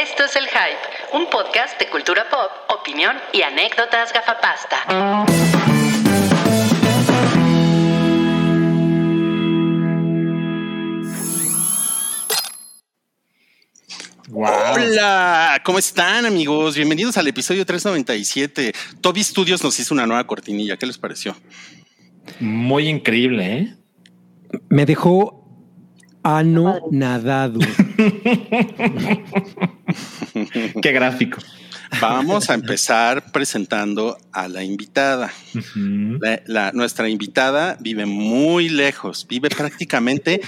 Esto es El Hype, un podcast de cultura pop, opinión y anécdotas gafapasta. Hola, ¿cómo están amigos? Bienvenidos al episodio 397. Toby Studios nos hizo una nueva cortinilla. ¿Qué les pareció? Muy increíble, ¿eh? Me dejó anonadado. Qué gráfico. Vamos a empezar presentando a la invitada. La- la- nuestra invitada vive muy lejos, vive prácticamente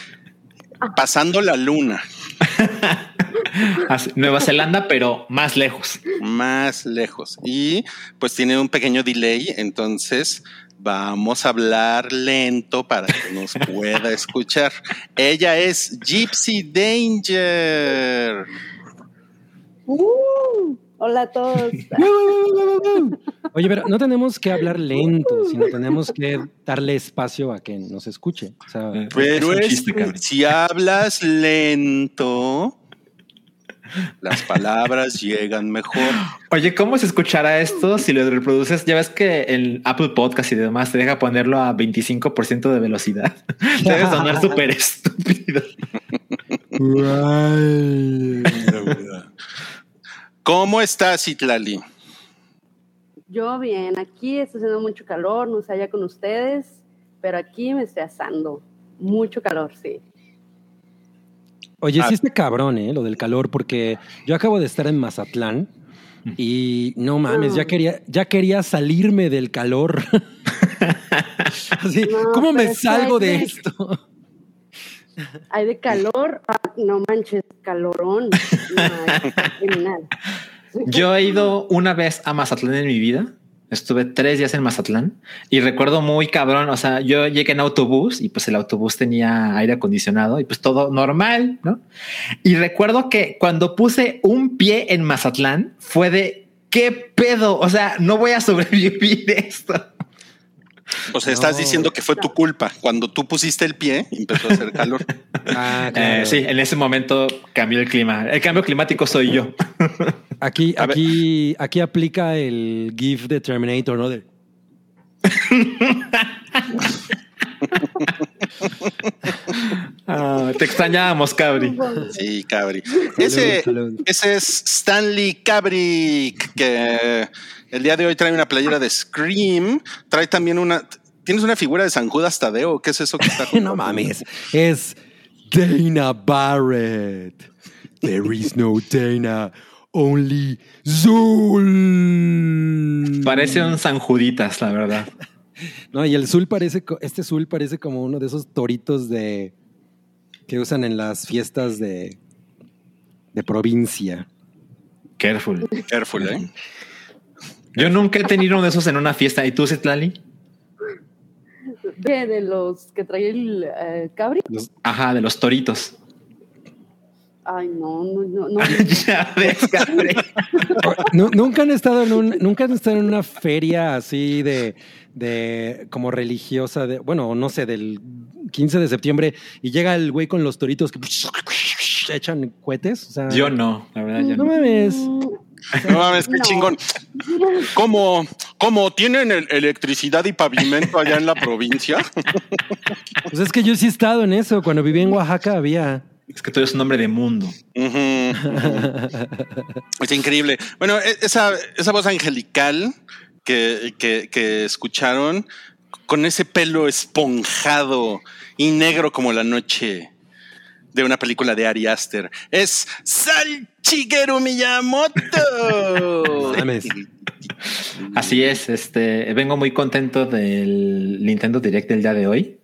pasando la luna, Nueva Zelanda, pero más lejos. más lejos. Y pues tiene un pequeño delay, entonces vamos a hablar lento para que nos pueda escuchar. Ella es Gypsy Danger. Uh, hola a todos. Oye, pero no tenemos que hablar lento, sino tenemos que darle espacio a que nos escuche. O sea, Pero Es si hablas lento, las palabras llegan mejor. Oye, ¿cómo se escuchará esto si lo reproduces? Ya ves que el Apple Podcast y demás te deja ponerlo a 25% de velocidad. Debe sonar súper estúpido. ¿Cómo estás, Itlali? Yo bien, aquí está haciendo mucho calor, no sé allá con ustedes, pero aquí me estoy asando. Mucho calor, sí. oye, Ah. sí está cabrón, ¿eh? Lo del calor, porque yo acabo de estar en Mazatlán y no mames, ya quería, ya quería salirme del calor. Así, No, ¿Cómo me salgo de que- esto? Hay de calor, ah, no manches, calorón. No. Yo he ido una vez a Mazatlán en mi vida. Estuve tres días en Mazatlán y recuerdo muy cabrón. O sea, yo llegué en autobús y pues el autobús tenía aire acondicionado y pues todo normal, no? Y recuerdo que cuando puse un pie en Mazatlán fue de qué pedo. O sea, no voy a sobrevivir esto. O sea, estás diciendo que fue tu culpa. Cuando tú pusiste el pie, empezó a hacer calor. Ah, Eh, claro. sí, en ese momento cambió el clima. El cambio climático soy yo. Aquí, A ver. aquí, aquí aplica el GIF de Terminator, ¿no? De- Ah, te extrañábamos, Cabri. Sí, Cabri. Ese, Salud, salud. ese es Stanley Cabrick, que el día de hoy trae una playera de Scream. Trae también una. ¿Tienes una figura de San Judas Tadeo? ¿Qué es eso que está no mames. Es Dana Barrett. There is no Dana, only Zul. Parece un San Juditas, la verdad. No, y el Zul parece, este Zul parece como uno de esos toritos de que usan en las fiestas de, de provincia. Careful. Careful, ¿eh? Yo nunca he tenido uno de esos en una fiesta. ¿Y tú, Citlali? De, de los que trae el eh, cabri. Ajá, de los toritos. Ay, no, no, no. no. ya ves, Cabri. Nu- nunca han estado en un, nunca han estado en una feria así de, de como religiosa de, bueno, no sé, del 15 de septiembre y llega el güey con los toritos que echan cohetes. O sea, Yo no, la verdad, yo no no. mames. No mames, qué No. chingón. ¿Cómo, ¿Cómo tienen el- electricidad y pavimento allá en la provincia? Pues es que yo sí he estado en eso. Cuando viví en Oaxaca había. Es que tú eres un hombre de mundo. Ujú. Es increíble. Bueno, e- esa, esa voz angelical que, que, que escucharon con ese pelo esponjado y negro como la noche de una película de Ari Aster es Salchigeru Miyamoto. Así es, este, vengo muy contento del Nintendo Direct del día de hoy.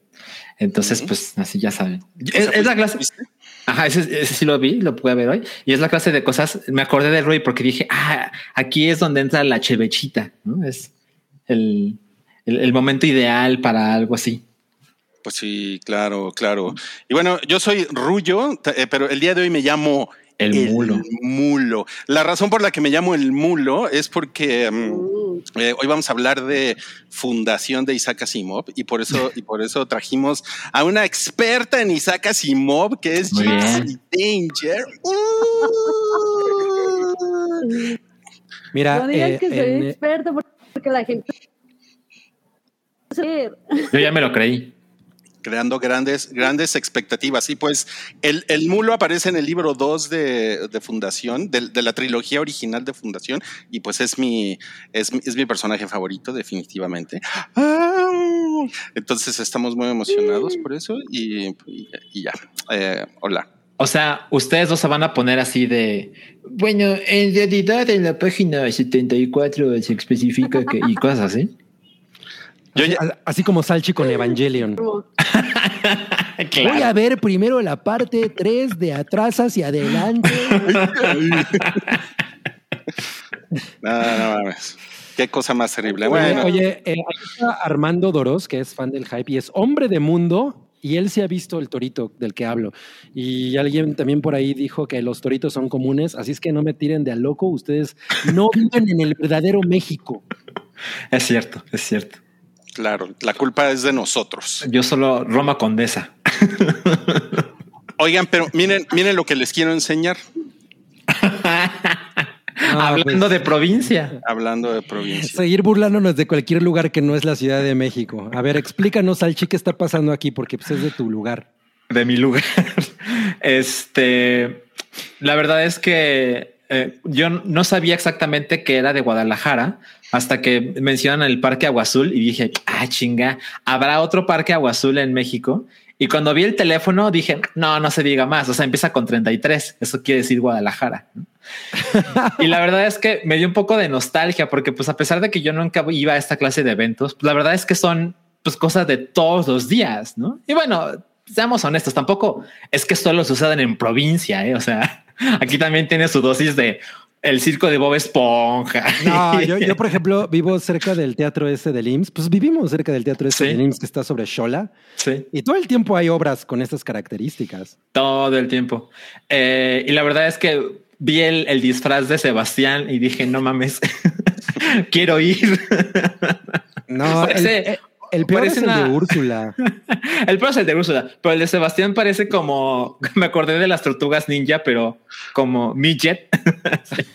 Entonces, pues así ya saben. Sea, Es, es la clase. ¿viste? Ajá, ese, ese sí lo vi, lo pude ver hoy. Y es la clase de cosas. Me acordé de Roy porque dije, ah, aquí es donde entra la chevechita, ¿no? Es el, el, el momento ideal para algo así. Pues sí, claro, claro. Y bueno, yo soy Rullo, eh, pero el día de hoy me llamo El mulo. mulo. La razón por la que me llamo el mulo es porque mm, mm, eh, hoy vamos a hablar de fundación de Isaac Asimov y por eso y por eso trajimos a una experta en Isaac Asimov que es Gypsy Danger. Uh. Mira, no digan eh, que soy en- experto porque la gente... Yo ya me lo creí. Creando grandes, grandes expectativas. Y pues el, el mulo aparece en el libro 2 de, de Fundación, de, la trilogía original de Fundación, y pues es mi, es, es mi personaje favorito, definitivamente. Entonces estamos muy emocionados por eso y, y- ya. Eh, hola. O sea, ustedes dos se van a poner así de. Bueno, en realidad en la página 74 se especifica que. y cosas así. Yo así, ya- así como Salchi con Evangelion. Voy a ver primero la parte 3 de atrás hacia adelante. no, no mames. Qué cosa más terrible. Oye, Bueno, oye, eh, ahí está Armando Doros, que es fan del hype y es hombre de mundo. Y él se ha visto el torito del que hablo. Y alguien también por ahí dijo que los toritos son comunes, así es que no me tiren de a loco. Ustedes no viven en el verdadero México. Es cierto, es cierto. Claro, la culpa es de nosotros. Yo solo Roma Condesa. Oigan, pero miren, miren lo que les quiero enseñar. Ah, Hablando pues, de provincia. Hablando de provincia. Seguir burlándonos de cualquier lugar que no es la Ciudad de México. A ver, explícanos, Salchi, qué está pasando aquí, porque pues, es de tu lugar. de mi lugar. Este, la verdad es que eh, yo no sabía exactamente que era de Guadalajara hasta que mencionan el Parque Agua Azul y dije, ah, chinga, ¿habrá otro Parque Agua Azul en México? Y cuando vi el teléfono dije, no, no se diga más. O sea, empieza con 33. Eso quiere decir Guadalajara. y la verdad es que me dio un poco de nostalgia porque pues a pesar de que yo nunca iba a esta clase de eventos, pues, la verdad es que son pues cosas de todos los días, ¿no? Y bueno, seamos honestos, tampoco es que solo sucedan en provincia, ¿eh? O sea, aquí también tiene su dosis de el circo de Bob Esponja. No, yo, yo, por ejemplo, vivo cerca del teatro ese del IMSS. Pues vivimos cerca del teatro ese Sí. del IMSS que está sobre Xola. sí. Y todo el tiempo hay obras con estas características. Todo el tiempo. Eh, y la verdad es que vi el, el disfraz de Sebastián y dije, no mames, quiero ir. No, el, el- peor parece es el una- de Úrsula. El peor es el de Úrsula, pero el de Sebastián parece como, me acordé de las tortugas ninja, pero como midget.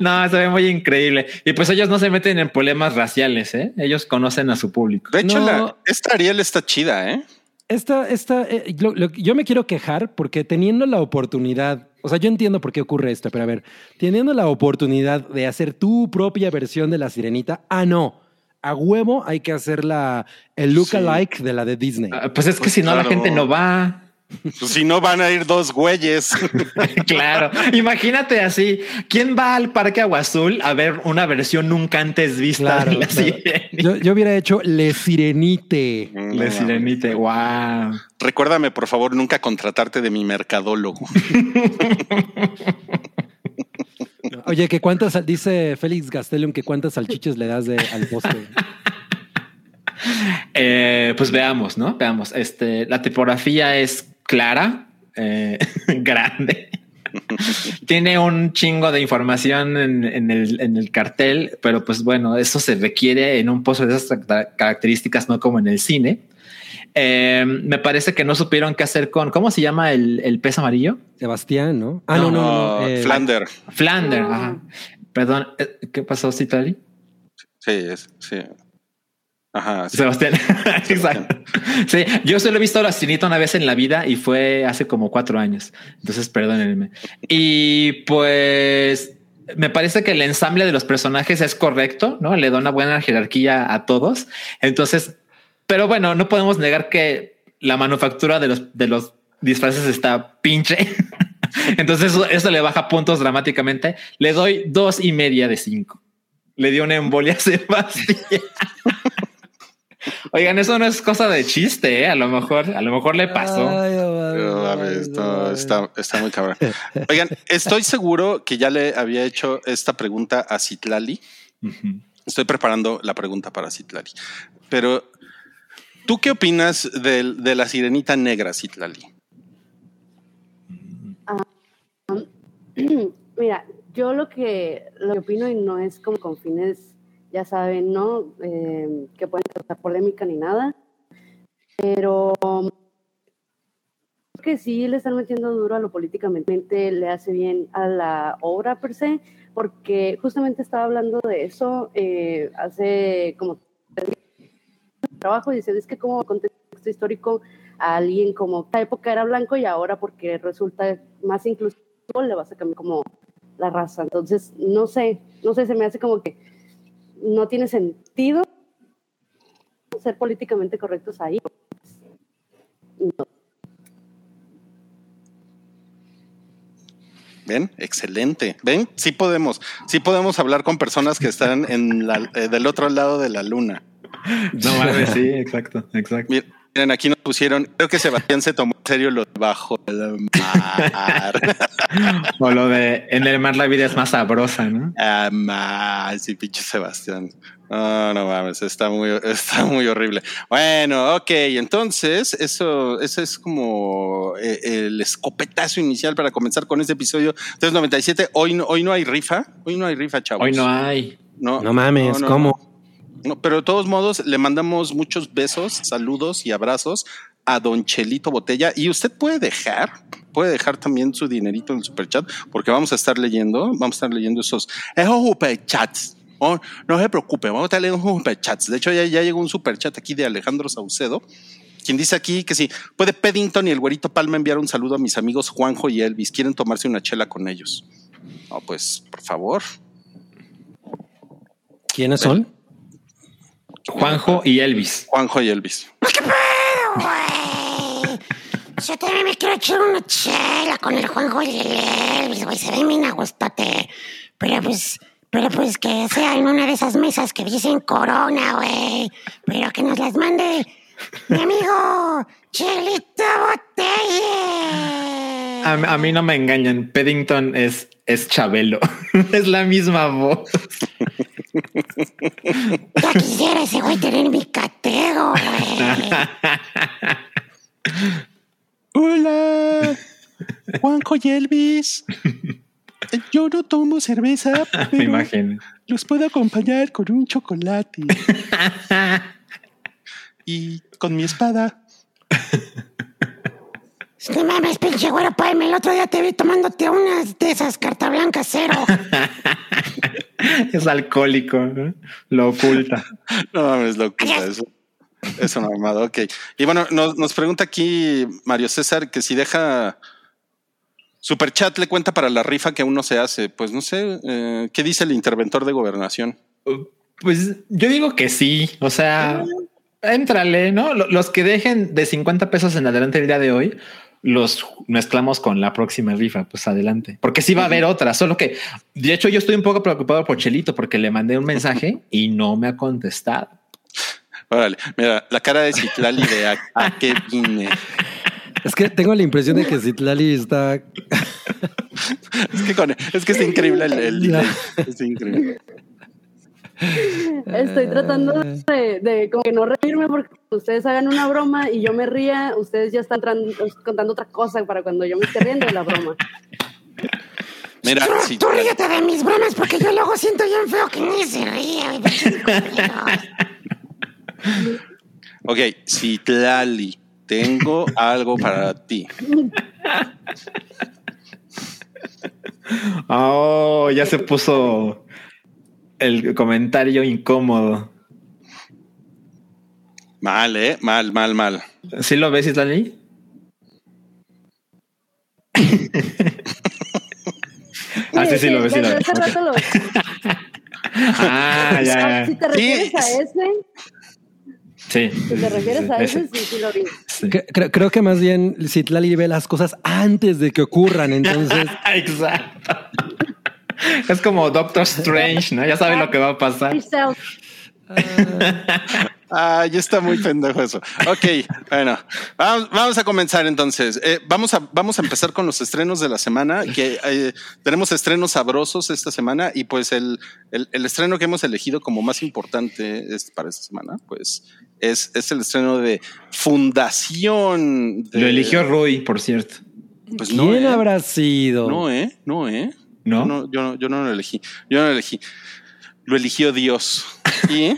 No, se ve muy increíble. Y pues ellos no se meten en problemas raciales, ¿eh? Ellos conocen a su público. De hecho, No. la, esta Ariel está chida, ¿eh? Esta, esta, eh, lo- lo- yo me quiero quejar porque teniendo la oportunidad, o sea, yo entiendo por qué ocurre esto, pero a ver, teniendo la oportunidad de hacer tu propia versión de la sirenita, ah, no, a huevo hay que hacer la, el look-alike de la de Disney. Ah, Pues es que Pues si no, la gente no va. Pues si no van a ir dos güeyes. claro. Imagínate así. ¿Quién va al Parque Agua Azul a ver una versión nunca antes vista Claro, de la claro. sirenita? Yo, yo hubiera hecho Le Sirenite. No, La no. sirenita. Wow. Recuérdame, por favor, nunca contratarte de mi mercadólogo. Oye, que cuántas, dice Félix Gastelum que cuántas salchiches le das de, al poste. Eh, pues veamos, ¿no? Veamos. Este, la tipografía es clara, eh, grande. Tiene un chingo de información en, el, en el cartel, pero pues bueno, eso se requiere en un pozo de esas ca- características, no como en el cine. Eh, me parece que no supieron qué hacer con, ¿cómo se llama el, el pez amarillo? Sebastián, ¿no? Ah, no, no, no. no, eh, Flander. Flander. Ah. Ajá. Perdón, eh, ¿qué pasó, Citali? Sí, es- sí. Ajá. sí. Sebastián. Exacto. Sí, yo solo he visto la sirenita una vez en la vida y fue hace como cuatro años. Entonces, perdónenme. Y pues me parece que el ensamble de los personajes es correcto, ¿no? Le da una buena jerarquía a todos. Entonces, pero bueno, no podemos negar que la manufactura de los, de los disfraces está pinche. Entonces, eso, eso le baja puntos dramáticamente. Le doy dos y media de cinco. Le dio una embolia a Sebastián. Oigan, eso no es cosa de chiste, ¿eh? A lo mejor, a lo mejor le pasó. Ay, a ver, está, está muy cabrón. Oigan, estoy seguro que ya le había hecho esta pregunta a Citlali. Estoy preparando la pregunta para Citlali. Pero, ¿tú qué opinas de, de la sirenita negra, Citlali? Mira, yo lo que, lo que opino y no es como con fines, ya saben, ¿no? Eh, que pueden causar polémica ni nada, pero que sí le están metiendo duro a lo políticamente, le hace bien a la obra per se, porque justamente estaba hablando de eso eh, hace como trabajo y decía, es que como contexto histórico a alguien como esta época era blanco y ahora porque resulta más inclusivo le vas a cambiar como la raza. Entonces, no sé, no sé, se me hace como que no tiene sentido ser políticamente correctos ahí. No. Ven, excelente. Ven, sí podemos, sí podemos hablar con personas que están en la, eh, del otro lado de la luna. No mames, sí, exacto, exacto. Mir- Miren, aquí nos pusieron, creo que Sebastián se tomó en serio lo de bajo el mar. O lo de en el mar la vida es más sabrosa, ¿no? Ah, ma, sí, pinche Sebastián. No, no mames, está muy, está muy horrible. Bueno, ok, entonces eso, eso es como eh, el escopetazo inicial para comenzar con este episodio 397. Hoy no, hoy no hay rifa, hoy no hay rifa, chavos. Hoy no hay. No, No mames, no, no, ¿cómo? No, pero de todos modos, le mandamos muchos besos, saludos y abrazos a Don Chelito Botella. Y usted puede dejar, puede dejar también su dinerito en el superchat, porque vamos a estar leyendo, vamos a estar leyendo esos, esos superchats. Oh, no se preocupe, vamos a estar leyendo esos superchats. De hecho, ya, ya llegó un superchat aquí de Alejandro Saucedo, quien dice aquí que sí, puede Peddington y el güerito Palma enviar un saludo a mis amigos Juanjo y Elvis. Quieren tomarse una chela con ellos. No, pues, por favor. ¿Quiénes son? Juanjo y Elvis. Juanjo y Elvis. güey. Yo también me quiero echar una chela con el Juanjo y el Elvis, güey. Se ve bien a gustote. Pero pues, pero pues que sea en una de esas mesas que dicen corona, güey. Pero que nos las mande mi amigo Chelito Botella. A, a mí no me engañan. Peddington es, es Chabelo. es la misma voz. Ya quisiera ese güey tener mi catego, güey. Hola, Juanjo y Elvis. Yo no tomo cerveza, Me pero imagino. los puedo acompañar con un chocolate y con mi espada. No mames, pinche güero Paime. El otro día te vi tomándote unas de esas carta blanca cero. es alcohólico. ¿no? Lo oculta. No mames, locura, eso. Es una mamada, ok. Y bueno, nos, nos pregunta aquí Mario César que si deja Superchat le cuenta para la rifa que aún no se hace. Pues no sé, eh, ¿qué dice el interventor de gobernación? Pues yo digo que sí. O sea, éntrale, ¿no? Lo- Los que dejen de 50 pesos en adelante el día de hoy, los mezclamos con la próxima rifa. Pues adelante. Porque sí va a haber otra. Solo que, de hecho, yo estoy un poco preocupado por Chelito porque le mandé un mensaje y no me ha contestado. Órale, mira, la cara de Citlali de a, a qué vine. Es que tengo la impresión de que Citlali está. Es que, con- es que es increíble el, el delay. Es increíble. Estoy tratando de, de como que no reírme porque ustedes hagan una broma y yo me ría, ustedes ya están tran- contando otra cosa para cuando yo me esté riendo de la broma. Mira, Tú, tú Citlali, ríete de mis bromas porque yo luego siento bien feo que ni se ríe. ok, Citlali, tengo algo para ti. Oh, ya se puso el comentario incómodo. Mal, eh, mal, mal, mal. ¿Sí lo ves, Islali? ah, sí, sí lo ves, sí lo Desde ves. hace rato lo- Ah, ya, Si te refieres a Sí. ese, Sí. si te refieres a Ese. ese, sí, sí lo vi. Sí. Cre- Creo, creo que más bien Citlali ve las cosas antes de que ocurran. Entonces, Exacto. Es como Doctor Strange, ¿no? Ya sabe lo que va a pasar. Ah, ya está muy pendejo eso. Ok, bueno, vamos, vamos a comenzar entonces. Eh, vamos, a, vamos a empezar con los estrenos de la semana, que eh, tenemos estrenos sabrosos esta semana y pues el, el, el estreno que hemos elegido como más importante es para esta semana, pues es, es el estreno de Fundación. de- Lo eligió Rui, por cierto. Pues no, ¿quién eh. habrá sido? No, eh, no, eh. ¿No? Yo no, yo no, yo no lo elegí. Yo no lo elegí. Lo eligió Dios. Y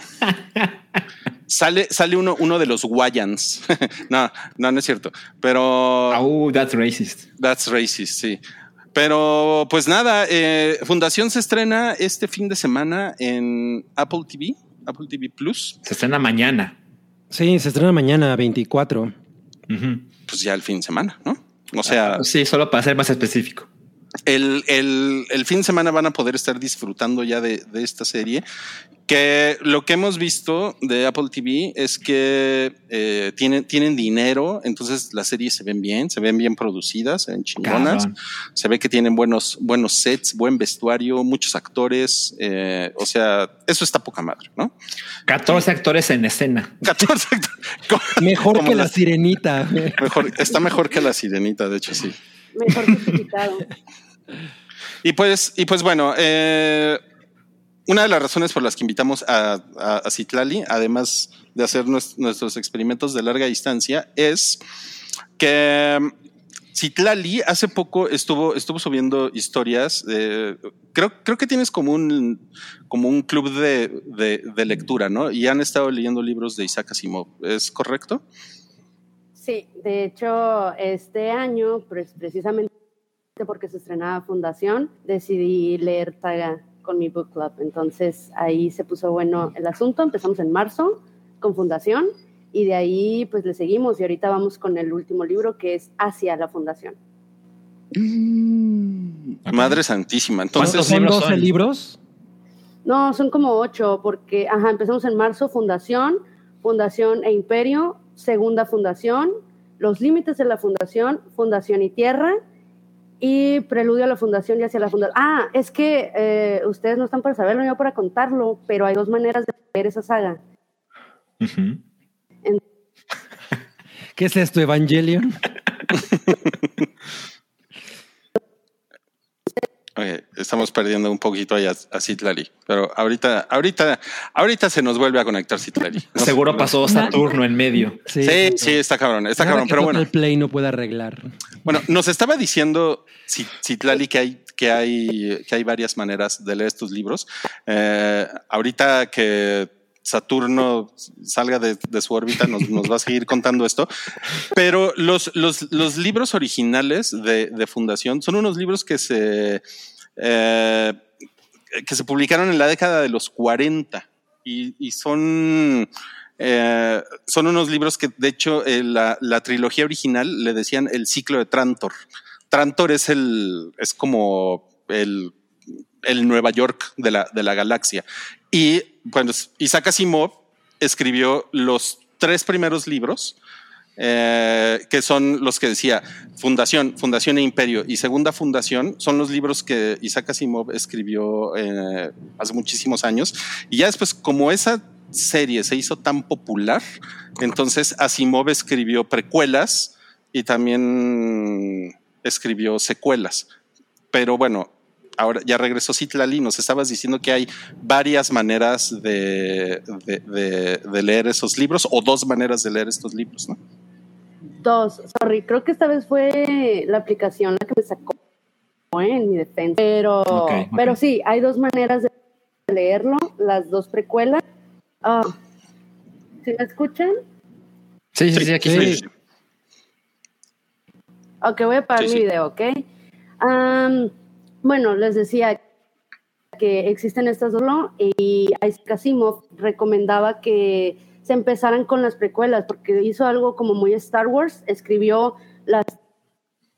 sale, sale uno, uno de los Wayans. no, no, no es cierto. Pero Oh, that's racist. that's racist, sí. Pero pues nada, eh, Fundación se estrena este fin de semana en Apple TV, Apple TV Plus. Se estrena mañana. Sí, se estrena mañana, 24. Ujú. Pues ya el fin de semana, ¿no? O sea, Sí, solo para ser más específico. El, el- el fin de semana van a poder estar disfrutando ya de, de esta serie. Que lo que hemos visto de Apple TV es que eh, tienen, tienen dinero, entonces las series se ven bien, se ven bien producidas, se ven chingonas. Se ve que tienen buenos, buenos sets, buen vestuario, muchos actores. eh, o sea, eso está poca madre, ¿no? 14 actores en escena. 14 actores. Mejor que la sirenita. mejor, está mejor que la sirenita, de hecho, sí. Mejor justificado. Y pues, y pues bueno, eh, una de las razones por las que invitamos a, a, Citlali, además de hacer nues- nuestros experimentos de larga distancia, es que um, Citlali hace poco estuvo, estuvo subiendo historias. de- creo, creo que tienes como un, como un club de, de lectura, ¿no? Y han estado leyendo libros de Isaac Asimov. ¿Es correcto? Sí, de hecho, este año, pues, precisamente porque se estrenaba Fundación, decidí leer Taga con mi book club. Entonces ahí se puso bueno el asunto. Empezamos en marzo con Fundación y de ahí pues le seguimos y ahorita vamos con el último libro que es Hacia la Fundación. Madre Santísima. Entonces, ¿Cuántos ¿Son libros 12 son? libros? No, son como ocho porque, ajá, empezamos en marzo Fundación, Fundación e Imperio, Segunda Fundación, Los Límites de la Fundación, Fundación y Tierra y Preludio a la Fundación y hacia la Fundación. Ah, es que eh, ustedes no están para saberlo, yo para contarlo, pero hay dos maneras de ver esa saga. Ujú. ¿Qué es esto, Evangelion? Estamos perdiendo un poquito ahí a, a Citlali, pero ahorita, ahorita, ahorita se nos vuelve a conectar Citlali. No Seguro sé. pasó Saturno en medio. Sí, sí, está cabrón, está Nada cabrón, que pero bueno. Play no puede arreglar. Bueno, nos estaba diciendo Cit- Citlali que hay, que hay, que hay varias maneras de leer estos libros. Eh, ahorita que Saturno salga de, de su órbita, nos, nos va a seguir contando esto. Pero los, los, los libros originales de, de Fundación son unos libros que se, eh, que se publicaron en la década de los 40 y, son, eh, son unos libros que, de hecho, eh, la, la trilogía original le decían el ciclo de Trantor. Trantor es el, es como el, el Nueva York de la, de la galaxia. Y bueno, Isaac Asimov escribió los tres primeros libros, eh, que son los que decía Fundación, Fundación e Imperio y Segunda Fundación, son los libros que Isaac Asimov escribió eh, hace muchísimos años. Y ya después, como esa serie se hizo tan popular, entonces Asimov escribió precuelas y también escribió secuelas. Pero bueno, ahora ya regresó Citlali, nos estabas diciendo que hay varias maneras de, leer esos libros o dos maneras de leer estos libros, ¿no? Dos, sorry, creo que esta vez fue la aplicación la que me sacó ¿eh? en mi defensa. Pero, pero sí, hay dos maneras de leerlo, las dos precuelas. Ah, ¿Sí me escuchan? Sí, sí, sí, aquí Sí. Ok, voy a parar Sí, mi sí. video, ¿ok? Bueno, les decía que existen estas dos y Isaac Asimov recomendaba que se empezaran con las precuelas porque hizo algo como muy Star Wars, escribió las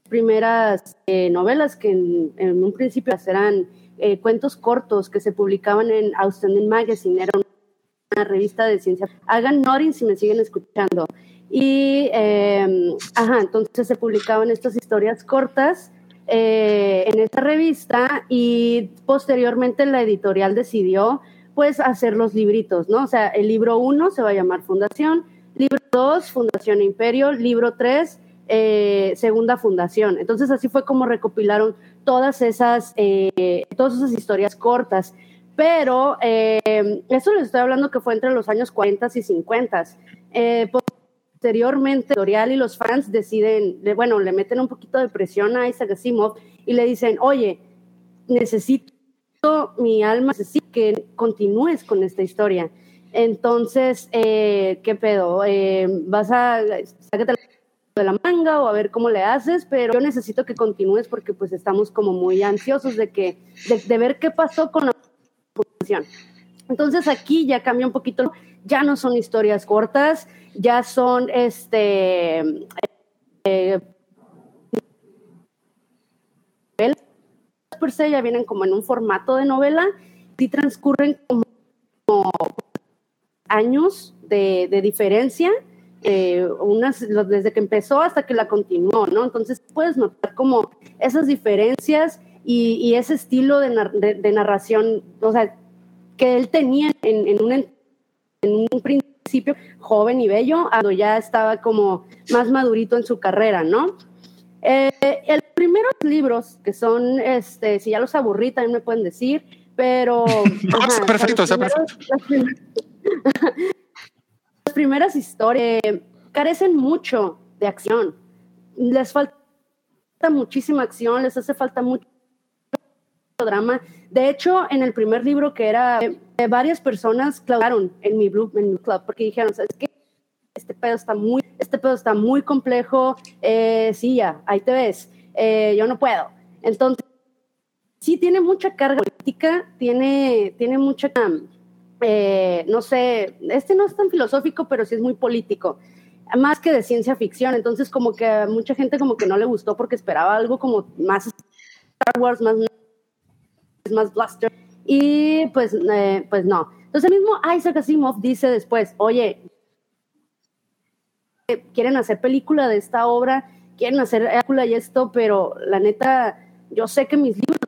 primeras eh, novelas que en, un principio eran eh, cuentos cortos que se publicaban en Outstanding Magazine, era una revista de ciencia. Hagan nodding si me siguen escuchando. Y, eh, ajá, entonces se publicaban estas historias cortas eh, en esta revista y posteriormente la editorial decidió pues hacer los libritos, ¿no? O sea, el libro uno se va a llamar Fundación, libro dos, Fundación Imperio, libro tres, eh, Segunda Fundación. Entonces así fue como recopilaron todas esas, eh, todas esas historias cortas. Pero eh, eso les estoy hablando que fue entre los años 40 y 50. Eh, posteriormente, editorial y los fans deciden, bueno, le meten un poquito de presión a Isaac Asimov y le dicen, oye, necesito mi alma, necesito que continúes con esta historia. Entonces, eh, ¿qué pedo? Eh, ¿Vas a sácate de la manga o a ver cómo le haces? Pero yo necesito que continúes porque pues estamos como muy ansiosos de, que, de, ver qué pasó con la fundación. Entonces aquí ya cambia un poquito, ya no son historias cortas, ya son este eh, per se, ya vienen como en un formato de novela y transcurren como años de, diferencia, eh, unas, desde que empezó hasta que la continuó, ¿no? Entonces puedes notar como esas diferencias y, y ese estilo de, nar- de- de narración, o sea, que él tenía en, en un, en un principio joven y bello, cuando ya estaba como más madurito en su carrera, ¿no? Eh, el primeros libros, que son, este, si ya los aburrí, también me pueden decir, pero... No, está perfecto, está primeros- Las, prim- las primeras historias eh, carecen mucho de acción. Les falta muchísima acción, les hace falta mucho drama. De hecho, en el primer libro que era, eh, varias personas claudaron en mi, blue, en mi club porque dijeron, ¿sabes qué? Este pedo está muy, este pedo está muy complejo. Eh, sí, ya, ahí te ves. Eh, yo no puedo. Entonces, sí tiene mucha carga política, tiene, tiene mucha, eh, no sé, este no es tan filosófico, pero sí es muy político, más que de ciencia ficción. Entonces, como que a mucha gente como que no le gustó porque esperaba algo como más Star Wars, más más blaster. Y pues, eh, pues no. Entonces el mismo Isaac Asimov dice después, oye, eh, quieren hacer película de esta obra, quieren hacer película y esto, pero la neta, yo sé que mis libros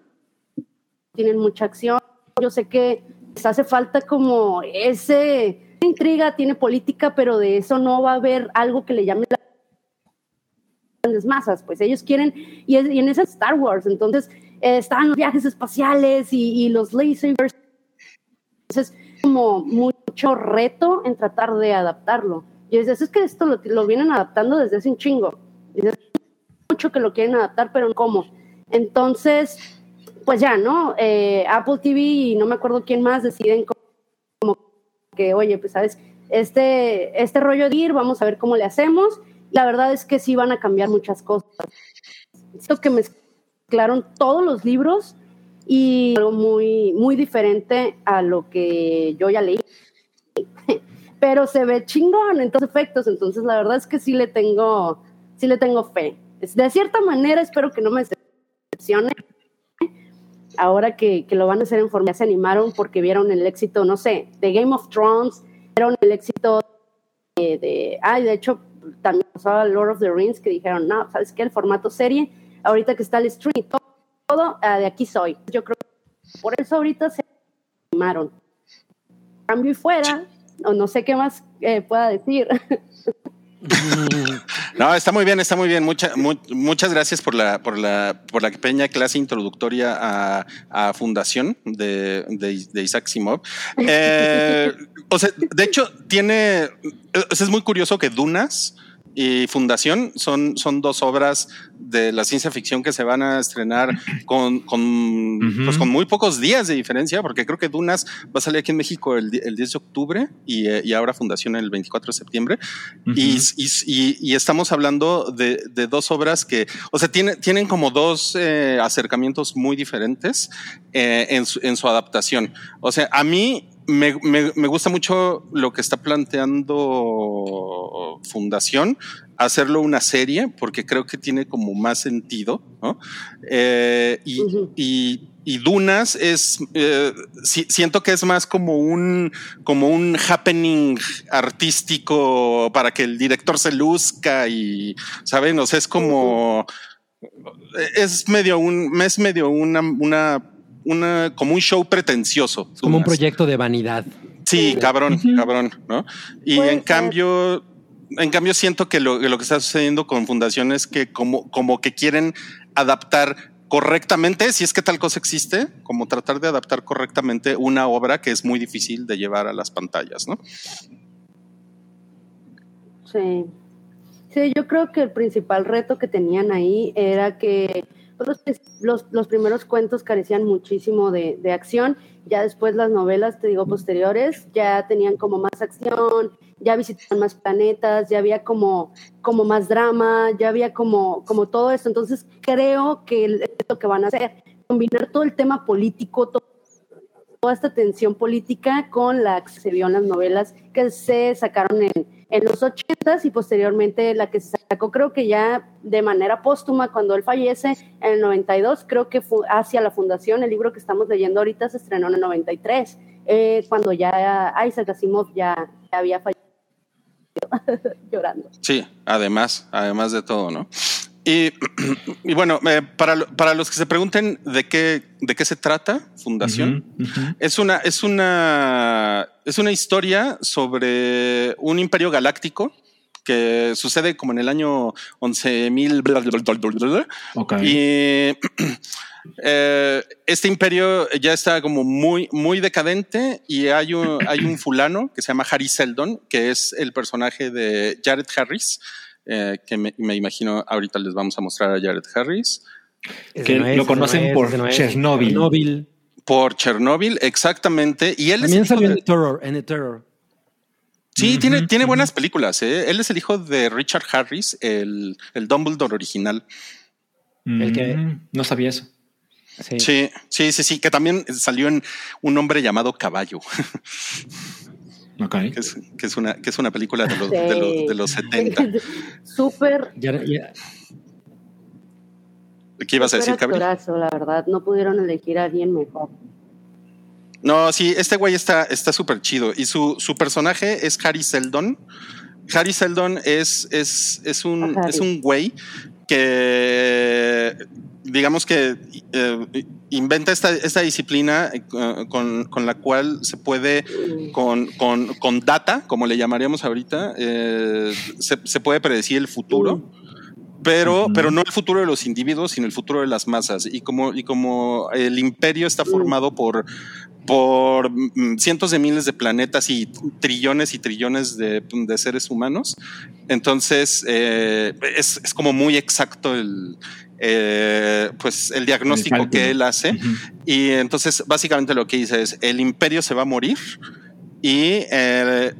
tienen mucha acción, yo sé que les hace falta como ese intriga, tiene política, pero de eso no va a haber algo que le llame la grandes masas, pues ellos quieren, y, es- y en ese Star Wars, entonces eh, estaban los viajes espaciales y, los lasers, entonces como mucho reto en tratar de adaptarlo. Y es, es que esto lo, vienen adaptando desde hace un chingo, desde mucho que lo quieren adaptar, pero cómo. Entonces, pues ya, ¿no? Eh, Apple TV y no me acuerdo quién más deciden como que, oye, pues sabes, este, este rollo de ir, vamos a ver cómo le hacemos. La verdad es que sí van a cambiar muchas cosas. Siento que mezclaron todos los libros y algo muy, muy diferente a lo que yo ya leí. Pero se ve chingón en todos efectos, entonces la verdad es que sí le tengo, sí le tengo fe. De cierta manera espero que no me decepcione. Ahora que, que lo van a hacer en forma, ya se animaron porque vieron el éxito, no sé, de Game of Thrones, vieron el éxito de, ay, de hecho, también pasó a Lord of the Rings que dijeron, no, ¿sabes qué? El formato serie, ahorita que está el stream, todo, todo, ah, de aquí soy. Yo creo que por eso ahorita se animaron. Cambio y fuera, o no sé qué más eh, pueda decir. No, está muy bien, está muy bien. Mucha- mu- muchas gracias por la, por la, por la pequeña clase introductoria a, Fundación de, de, Isaac Simov. Eh, o sea, de hecho, tiene. es muy curioso que Dunas y Fundación son, son dos obras de la ciencia ficción que se van a estrenar con, con, Ujú. pues, con muy pocos días de diferencia, porque creo que Dunas va a salir aquí en México el, el 10 de octubre y, eh, y ahora Fundación el 24 de septiembre. Y, y, y- y estamos hablando de, de dos obras que, o sea, tiene, tienen como dos eh, acercamientos muy diferentes eh, en, su, en su adaptación. O sea, a mí me, me- me gusta mucho lo que está planteando Fundación, hacerlo una serie, porque creo que tiene como más sentido, ¿no? Eh, y, y- y Dunas es, eh, si- siento que es más como un, como un happening artístico para que el director se luzca y, ¿saben? O sea, es como, es medio un, es medio una, una, una, como un show pretencioso. Es como un proyecto de vanidad. Sí, cabrón, cabrón, ¿no? Y en cambio, en cambio siento que lo, que lo que está sucediendo con Fundación es que como, como que quieren adaptar correctamente, si es que tal cosa existe, como tratar de adaptar correctamente una obra que es muy difícil de llevar a las pantallas, ¿no? Sí. Sí, yo creo que el principal reto que tenían ahí era que los, los, primeros cuentos carecían muchísimo de, de acción, ya después las novelas, te digo, posteriores, ya tenían como más acción, ya visitaban más planetas, ya había como, como más drama, ya había como, como todo eso. Entonces creo que lo que van a hacer, combinar todo el tema político, toda esta tensión política con la que se vio en las novelas que se sacaron en, en los ochentas y posteriormente la que se sacó creo que ya de manera póstuma cuando él fallece en el 92, creo que fue hacia la fundación, el libro que estamos leyendo ahorita se estrenó en el 93, eh, cuando ya Isaac Asimov ya, ya había fallecido llorando. Sí, además, además de todo, ¿no? Y, y bueno, eh, para, para los que se pregunten de qué, de qué se trata Fundación, es una, es una, es una historia sobre un imperio galáctico que sucede como en el año 11.000 bla, bla, bla, bla, bla, bla. Ok. Y eh, este imperio ya está como muy, muy decadente y hay un, hay un fulano que se llama Harry Seldon, que es el personaje de Jared Harris, eh, que me, me imagino ahorita les vamos a mostrar a Jared Harris. Ese Que no es, lo conocen no es, por no. Chernobyl. Chernobyl. Por Chernobyl, exactamente. Y él También es el salió en Terror, en The Terror. Sí, tiene, tiene buenas películas. ¿eh? Él es el hijo de Richard Harris, el, el Dumbledore original. el que- Mm, No sabía eso. Sí. Sí, sí, sí, sí, que también salió en Un hombre llamado Caballo, Ok. que es, que es una, que es una película de los, de los, de los 70. Súper ¿Qué ibas a decir, Gabriel? la verdad, no pudieron elegir a alguien mejor. No, sí, este güey está está súper chido. Y su, su personaje es Harry Seldon. Harry Seldon es, es, es, un, es un güey que, digamos que eh, inventa esta, esta disciplina eh, con, con la cual se puede Mm. con, con, con data, como le llamaríamos ahorita, eh, se, se puede predecir el futuro, pero, pero no el futuro de los individuos, sino el futuro de las masas. Y como, y como el imperio está formado por, por mm, cientos de miles de planetas y trillones y trillones de, de seres humanos, entonces eh, es, es como muy exacto el, eh, pues el diagnóstico que él hace. Y entonces básicamente lo que dice es, el imperio se va a morir y eh,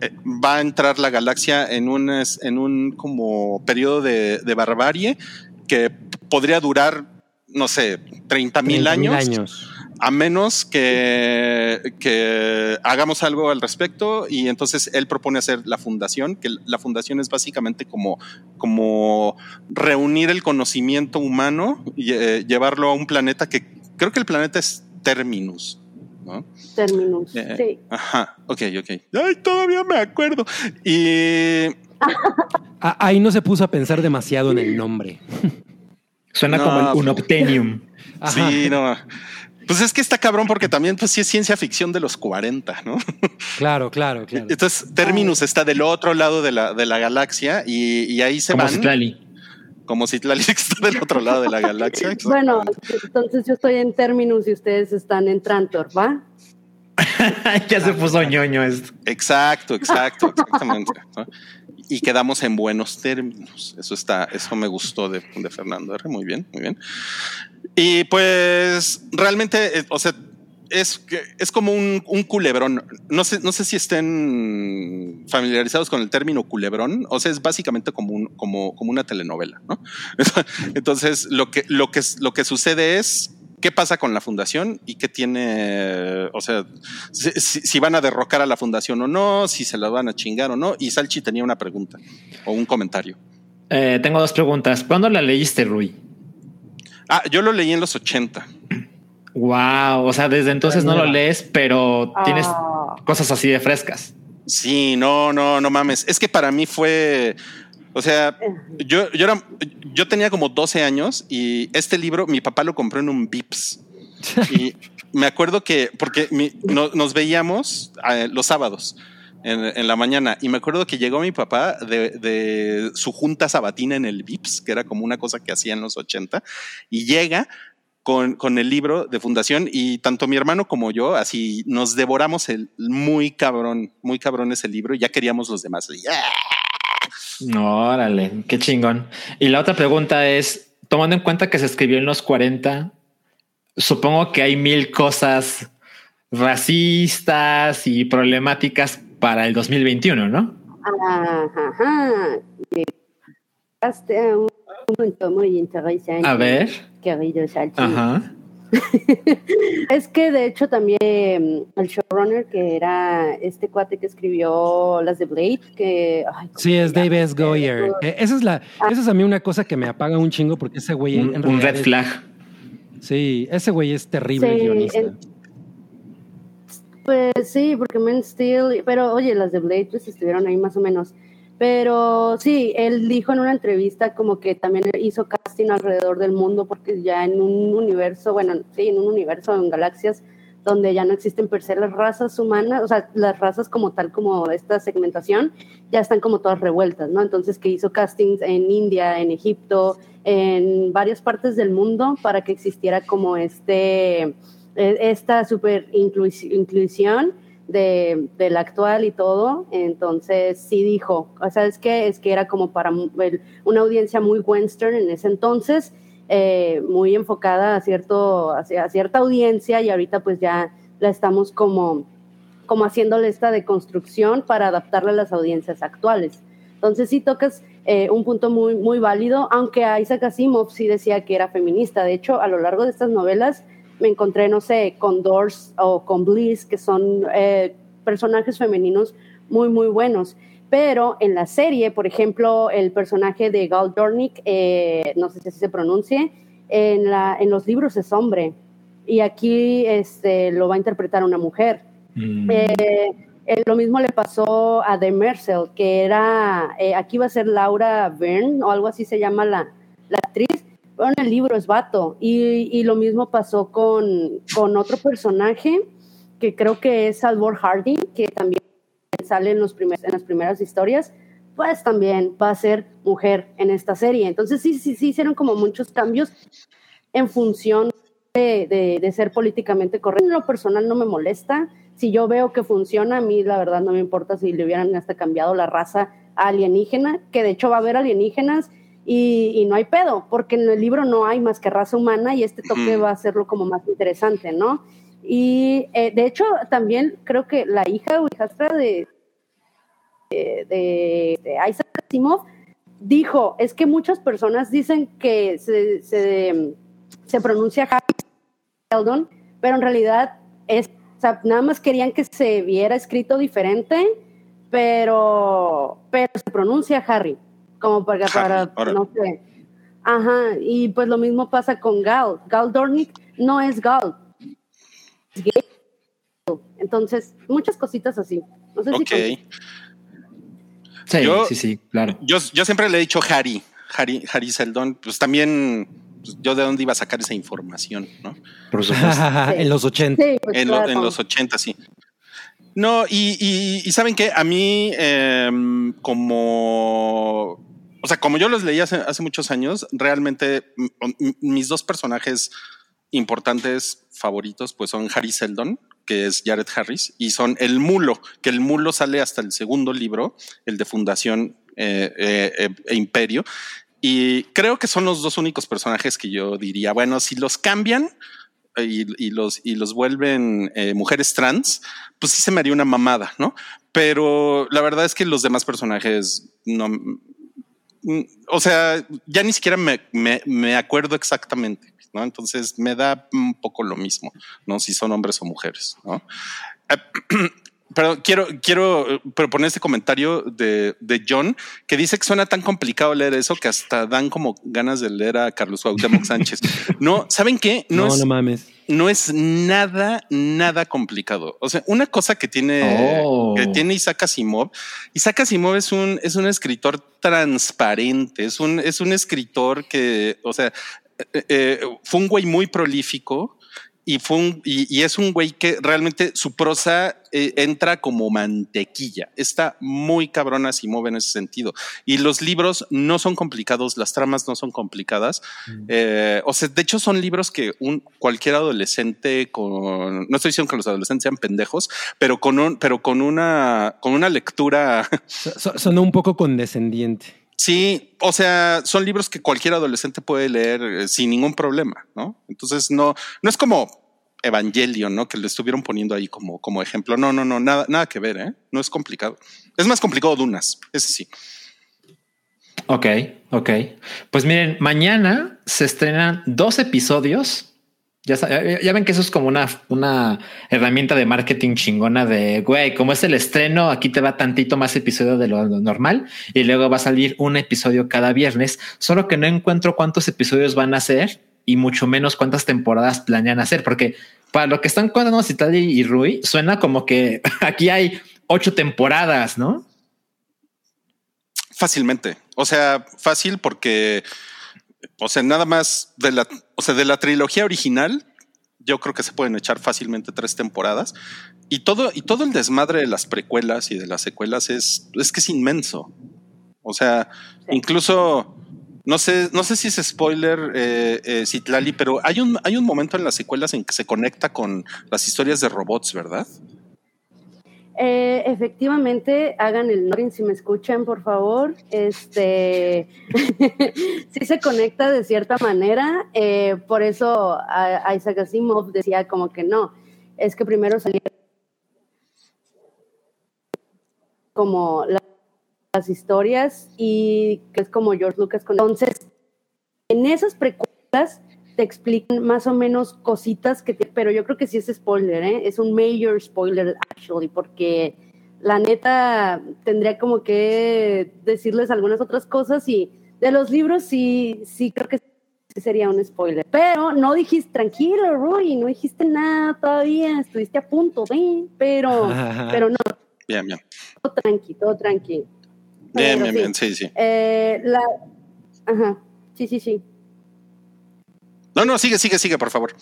va a entrar la galaxia en un, en un como periodo de, de barbarie que podría durar, no sé, 30 mil 30,000 años, años. A menos que, que hagamos algo al respecto y entonces él propone hacer la fundación, que la fundación es básicamente como, como reunir el conocimiento humano y eh, llevarlo a un planeta que creo que el planeta es Terminus. ¿no? Terminus. Eh, Sí. Ajá, ok, ok. Ay, todavía me acuerdo. Y Ah, ahí no se puso a pensar demasiado en el nombre. Suena No, como el pues- Unobtainium. Ajá. sí, no. Pues es que está cabrón porque también pues sí es ciencia ficción de los 40, ¿no? Claro, claro, claro. Entonces Terminus está del otro lado de la, de la galaxia y, y ahí se Como van Citlali. como si está del otro lado de la galaxia. Bueno, entonces yo estoy en Terminus y ustedes están en Trantor, ¿va? ya se puso ñoño esto. Exacto, exacto, exactamente. ¿no? Y quedamos en buenos términos. Eso está, eso me gustó de, de Fernando R. Muy bien, muy bien. Y pues realmente, eh, o sea, es, es como un, un culebrón. No sé, no sé si estén familiarizados con el término culebrón. O sea, es básicamente como, un, como, como una telenovela, ¿no? Entonces, lo que, lo que, lo que sucede es qué pasa con la fundación y qué tiene, o sea, si, van a derrocar a la fundación o no, si se la van a chingar o no. Y Salchi tenía una pregunta o un comentario. Eh, tengo dos preguntas. ¿Cuándo la leíste, Rui? Ah, yo lo leí en los 80. Wow. O sea, desde entonces no lo lees, pero tienes Ah, cosas así de frescas. Sí, no, no, no mames. Es que para mí fue, o sea, yo, yo era, yo tenía como 12 años y este libro mi papá lo compró en un Vips. Y me acuerdo que, porque mi- no- nos veíamos eh, los sábados en, en la mañana y me acuerdo que llegó mi papá de, de su junta sabatina en el Vips, que era como una cosa que hacía en los 80, y llega con, con el libro de fundación y tanto mi hermano como yo, así nos devoramos el muy cabrón, muy cabrón ese libro y ya queríamos los demás. Y, ¡ah! Órale, qué chingón. Y la otra pregunta es, tomando en cuenta que se escribió en los 40, supongo que hay mil cosas racistas y problemáticas para el 2021, ¿no? Ajá, ajá. Un punto muy interesante. A ver. Querido Salchi. Ajá. Es que de hecho también el showrunner que era este cuate que escribió las de Blade, que ay, ¿cómo Sí, es? Dave S. Goyer. Eh, Esa es la, esa es a mí una cosa que me apaga un chingo porque ese güey en Un, red es- flag. Sí, ese güey es terrible Sí, guionista. el- Pues sí, porque Man Steel, pero oye, las de Blade pues estuvieron ahí más o menos. Pero sí, él dijo en una entrevista como que también hizo casting alrededor del mundo porque ya en un universo, bueno, sí, en un universo, en galaxias, donde ya no existen per se las razas humanas, o sea, las razas como tal, como esta segmentación, ya están como todas revueltas, ¿no? Entonces que hizo castings en India, en Egipto, en varias partes del mundo para que existiera como este, eh, esta super inclus- inclusión de, del actual y todo. Entonces sí dijo, o sea, es que, es que era como para una audiencia muy western en ese entonces, eh, muy enfocada a, cierto, a cierta audiencia y ahorita pues ya la estamos como, como haciéndole esta deconstrucción para adaptarla a las audiencias actuales. Entonces sí tocas eh, un punto muy, muy válido, aunque Isaac Asimov sí decía que era feminista. De hecho, a lo largo de estas novelas me encontré, no sé, con Dors o con Bliss, que son eh, personajes femeninos muy, muy buenos. Pero en la serie, por ejemplo, el personaje de Gal Dornick, eh, no sé si así se pronuncie, en, la, en los libros es hombre. Y aquí este, lo va a interpretar una mujer. Mm. Eh, eh, lo mismo le pasó a The Mercel, que era, eh, aquí va a ser Laura Byrne o algo así se llama la, la actriz, pero en el libro es vato. Y, y lo mismo pasó con, con otro personaje, que creo que es Salvor Hardy, que también sale en, los primer- en las primeras historias, pues también va a ser mujer en esta serie. Entonces sí, sí, sí, hicieron como muchos cambios en función de, de- de ser políticamente correcto. En lo personal no me molesta. Si yo veo que funciona, a mí la verdad no me importa si le hubieran hasta cambiado la raza alienígena, que de hecho va a haber alienígenas y, y no hay pedo, porque en el libro no hay más que raza humana y este toque va a hacerlo como más interesante, ¿no? Y eh, de hecho también creo que la hija o hijastra de, de, de- de Isaac Asimov dijo, es que muchas personas dicen que se, se, se pronuncia Harry Seldon, pero en realidad es, o sea, nada más querían que se viera escrito diferente, pero, pero se pronuncia Harry, como para, para Harry, no sé. Ajá, y pues lo mismo pasa con Gal. Gal Dornick no es Gal. es gay. Entonces, muchas cositas así. No sé si Sí, Yo- sí, sí, claro. Yo, yo siempre le he dicho Harry, Harry, Harry Seldon, pues también pues, yo de dónde iba a sacar esa información, ¿no? Por supuesto. en los 80. Sí, pues, en, lo- claro. en los 80, sí. No, y, y- y saben que a mí, em, como, o sea, como yo los leí hace, muchos años, realmente m- m- mis dos personajes importantes favoritos, pues son Harry Seldon, que es Jared Harris, y son el mulo, que el mulo sale hasta el segundo libro, el de Fundación eh, eh, eh, e Imperio. Y creo que son los dos únicos personajes que yo diría, bueno, si los cambian, y, los, y los vuelven mujeres trans, pues sí se me haría una mamada, ¿no? Pero la verdad es que los demás personajes no. Mm, O sea, ya ni siquiera me, me, me acuerdo exactamente, ¿no? Entonces me da un poco lo mismo, ¿no? Si son hombres o mujeres, ¿no? Pero quiero, quiero eh, proponer este comentario de, de John que dice que suena tan complicado leer eso que hasta dan como ganas de leer a Carlos Cuauhtémoc Sánchez. No, ¿saben qué? No, es, no mames. No es nada, nada complicado. O sea, una cosa que tiene, Oh. que tiene Isaac Asimov, Isaac Asimov es un, es un escritor transparente, es un, es un escritor que, o sea, eh, eh, fue un güey muy prolífico y fue un, y, y es un güey que realmente su prosa eh, entra como mantequilla. Está muy cabrón Asimov en ese sentido. Y los libros no son complicados, las tramas no son complicadas. Eh, o sea, de hecho son libros que un cualquier adolescente con, no estoy diciendo que los adolescentes sean pendejos, pero con un, pero con una, con una lectura So- so- sonó un poco condescendiente. Sí, o sea, son libros que cualquier adolescente puede leer eh, sin ningún problema, ¿no? Entonces no, no es como Evangelion, ¿no? Que le estuvieron poniendo ahí como, como ejemplo. No, no, no, nada, nada que ver, ¿eh? No es complicado. Es más complicado Dunas, ese sí. Ok, ok. Pues miren, mañana se estrenan dos episodios. Ya, ya ven que eso es como una, una herramienta de marketing chingona de, güey, como es el estreno, aquí te va tantito más episodio de lo normal y luego va a salir un episodio cada viernes, solo que no encuentro cuántos episodios van a ser y mucho menos cuántas temporadas planean hacer, porque para lo que están contando Citali y Rui, suena como que aquí hay ocho temporadas, ¿no? Fácilmente. O sea, fácil porque, o sea, nada más de la, o sea, de la trilogía original, yo creo que se pueden echar fácilmente tres temporadas. Y todo, y todo el desmadre de las precuelas y de las secuelas es, es que es inmenso. O sea, incluso, no sé, no sé si es spoiler, eh, eh, Citlali, pero hay un, hay un momento en las secuelas en que se conecta con las historias de robots, ¿verdad? Eh, efectivamente, hagan el noring si me escuchan, por favor. Este sí se conecta de cierta manera. eh, por eso a- Isaac Asimov decía como que no, es que primero salía como la- las historias y que es como George Lucas. con- Entonces, en esas precuelas te explican más o menos cositas que te- pero yo creo que sí es spoiler, ¿eh? Es un major spoiler actually porque la neta tendría como que decirles algunas otras cosas y de los libros sí sí creo que sería un spoiler. Pero no dijiste tranquilo, Roy, no dijiste nada todavía, estuviste a punto de, pero pero no, Bien, bien. todo tranqui, todo tranqui. Bien, Pero bien, sí. bien. Sí, sí. Eh, la ajá. Sí, sí, sí. No, no, sigue, sigue, sigue, por favor.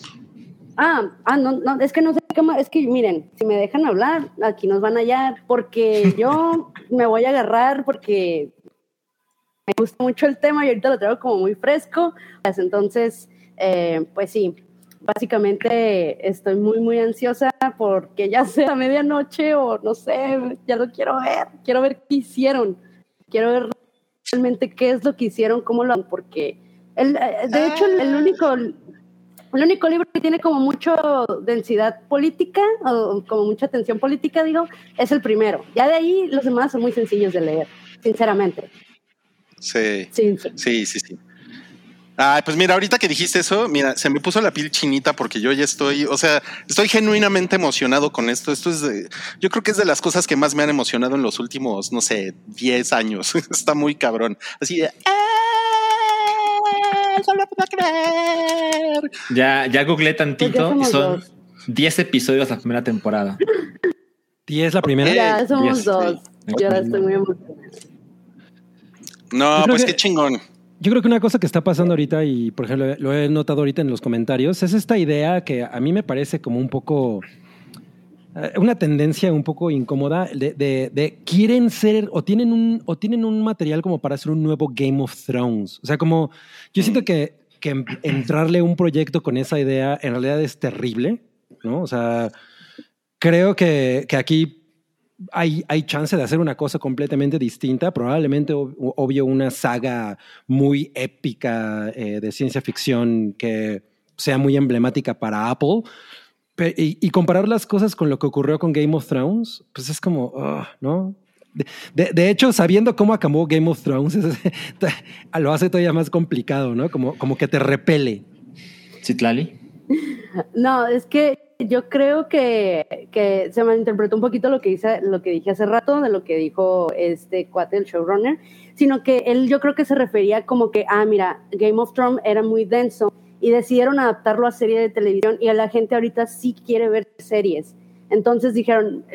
Ah, ah, no, no, es que no sé qué más, es que miren, si me dejan hablar, aquí nos van a hallar, porque yo me voy a agarrar porque me gusta mucho el tema y ahorita lo traigo como muy fresco, pues entonces, eh, pues sí, básicamente estoy muy, muy ansiosa porque ya sea medianoche o no sé, ya lo quiero ver, quiero ver qué hicieron, quiero ver realmente qué es lo que hicieron, cómo lo porque el, eh, de hecho el, el único el único libro que tiene como mucha densidad política, o como mucha tensión política, digo, es el primero. Ya de ahí los demás son muy sencillos de leer, sinceramente. Sí. Sí, sí. Sí, sí, sí. Ay, pues mira, ahorita que dijiste eso, mira, se me puso la piel chinita porque yo ya estoy, o sea, estoy genuinamente emocionado con esto. Esto es, de- yo creo que es de las cosas que más me han emocionado en los últimos, no sé, 10 años. Está muy cabrón. Así de, ¡ah! ¡No lo puedo creer! Ya, ya googleé tantito y somos son dos. 10 episodios la primera temporada. 10 la primera. Ya somos dos. sí. Yo ahora estoy muy emocionada. No, pues que- qué chingón. Yo creo que una cosa que está pasando ahorita, y por ejemplo lo he notado ahorita en los comentarios, es esta idea que a mí me parece como un poco, eh, una tendencia un poco incómoda de, de- quieren ser o tienen, un, o tienen un material como para hacer un nuevo Game of Thrones. O sea, como yo siento que, que em- entrarle un proyecto con esa idea en realidad es terrible, ¿no? O sea, creo que, que aquí hay, hay chance de hacer una cosa completamente distinta, probablemente, ob- obvio, una saga muy épica eh, de ciencia ficción que sea muy emblemática para Apple. Y, y comparar las cosas con lo que ocurrió con Game of Thrones, pues es como, ah, ¿no? De, de- de hecho, sabiendo cómo acabó Game of Thrones, es- lo hace todavía más complicado, ¿no? Como, como que te repele. Citlali. No, es que yo creo que, que se malinterpretó un poquito lo que, hice, lo que dije hace rato, de lo que dijo este cuate, el showrunner, sino que él yo creo que se refería como que, ah, mira, Game of Thrones era muy denso y decidieron adaptarlo a serie de televisión y a la gente ahorita sí quiere ver series. Entonces dijeron,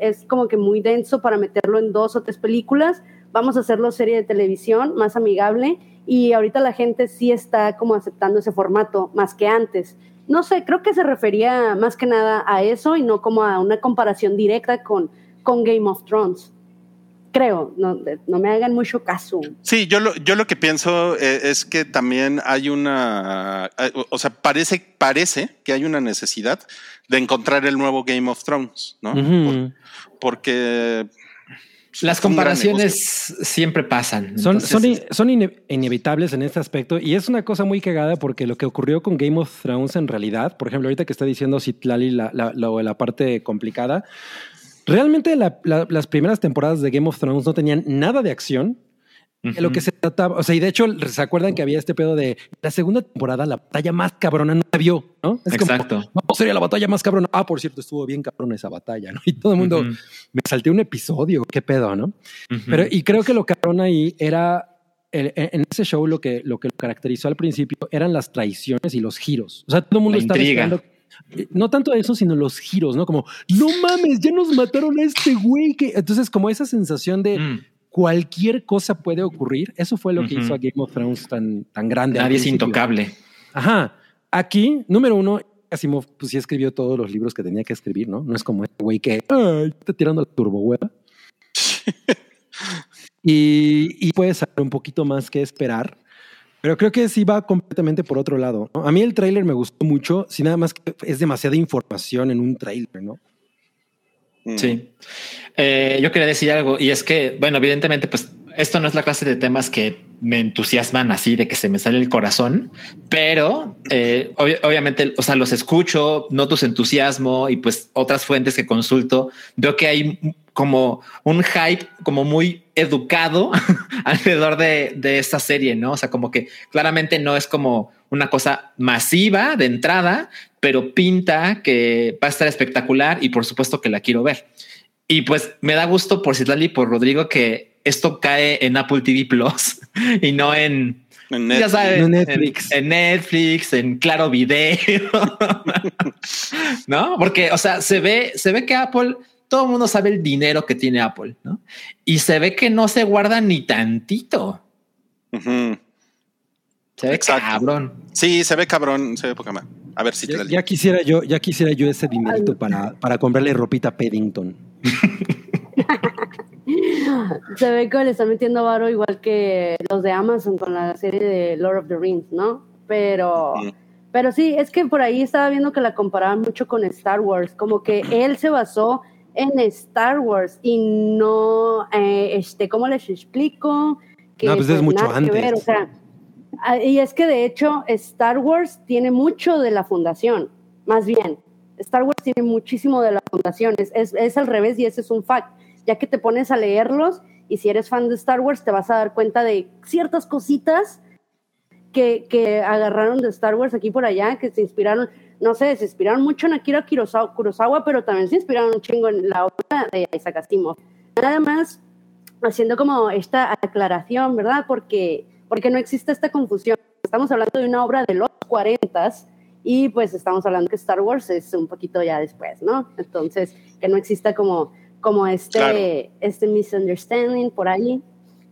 es como que muy denso para meterlo en dos o tres películas, vamos a hacerlo serie de televisión más amigable y ahorita la gente sí está como aceptando ese formato más que antes. No sé, creo que se refería más que nada a eso y no como a una comparación directa con, con Game of Thrones. Creo, no, no me hagan mucho caso. Sí, yo lo, yo lo que pienso eh, es que también hay una, eh, o- sea, parece, parece que hay una necesidad de encontrar el nuevo Game of Thrones, ¿no? Porque, Las comparaciones siempre pasan. Son, Entonces, son, in- son ine- inevitables en este aspecto y es una cosa muy cagada porque lo que ocurrió con Game of Thrones en realidad, por ejemplo, ahorita que está diciendo Citlali la, la, la, la parte complicada, realmente la- la- las primeras temporadas de Game of Thrones no tenían nada de acción. De lo que se trataba, o sea, y de hecho, ¿se acuerdan que había este pedo de la segunda temporada, la batalla más cabrona no la vio, ¿no? Es como, Exacto. no, sería la batalla más cabrona. Ah, por cierto, estuvo bien cabrona esa batalla, ¿no? Y todo el mundo, Ujú. me salté un episodio, qué pedo, ¿no? Ujú. Pero, y creo que lo cabrón ahí era, en en ese show lo que, lo que lo caracterizó al principio eran las traiciones y los giros. O sea, todo el mundo La estaba intriga. esperando. No tanto eso, sino los giros, ¿no? Como, no mames, ya nos mataron a este güey. Que... Entonces, como esa sensación de Mm. cualquier cosa puede ocurrir, eso fue lo que hizo a Game of Thrones tan, tan grande. Nadie es intocable. Ajá. Aquí, número uno, Asimov, pues sí escribió todos los libros que tenía que escribir, ¿no? No es como este güey que "Ay, está tirando la turbohueva. y, y puede saber un poquito más que esperar. Pero creo que sí va completamente por otro lado. ¿no? A mí el tráiler me gustó mucho, si nada más que es demasiada información en un tráiler, ¿no? Mm. Sí. Eh, yo quería decir algo y es que, bueno, evidentemente, pues esto no es la clase de temas que me entusiasman así de que se me sale el corazón, pero eh, obvi- obviamente, o sea, los escucho, noto su entusiasmo y pues otras fuentes que consulto, veo que hay como un hype como muy educado alrededor de, de esta serie, ¿no? O sea, como que claramente no es como una cosa masiva de entrada, pero pinta que va a estar espectacular y por supuesto que la quiero ver. Y pues me da gusto por Citlali y por Rodrigo que esto cae en Apple TV Plus y no en, En ya Netflix. sabes, No en Netflix. En, Netflix, en Claro Video. no, porque, o sea, se ve, se ve que Apple, todo el mundo sabe el dinero que tiene Apple, ¿no? Y se ve que no se guarda ni tantito. Se ve Exacto. cabrón. Sí, se ve cabrón, se ve poca más. A ver si te Ya, la ya quisiera yo, ya quisiera yo ese dinerito para, para comprarle ropita a Paddington. Se ve que le están metiendo varo igual que los de Amazon con la serie de Lord of the Rings, ¿no? Pero, pero sí, es que por ahí estaba viendo que la comparaban mucho con Star Wars, como que él se basó en Star Wars y no, eh, este, ¿cómo les explico? Que No, pues es mucho antes. ver, o sea, ah, y es que de hecho Star Wars tiene mucho de la fundación, más bien. Star Wars tiene muchísimo de la fundación, es, es, es al revés y ese es un fact, ya que te pones a leerlos y si eres fan de Star Wars te vas a dar cuenta de ciertas cositas que, que agarraron de Star Wars aquí por allá, que se inspiraron, no sé, se inspiraron mucho en Akira Kurosawa, pero también se inspiraron un chingo en la obra de Isaac Asimov. Nada más haciendo como esta aclaración, ¿verdad? Porque, porque no existe esta confusión. Estamos hablando de una obra de los 40 y pues estamos hablando que Star Wars es un poquito ya después, ¿no? Entonces, que no exista como, como este, Claro. este misunderstanding por ahí.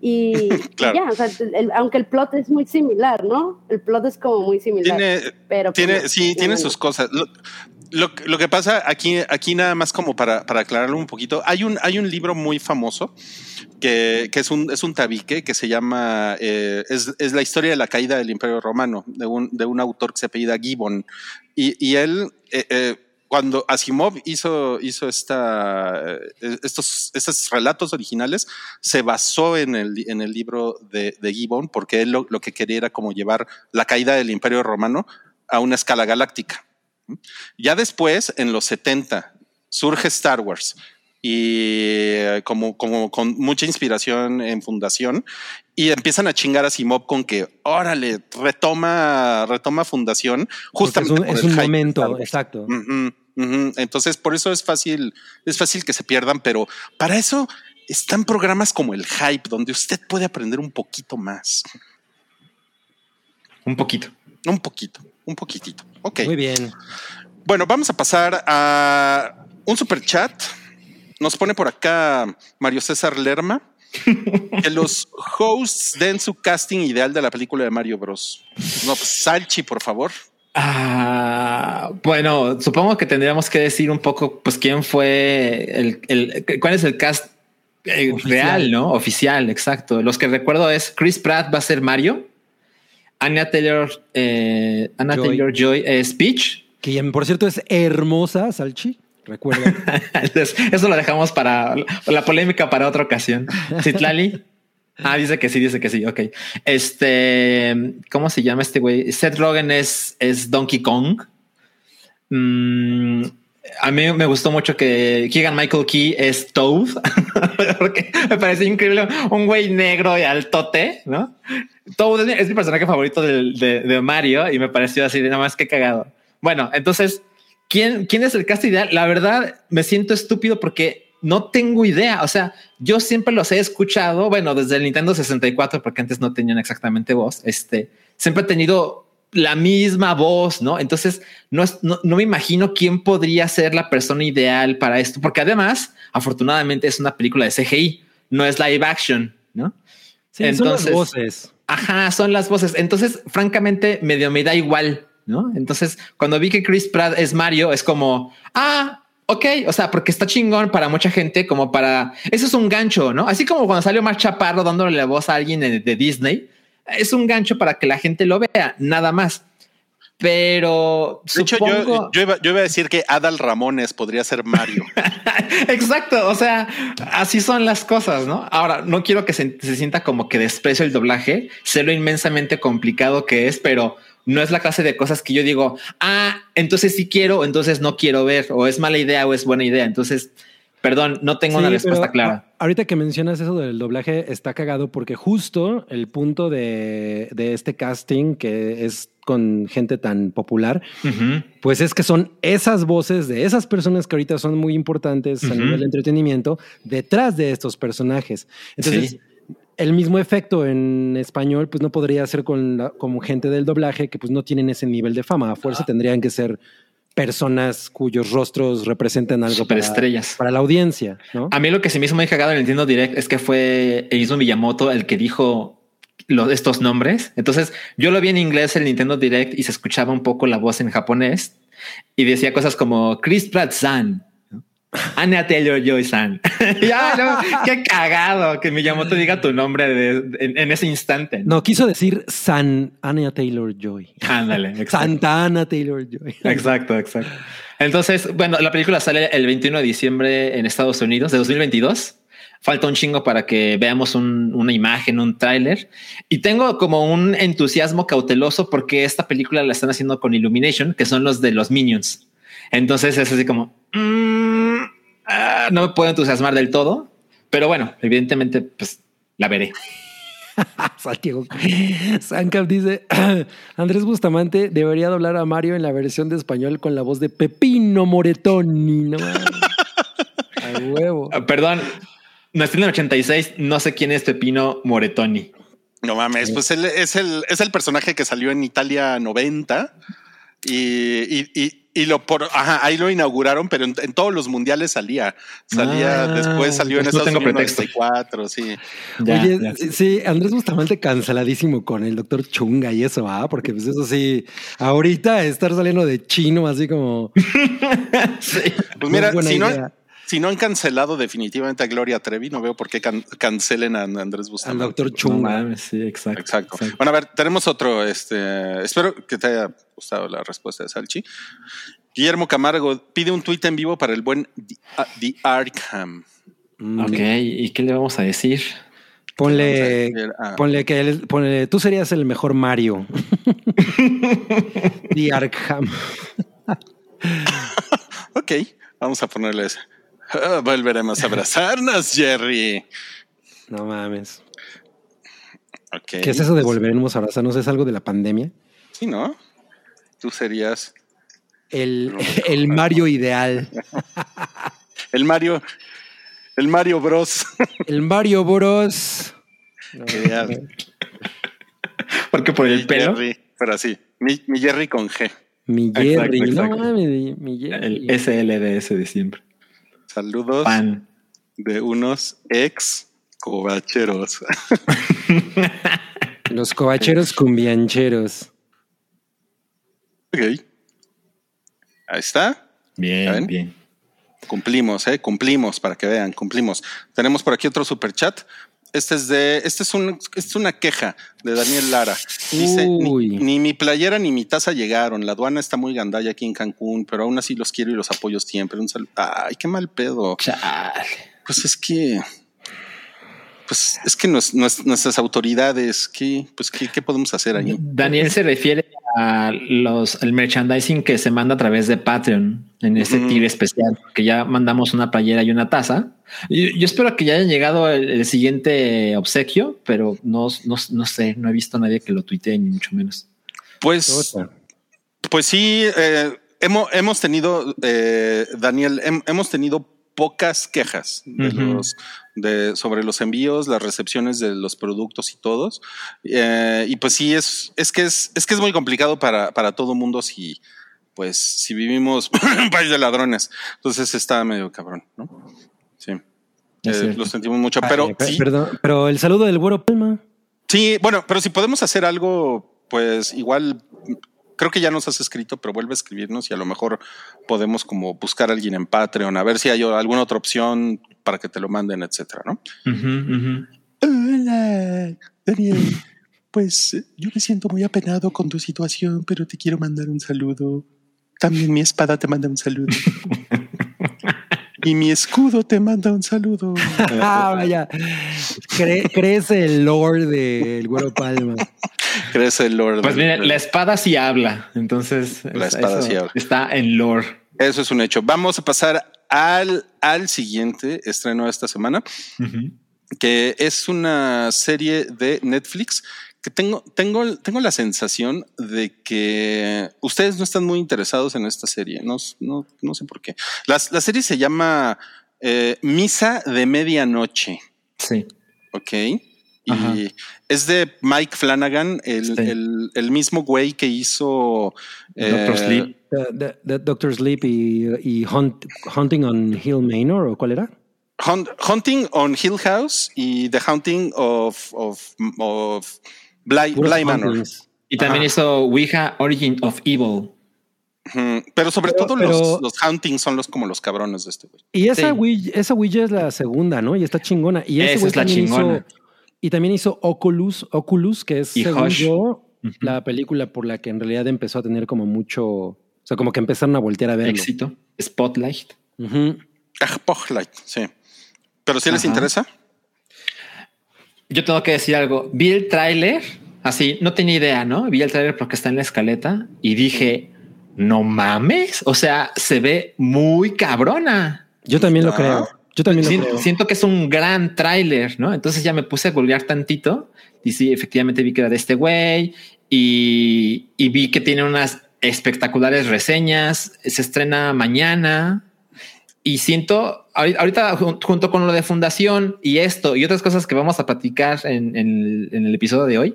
Y, y Claro. ya, o sea, el- aunque el plot es muy similar, ¿no? El plot es como muy similar. Tiene, pero pues, tiene, no, sí, tiene sus no. cosas. Lo, lo, lo que pasa aquí, aquí nada más como para, para aclararlo un poquito, hay un, hay un libro muy famoso que, que es, un, es un tabique que se llama, eh, es, es la historia de la caída del Imperio Romano, de un, de un autor que se apellida Gibbon. Y, y él, eh, eh, cuando Asimov hizo, hizo esta, eh, estos, estos relatos originales, se basó en el, en el libro de, de Gibbon, porque él lo, lo que quería era como llevar la caída del Imperio Romano a una escala galáctica. Ya después, en los 70, surge Star Wars. Y eh, como, como con mucha inspiración en Fundación y empiezan a chingar a Simov con que, órale, retoma, retoma Fundación justamente es un, por es el un momento, Entonces, por eso es fácil, es fácil que se pierdan, pero para eso están programas como el Hype, donde usted puede aprender un poquito más. Un poquito. Un poquito, un poquitito. Ok. Muy bien. Bueno, vamos a pasar a un super chat. Nos pone por acá Mario César Lerma que los hosts den su casting ideal de la película de Mario Bros. No, pues Salchi, por favor. Ah, bueno, supongo que tendríamos que decir un poco, pues, quién fue el, el- cuál es el cast eh, real, ¿no? Oficial, exacto. Los que recuerdo es Chris Pratt va a ser Mario, Anya Taylor, eh, Anna Joy. Taylor Joy es Peach, Que por cierto es hermosa, Salchi. Recuerda. Entonces, eso lo dejamos para la polémica para otra ocasión. Citlali. Ah, dice que sí, dice que sí. Ok. Este, ¿cómo se llama este güey? Seth Rogen es, es Donkey Kong. Mm, a mí me gustó mucho que Keegan Michael Key es Toad, porque me parece increíble un güey negro y altote, ¿no? Toad es mi, personaje favorito de, de Mario y me pareció así nada más que cagado. Bueno, entonces, ¿quién, ¿quién es el cast ideal? La verdad, me siento estúpido porque no tengo idea. O sea, yo siempre los he escuchado, bueno, desde el Nintendo 64, porque antes no tenían exactamente voz. Este siempre he tenido la misma voz, ¿no? Entonces, no, es- no, no me imagino quién podría ser la persona ideal para esto, porque además, afortunadamente, es una película de CGI, no es live action, ¿no? Sí, son las Entonces- voces. Ajá, son las voces. Entonces, francamente, medio me da igual, ¿no? Entonces, cuando vi que Chris Pratt es Mario, es como, ah, ok, o sea, porque está chingón para mucha gente, como para, eso es un gancho, ¿no? Así como cuando salió Mar Chaparro dándole la voz a alguien de, de Disney, es un gancho para que la gente lo vea, nada más. Pero De hecho, yo, iba, yo iba a decir que Adal Ramones podría ser Mario. Exacto, o sea, así son las cosas, ¿no? Ahora, no quiero que se, se sienta como que desprecio el doblaje, sé lo inmensamente complicado que es, pero no es la clase de cosas que yo digo, ah, entonces sí quiero, entonces no quiero ver, o es mala idea o es buena idea. Entonces, perdón, no tengo una respuesta clara. a- Ahorita que mencionas eso del doblaje, está cagado porque justo el punto de, de este casting, que es con gente tan popular, pues es que son esas voces de esas personas que ahorita son muy importantes a Ujú. nivel de entretenimiento detrás de estos personajes. Entonces, Sí. El mismo efecto en español, pues no podría ser con, la- con gente del doblaje que pues no tienen ese nivel de fama. A Ah. fuerza tendrían que ser personas cuyos rostros representan algo para, para la audiencia, ¿no? A mí lo que se me hizo muy cagado en el Nintendo Direct es que fue el mismo Miyamoto el que dijo los, estos nombres. Entonces yo lo vi en inglés el Nintendo Direct y se escuchaba un poco la voz en japonés y decía cosas como Chris Pratt-san, ¿no? Anya Taylor-Joy-san. ya, no, qué cagado que Miyamoto diga tu nombre de- en, en ese instante. No, quiso decir San Anya Taylor Joy. Ándale, exacto. Santa Ana Taylor Joy. Exacto, exacto. Entonces, bueno, la película sale el 21 de diciembre en Estados Unidos de 2022. Falta un chingo para que veamos un- una imagen, un tráiler. Y tengo como un entusiasmo cauteloso porque esta película la están haciendo con Illumination, que son los de los Minions. Entonces es así como, mm, ah, no me puedo entusiasmar del todo, pero bueno, evidentemente, pues la veré. Santiago. Sancap dice: Andrés Bustamante debería doblar a Mario en la versión de español con la voz de Pepino Moretoni. No. A huevo. Ah, Perdón, nací en el 86, no sé quién es Pepino Moretoni. No mames, pues él es el, es el personaje que salió en Italia 90 y, y, y, y lo por ajá, ahí lo inauguraron, pero en, en todos los mundiales salía. Salía, Ah, después salió en pues no Estados tengo Unidos pretexto. 94, sí. Ya, Oye, ya. sí, Andrés Bustamante canceladísimo con el doctor Chunga y eso, ¿ah? Porque pues eso sí, ahorita estar saliendo de chino así como... Pues No mira, si no, idea. Si no han cancelado definitivamente a Gloria Trevi, no veo por qué can- cancelen a Andrés Al Bustamante. doctor No Chunga. mames, sí, exacto. Exacto. exacto. Bueno, a ver, tenemos otro. Este, espero que te haya gustado la respuesta de Salchi. Guillermo Camargo pide un tuit en vivo para el buen The, ah, The Arkham. Mm, Ok, ¿y qué le vamos a decir? Ponle, a ah. ponle que él- ponle, tú serías el mejor Mario. The Arkham. Ok, vamos a ponerle ese. Ah, volveremos a abrazarnos, Jerry. No mames. Ok. ¿Qué es eso de volveremos a abrazarnos? ¿Es algo de la pandemia? Sí, ¿no? Tú serías El, el Mario ideal. el Mario, el Mario Bros. El Mario Bros. No, Ideal. Porque por el Mi pelo, Jerry, pero así, mi, mi Jerry con G. mi Exacto, Jerry. exacto. No mames, mi Jerry. el SLDS de siempre. Saludos Pan. de unos ex covacheros. Los covacheros cumbiancheros. ok. Ahí está. ¿Ya Bien, bien. Cumplimos, ¿eh? Cumplimos para que vean, cumplimos. Tenemos por aquí otro super chat. Este es de, este es un, esta es una queja de Daniel Lara. Dice, ni, mi playera ni mi taza llegaron. La aduana está muy gandalla aquí en Cancún, pero aún así los quiero y los apoyo siempre. Un sal- Ay, qué mal pedo. Chale. Pues es que, pues es que nos- nos- nuestras autoridades, ¿qué, pues qué, qué podemos hacer ahí? Daniel se refiere a los el merchandising que se manda a través de Patreon en este tier especial, que ya mandamos una playera y una taza. Yo, yo espero que ya haya llegado el, el siguiente obsequio, pero no, no, no sé, no he visto a nadie que lo tuitee ni mucho menos. Pues, pues sí, eh, hemos, hemos tenido, eh, Daniel, hem- hemos tenido pocas quejas de los, de, sobre los envíos, las recepciones de los productos y todos. Eh, y pues sí, es, es que es, es que es muy complicado para, para todo mundo si, pues, si vivimos en un país de ladrones. Entonces está medio cabrón, ¿no? Sí. Eh, lo sentimos mucho, pero Ay, sí, perdón, pero el saludo del güero Palma. Sí, bueno, pero si podemos hacer algo, pues igual creo que ya nos has escrito, pero vuelve a escribirnos y a lo mejor podemos como buscar a alguien en Patreon, a ver si hay alguna otra opción para que te lo manden, etcétera, ¿no? Hola, Daniel. Pues eh, yo me siento muy apenado con tu situación, pero te quiero mandar un saludo. También mi espada te manda un saludo. y mi escudo te manda un saludo. Ah, vaya. Cre- crece el lore del güero Palma. Crees el Lord. Pues mire, la espada sí habla, entonces La es- espada sí habla. está en lore. Eso es un hecho. Vamos a pasar al, al siguiente estreno de esta semana, que es una serie de Netflix que tengo, tengo, tengo la sensación de que ustedes no están muy interesados en esta serie. No, no, no sé por qué. La, la serie se llama eh, Misa de Medianoche. Sí. Ok. Ajá. Y es de Mike Flanagan, el, Sí. el, el mismo güey que hizo Doctor eh, Sleep. The, the- the Doctor Sleep y, y Hunt- Hunting on Hill Manor, ¿o cuál era? Hunt- Hunting on Hill House y The Haunting of, of, of Bly, Manor. Y también Ajá. hizo Ouija Origin of Evil. Pero sobre Pero- todo pero- los, los Hauntings son los como los cabrones de este güey. Y esa, Sí. Ouija, esa Ouija es la segunda, ¿no? Y está chingona. Y ese Esa güey es la chingona. hizo. Y también hizo Oculus, Oculus, que es, Y según Hush. yo, la película por la que en realidad empezó a tener como mucho. O sea, como que empezaron a voltear a verlo. Éxito. Spotlight. Ah, Spotlight, sí. Pero si les interesa, Yo tengo que decir algo. Vi el tráiler, así, no tenía idea, ¿no? Vi el tráiler porque está en la escaleta y dije, no mames. O sea, se ve muy cabrona. Yo también lo Ah. creo. Yo también lo Sien- creo. Siento que es un gran tráiler, ¿no? Entonces ya me puse a googlear tantito y sí, efectivamente vi que era de este güey y, y vi que tiene unas espectaculares reseñas. Se estrena mañana y siento ahori- ahorita jun- junto con lo de fundación y esto y otras cosas que vamos a platicar en, en el, en el episodio de hoy.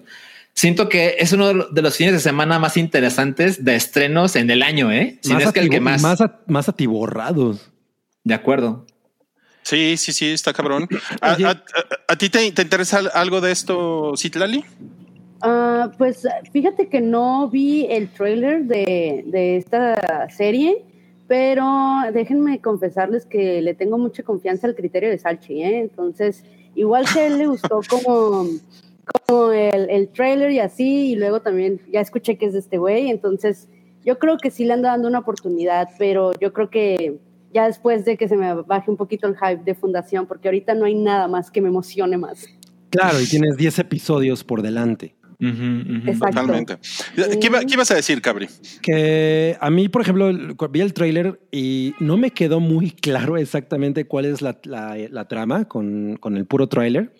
Siento que es uno de lo- de los fines de semana más interesantes de estrenos en el año, ¿eh? Si no es que el que más. Más, a- más atiborrados. De acuerdo. Sí, sí, sí, está cabrón. ¿A, Oye. a- a- a ti te, te interesa algo de esto, Citlali? Ah, pues fíjate que no vi el trailer de, de esta serie, pero déjenme confesarles que le tengo mucha confianza al criterio de Salchi, ¿eh? Entonces, igual que a él le gustó como, como el, el trailer y así, y luego también ya escuché que es de este güey, entonces yo creo que sí le ando dando una oportunidad, pero yo creo que ya después de que se me baje un poquito el hype de Fundación, porque ahorita no hay nada más que me emocione más. Claro, y tienes 10 episodios por delante. Exacto. Totalmente. ¿Qué, qué ibas a decir, Cabri? Que a mí, por ejemplo, vi el tráiler y no me quedó muy claro exactamente cuál es la, la- la trama con, con el puro tráiler,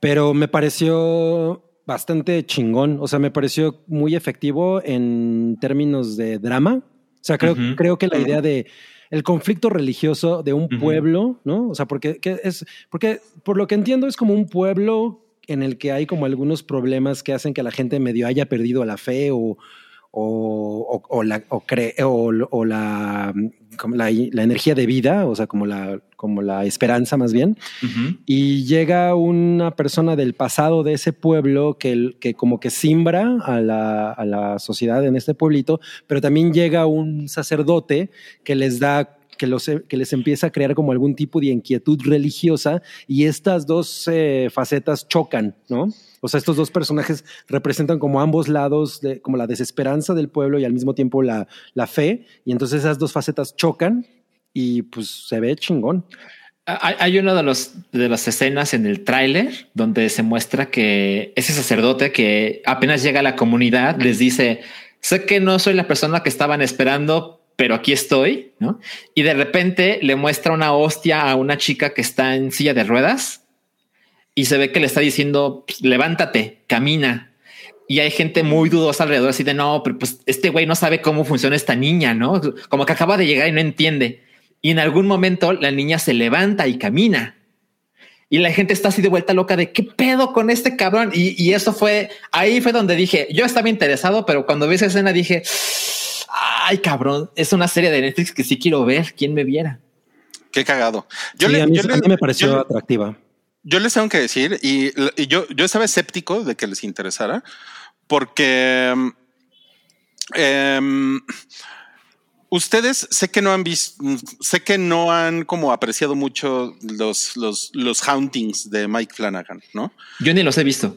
pero me pareció bastante chingón. O sea, me pareció muy efectivo en términos de drama. O sea, creo, creo que la idea de el conflicto religioso de un pueblo, ¿no? O sea, porque que es, porque por lo que entiendo es como un pueblo en el que hay como algunos problemas que hacen que la gente medio haya perdido la fe o, o, o- o la, o, cree- o, o la, como la, la energía de vida, o sea, como la, como la esperanza más bien. Y llega una persona del pasado de ese pueblo que, como que simbra a la, a la sociedad en este pueblito, pero también llega un sacerdote que les da que, los, que les empieza a crear como algún tipo de inquietud religiosa y estas dos eh, facetas chocan, ¿no? O sea, estos dos personajes representan como ambos lados, de, como la desesperanza del pueblo y al mismo tiempo la, la fe, y entonces esas dos facetas chocan y pues se ve chingón. Hay, una de, los, de las escenas en el tráiler donde se muestra que ese sacerdote que apenas llega a la comunidad les dice, sé que no soy la persona que estaban esperando, pero aquí estoy, ¿no? Y de repente le muestra una hostia a una chica que está en silla de ruedas y se ve que le está diciendo, pues, levántate, camina. Y hay gente muy dudosa alrededor, así de no, pero pues este güey no sabe cómo funciona esta niña, ¿no? Como que acaba de llegar y no entiende. Y en algún momento la niña se levanta y camina. Y la gente está así de vuelta loca de qué pedo con este cabrón. Y, y eso fue ahí fue donde dije yo estaba interesado, pero cuando vi esa escena dije ay cabrón, es una serie de Netflix que sí quiero ver. ¿Quién me viera? Qué cagado. Yo Sí, le- a, mí, yo a le- mí me pareció yo- atractiva. Yo les tengo que decir, y, y yo, yo estaba escéptico de que les interesara, porque em, ustedes sé que no han visto, sé que no han como apreciado mucho los, los, los hauntings de Mike Flanagan, ¿no? Yo ni los he visto.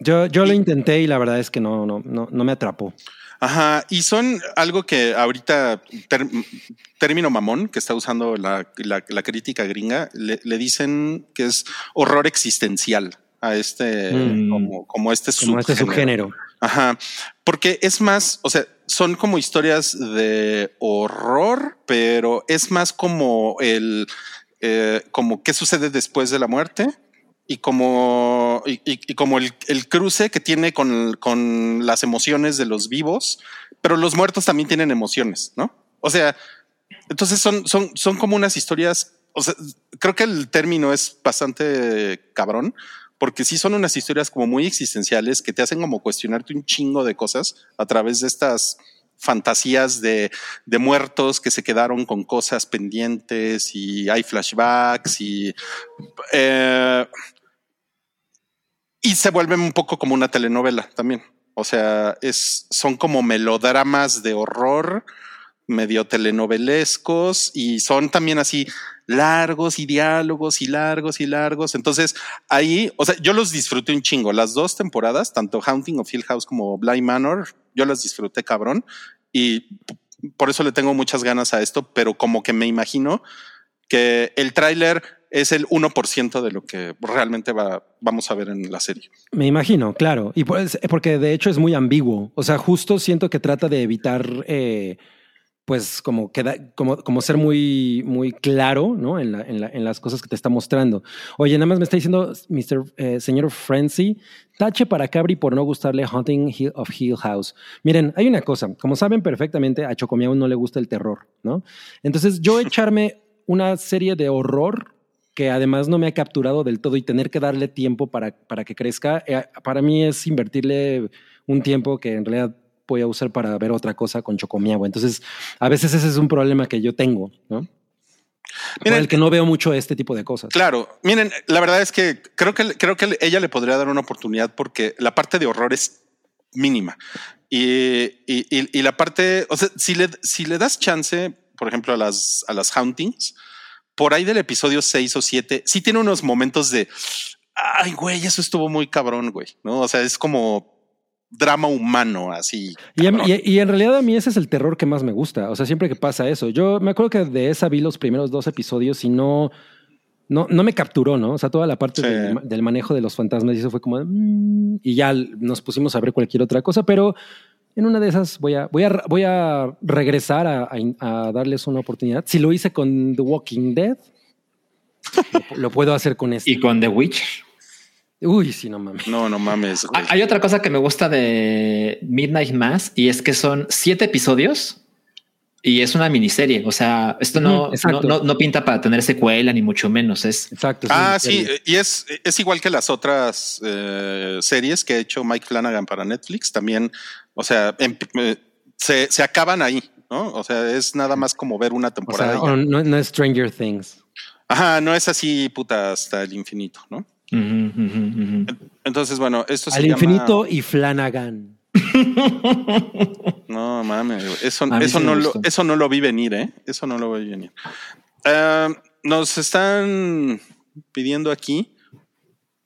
Yo, yo lo intenté y la verdad es que no, no, no, no me atrapó. Ajá, y son algo que ahorita, ter- término mamón que está usando la, la- la crítica gringa, le, le dicen que es horror existencial a este, Mm. como, como este Como este subgénero. subgénero. Ajá, porque es más, o sea, son como historias de horror, pero es más como el, eh, como qué sucede después de la muerte y como, y, y- y como el, el cruce que tiene con, con las emociones de los vivos, pero los muertos también tienen emociones, ¿no? O sea, entonces son, son, son como unas historias, o sea, creo que el término es bastante cabrón, porque sí son unas historias como muy existenciales que te hacen como cuestionarte un chingo de cosas a través de estas fantasías de, de muertos que se quedaron con cosas pendientes y hay flashbacks y eh, y se vuelven un poco como una telenovela también. O sea, es, son como melodramas de horror, medio telenovelescos y son también así largos y diálogos y largos y largos. Entonces ahí, o sea, yo los disfruté un chingo. Las dos temporadas, tanto Haunting of Hill House como Blind Manor, yo las disfruté cabrón y por eso le tengo muchas ganas a esto, pero como que me imagino que el tráiler es el 1% de lo que realmente va, vamos a ver en la serie. Me imagino, claro. Y pues, porque de hecho es muy ambiguo. O sea, justo siento que trata de evitar, eh, pues, como, queda, como, como ser muy, muy claro, ¿no? En, la, en, la, en las cosas que te está mostrando. Oye, nada más me está diciendo, Mr. eh, señor Frenzy, tache para Cabri por no gustarle Hunting Hill of Hill House. Miren, hay una cosa. Como saben perfectamente, a Chocomiao no le gusta el terror, ¿no? Entonces, yo echarme una serie de horror que además no me ha capturado del todo y tener que darle tiempo para, para que crezca, eh, para mí es invertirle un tiempo que en realidad voy a usar para ver otra cosa con Chocomiagua. Entonces, a veces ese es un problema que yo tengo, ¿no? Miren, el que no veo mucho este tipo de cosas. Claro, miren, la verdad es que creo que creo que ella le podría dar una oportunidad porque la parte de horror es mínima y, y, y- y la parte, o sea, si le, si le das chance, por ejemplo, a las, a las hauntings, por ahí del episodio 6 o 7, sí tiene unos momentos de, ay, güey, eso estuvo muy cabrón, güey, ¿no? O sea, es como drama humano, así. Y, a mí- cabrón. y- y en realidad a mí ese es el terror que más me gusta. O sea, siempre que pasa eso. Yo me acuerdo que de esa vi los primeros dos episodios y no, no, no me capturó, ¿no? O sea, toda la parte Sí. del, del manejo de los fantasmas y eso fue como... mm, y ya nos pusimos a ver cualquier otra cosa, pero en una de esas voy a, voy a, voy a regresar a, a- a darles una oportunidad. Si lo hice con The Walking Dead, lo, lo puedo hacer con este. Y con The Witcher. Uy, sí, no mames. No, no mames, güey. Hay- otra cosa que me gusta de Midnight Mass y es que son siete episodios y es una miniserie. O sea, esto no, no, no- no pinta para tener secuela ni mucho menos. Es Exacto. Ah, sí, sí, y es, es igual que las otras eh, series que ha hecho Mike Flanagan para Netflix. También, o sea, em- eh, se, se acaban ahí, ¿no? O sea, es nada más como ver una O temporada. sea, o no, no es Stranger Things. Ajá, no es así, puta, hasta el infinito, ¿no? Entonces, bueno, esto se Al llama- infinito y Flanagan. No mames, eso, eso, no lo, eso no lo vi venir, ¿eh? Eso no lo vi venir. Ah, nos están pidiendo aquí,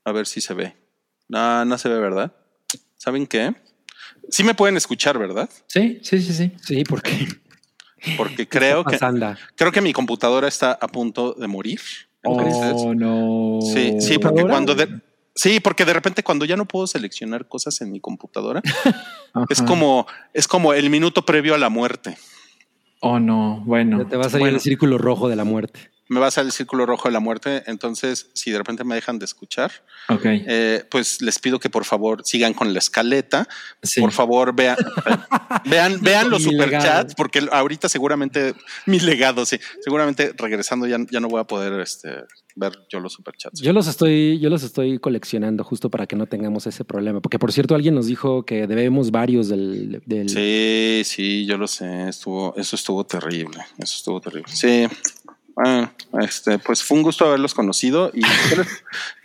a ver si se ve. No, no se ve, ¿verdad? ¿Saben qué? Sí me pueden escuchar, ¿verdad? Sí, sí, sí, sí. Sí, porque Porque creo que, creo que mi computadora está a punto de morir. Entonces, Oh, no. sí, sí, porque cuando de, sí, porque de repente cuando ya no puedo seleccionar cosas en mi computadora, es como, es como el minuto previo a la muerte. Oh, no. Bueno. Ya te va a salir Bueno. el círculo rojo de la muerte. Me va a salir el círculo rojo de la muerte. Entonces, si de repente me dejan de escuchar, Ok. eh, pues les pido que por favor sigan con la escaleta. Sí. Por favor, vean, vean, vean los superchats, porque ahorita seguramente mi legado, sí, seguramente regresando ya, ya no voy a poder este, ver yo los superchats. Yo los estoy, yo los estoy coleccionando justo para que no tengamos ese problema. Porque por cierto, alguien nos dijo que debemos varios del, del Sí, sí, yo lo sé. Estuvo, eso estuvo terrible. Eso estuvo terrible. Sí. Ah, este, pues fue un gusto haberlos conocido. ¿Y qué les,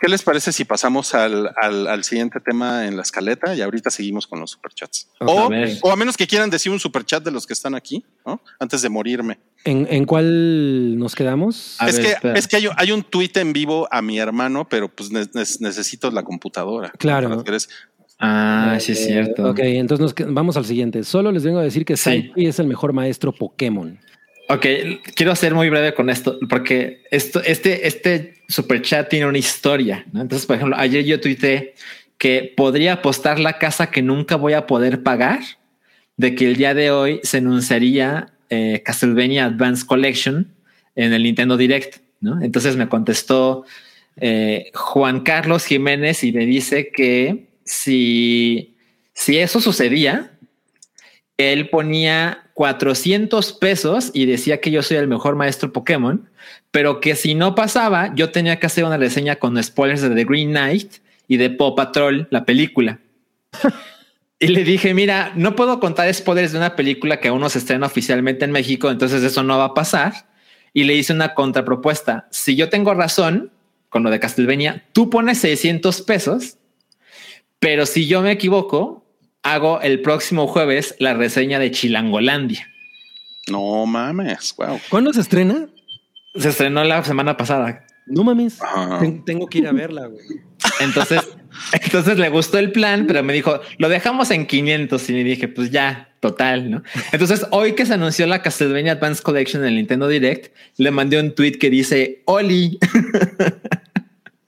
qué les parece si pasamos al, al, al siguiente tema en la escaleta? Y ahorita seguimos con los superchats. O, o a menos que quieran decir un superchat de los que están aquí, ¿no? Antes de morirme. ¿En, en cuál nos quedamos? A es, ver, que, es que hay, hay un tuit en vivo a mi hermano, pero pues ne- ne- necesito la computadora. Claro. Eres- Ah, sí, es Eh, cierto. Ok, entonces nos vamos al siguiente. Solo les vengo a decir que Sí. Es el mejor maestro Pokémon. Ok, quiero ser muy breve con esto, porque esto, este, este super chat tiene una historia. ¿no? Entonces, por ejemplo, ayer yo tuiteé que podría apostar la casa que nunca voy a poder pagar de que el día de hoy se anunciaría eh, Castlevania Advance Collection en el Nintendo Direct. ¿no? Entonces me contestó eh, Juan Carlos Jiménez y me dice que si, si eso sucedía, él ponía 400 pesos y decía que yo soy el mejor maestro Pokémon, pero que si no pasaba, yo tenía que hacer una reseña con spoilers de The Green Knight y de Paw Patrol, la película. y le dije, mira, no puedo contar spoilers de una película que aún no se estrena oficialmente en México, entonces eso no va a pasar. Y le hice una contrapropuesta. Si yo tengo razón con lo de Castlevania, tú pones 600 pesos, pero si yo me equivoco, hago el próximo jueves la reseña de Chilangolandia. No mames, wow. ¿Cuándo se estrena? Se estrenó la semana pasada. No mames. Ajá. Tengo que ir a verla, güey. Entonces, entonces le gustó el plan, pero me dijo, lo dejamos en 500 y le dije, pues ya, total, ¿no? Entonces, hoy que se anunció la Castlevania Advance Collection en el Nintendo Direct, le mandé un tweet que dice, Oli.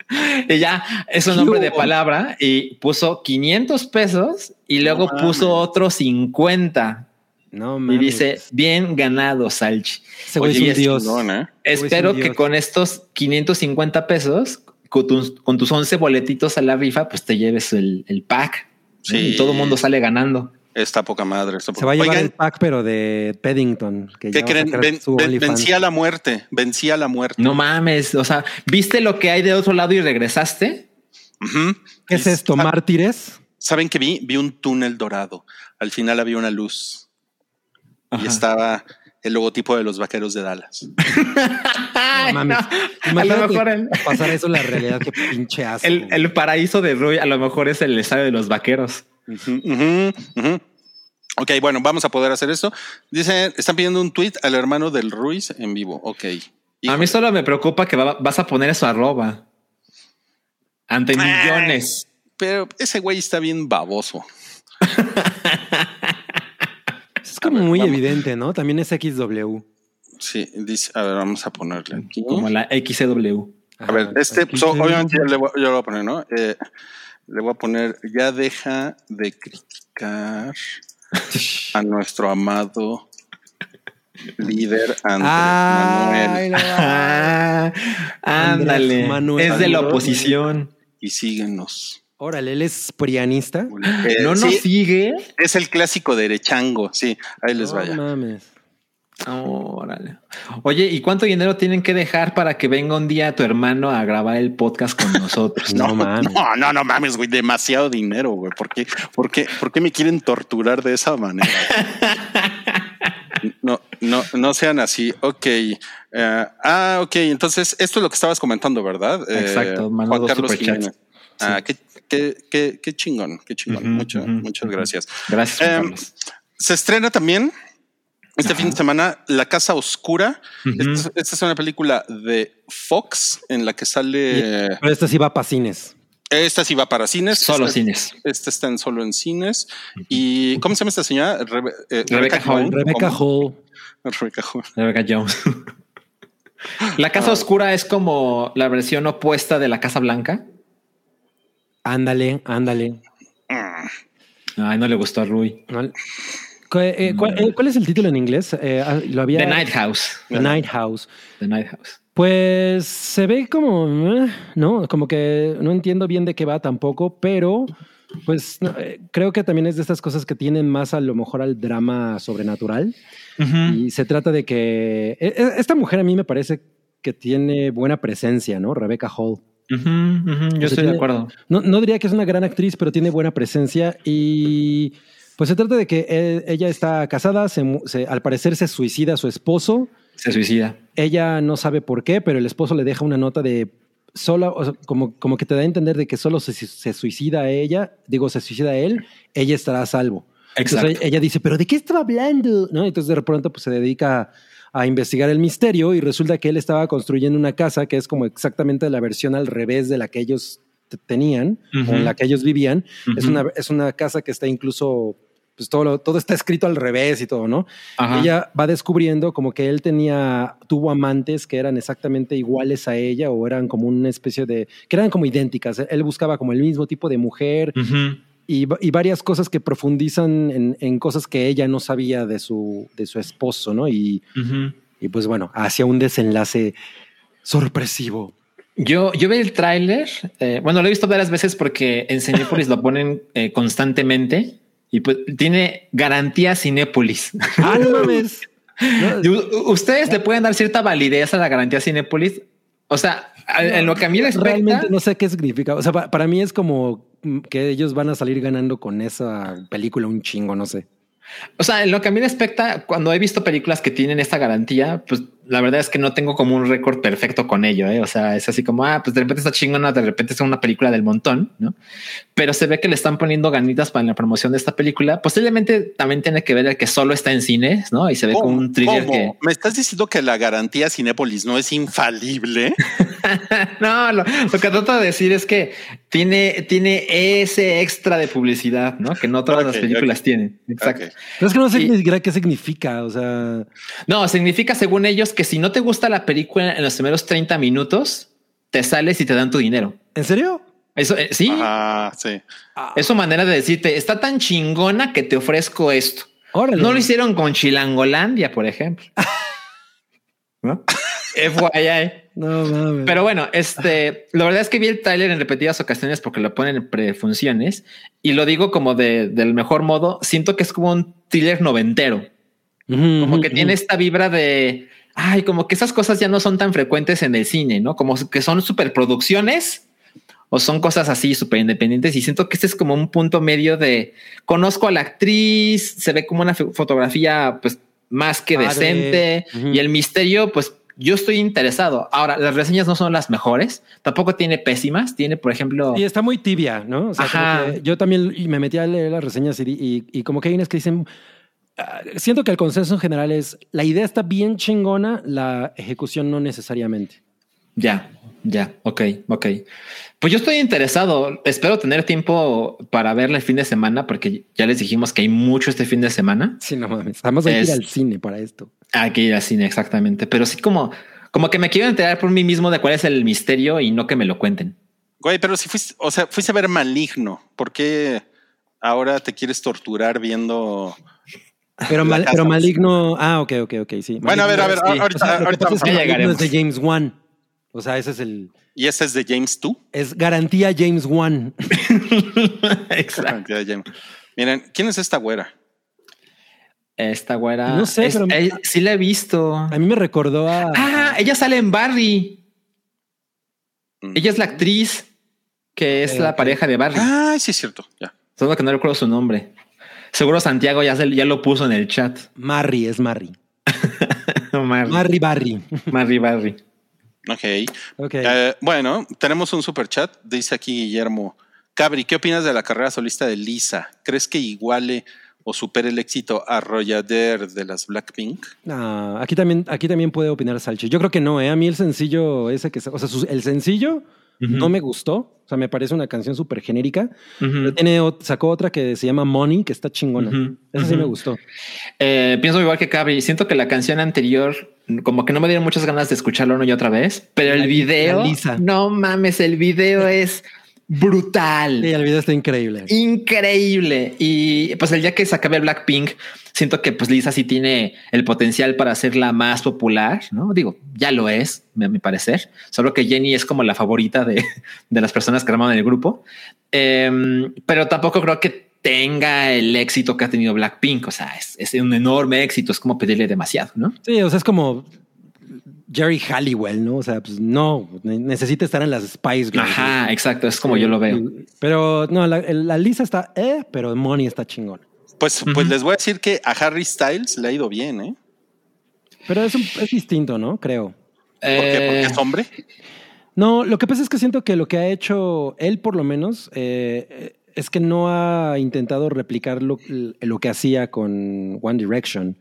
y ya es un nombre de palabra y puso 500 pesos y luego puso otro 50 No y mames. dice, bien ganado, Salchi. Oye, es y dios. Chingón, ¿eh? Es Espero que dios. con estos 550 pesos, con tus, con tus 11 boletitos a la rifa, pues te lleves el, el pack. Sí. Y todo el mundo sale ganando. Está poca madre. está Se poca- va a llevar Oigan, el pack, pero de Paddington. Que ¿Qué creen? Ven- su ven- OnlyFans. vencí a la muerte. Vencí a la muerte. No mames. O sea, ¿viste lo que hay de otro lado y regresaste? ¿Qué es esto? ¿Mártires? ¿Saben qué vi? Vi un túnel dorado. Al final había una luz y estaba el logotipo de los vaqueros de Dallas. No mames. no. A lo mejor el, pasar eso en la realidad. Qué pinche asco. el- el paraíso de Rui a lo mejor es el estadio de los vaqueros. Ujú. Ok, bueno, vamos a poder hacer esto. Dicen, están pidiendo un tweet al hermano del Ruiz en vivo. Ok. A mí solo me preocupa que va- vas a poner eso arroba. Ante Ah. millones. Pero ese güey está bien baboso. Es como ver, muy vamos. evidente, ¿no? También es XW. Sí, dice, a ver, vamos a ponerle aquí. Como la XCW. A ver, este, pues, obviamente ya le voy, yo le voy a poner, ¿no? Eh, le voy a poner, ya deja de criticar a nuestro amado líder Andrés Ay, Manuel no. Ah, ándale. Manuel. es de la oposición. y síguenos. Órale, él es prianista. Eh, no nos sí, sigue. es el clásico derechango, sí, ahí les No vaya. mames. Órale. Oye, ¿y cuánto dinero tienen que dejar para que venga un día tu hermano a grabar el podcast con nosotros? No, mames. No, no, no mames, güey, demasiado dinero, güey. ¿Por qué, por, qué, ¿Por qué me quieren torturar de esa manera? No, no, no sean así. Ok. Eh, ah, ok. Entonces, esto es lo que estabas comentando, ¿verdad? Eh, Exacto, mandó Juan Carlos. Jiménez. Ah, qué, qué, qué, qué chingón, qué chingón. Ujú, Mucho- ujú, muchas ujú. gracias. Gracias, Em. Se estrena también este fin de semana La Casa Oscura. Ujú. esta, es- esta es una película de Fox en la que sale. Pero esta sí va para cines. Esta sí va para cines. Solo esta, cines. Esta está en solo en cines. ¿Y cómo se llama esta señora? Rebe- eh, Rebecca Hall. Rebecca. Hall. Rebecca Hall. Rebecca Jones. la Casa Oscura es como la versión opuesta de la Casa Blanca. Ándale, ándale. Ay, no le gustó a Rui. ¿No? ¿Cu- eh, cuál, eh, cuál es el título en inglés? Eh, ah, lo había. The Night House. The Night House. The Night House. Pues se ve como, eh, no, como que no entiendo bien de qué va tampoco, pero pues no, eh, creo que también es de estas cosas que tienen más a lo mejor al drama sobrenatural. Y se trata de que eh, eh, esta mujer a mí me parece que tiene buena presencia, ¿no? Rebecca Hall. Yo sea, estoy de acuerdo. No, no diría que es una gran actriz, pero tiene buena presencia y pues se trata de que eh, ella está casada, se se- al parecer se suicida su esposo, Se suicida. ella no sabe por qué, pero el esposo le deja una nota de o sea, como, como que te da a entender de que solo se, se suicida a ella, digo, se suicida a él, ella estará a salvo. Exacto. Entonces ella dice, pero ¿de qué estaba hablando? ¿No? Entonces de pronto pues se dedica a investigar el misterio y resulta que él estaba construyendo una casa que es como exactamente la versión al revés de la que ellos tenían Ujú. o en la que ellos vivían. es, una, es una casa que está incluso, pues todo, todo está escrito al revés y todo, ¿no? Ajá. Ella va descubriendo como que él tenía, tuvo amantes que eran exactamente iguales a ella o eran como una especie de, que eran como idénticas. Él buscaba como el mismo tipo de mujer. Y, va- y varias cosas que profundizan en, en cosas que ella no sabía de su, de su esposo, ¿no? Y, y pues bueno, hacia un desenlace sorpresivo. Yo, yo vi el tráiler. eh, bueno, lo he visto varias veces porque en Cinépolis lo ponen eh, constantemente y pues tiene garantía Cinépolis. ¡Ah, no mames! Ustedes le pueden dar cierta validez a la garantía Cinépolis. O sea, a- en lo que a mí respecta, Realmente no sé qué significa. O sea, pa- para mí es como mm, que ellos van a salir ganando con esa película un chingo, no sé. o sea, en lo que a mí respecta, cuando he visto películas que tienen esta garantía, pues la verdad es que no tengo como un récord perfecto con ello. ¿eh? O sea, es así como, ah, pues de repente está chingona, de repente es una película del montón, no? Pero se ve que le están poniendo ganitas para la promoción de esta película. Posiblemente también tiene que ver el que solo está en cines, no? Y se ve como un thriller ¿Cómo? que ¿Me estás diciendo que la garantía Cinépolis no es infalible? no, lo, lo que trato de decir es que tiene, tiene ese extra de publicidad, ¿no? Que no todas las películas tienen. Exacto. Ok. Pero es que no sé Y- ni siquiera qué significa. O sea, No, significa según ellos que si no te gusta la película en los primeros 30 minutos, te sales y te dan tu dinero. ¿en serio? Eso eh, sí, Ah, sí. es su manera de decirte está tan chingona que te ofrezco esto. Órale. No lo hicieron con Chilangolandia, por ejemplo. ¿No? FYI. No mames. Pero bueno, este, la verdad es que vi el tráiler en repetidas ocasiones porque lo ponen en prefunciones y lo digo como de, del mejor modo. Siento que es como un thriller noventero, como que tiene esta vibra de, ay, como que esas cosas ya no son tan frecuentes en el cine, ¿no? Como que son superproducciones o son cosas así súper independientes y siento que este es como un punto medio de conozco a la actriz, se ve como una fo- fotografía pues más que Padre. decente Ujú. y el misterio pues yo estoy interesado. Ahora, las reseñas no son las mejores, tampoco tiene pésimas, tiene por ejemplo... Y está muy tibia, ¿no? O sea, Ajá. yo también me metí a leer las reseñas y, y- y como que hay unas que dicen, siento que el consenso en general es, la idea está bien chingona, la ejecución no necesariamente. Ya, ya, ok, ok. Pues yo estoy interesado. Espero tener tiempo para verla el fin de semana, porque ya les dijimos que hay mucho este fin de semana. Sí, no mames. Vamos a ir al cine para esto. Hay que ir al cine, exactamente. Pero sí como, como que me quiero enterar por mí mismo de cuál es el misterio y no que me lo cuenten. Güey, pero si fuiste, o sea, fuiste a ver Maligno, ¿por qué ahora te quieres torturar viendo? Pero, mal- casa. pero maligno. Ah, ok, ok, ok. Sí. Bueno, a ver, a ver, sí. O ahorita, sea, ahorita es que es de James Wan. O sea, ese es el. ¿Y ese es de James 2? Es garantía James Wan. Exacto. Ya, ya. Miren, ¿quién es esta güera? Esta güera. No sé, es- pero- eh, sí la he visto. A mí me recordó a. Ah, ella sale en Barry. Mm. Ella es la actriz que es Ok, la pareja de Barry. Ah, sí es cierto. Ya. Solo que no recuerdo su nombre. Seguro Santiago ya, se- ya lo puso en el chat. Marry, es Marry. Marry. Marry Barry. Marry Barry. Ok. Ok. Eh, bueno, tenemos un super chat. Dice aquí Guillermo. Cabri, ¿qué opinas de la carrera solista de Lisa? ¿Crees que iguale o supere el éxito arrollader de las Blackpink? Ah, aquí también, aquí también puede opinar Salchi. Yo creo que no, ¿eh? A mí el sencillo ese que, o sea, su- el sencillo no me gustó. O sea, me parece una canción súper genérica. Pero tiene, ot- sacó otra que se llama Money, que está chingona. Ujú, Esa sí me gustó. Eh, pienso igual que Cabri. Siento que la canción anterior, como que no me dieron muchas ganas de escucharlo una y otra vez, pero La- el video, no mames, el video es brutal. Sí, el video está increíble. Increíble. Y pues el día que se acabe Blackpink, siento que pues Lisa sí tiene el potencial para ser la más popular, ¿no? Digo, ya lo es, a mi parecer. Solo que Jenny es como la favorita de, de las personas que armaron el grupo. Em, pero tampoco creo que tenga el éxito que ha tenido Blackpink. O sea, es, es un enorme éxito. Es como pedirle demasiado, ¿no? Sí, o sea, es como Jerry Halliwell, ¿no? O sea, pues no, ne- necesita estar en las Spice Girls. Ajá, exacto. Es como yo lo veo. Pero no, la, la Lisa está, eh, pero Money está chingón. Pues, pues les voy a decir que a Harry Styles le ha ido bien, ¿eh? Pero es, un- es distinto, ¿no? Creo. ¿Por qué? Porque Eh, es hombre. No, lo que pasa es que siento que lo que ha hecho él, por lo menos, eh, es que no ha intentado replicar lo, lo que hacía con One Direction.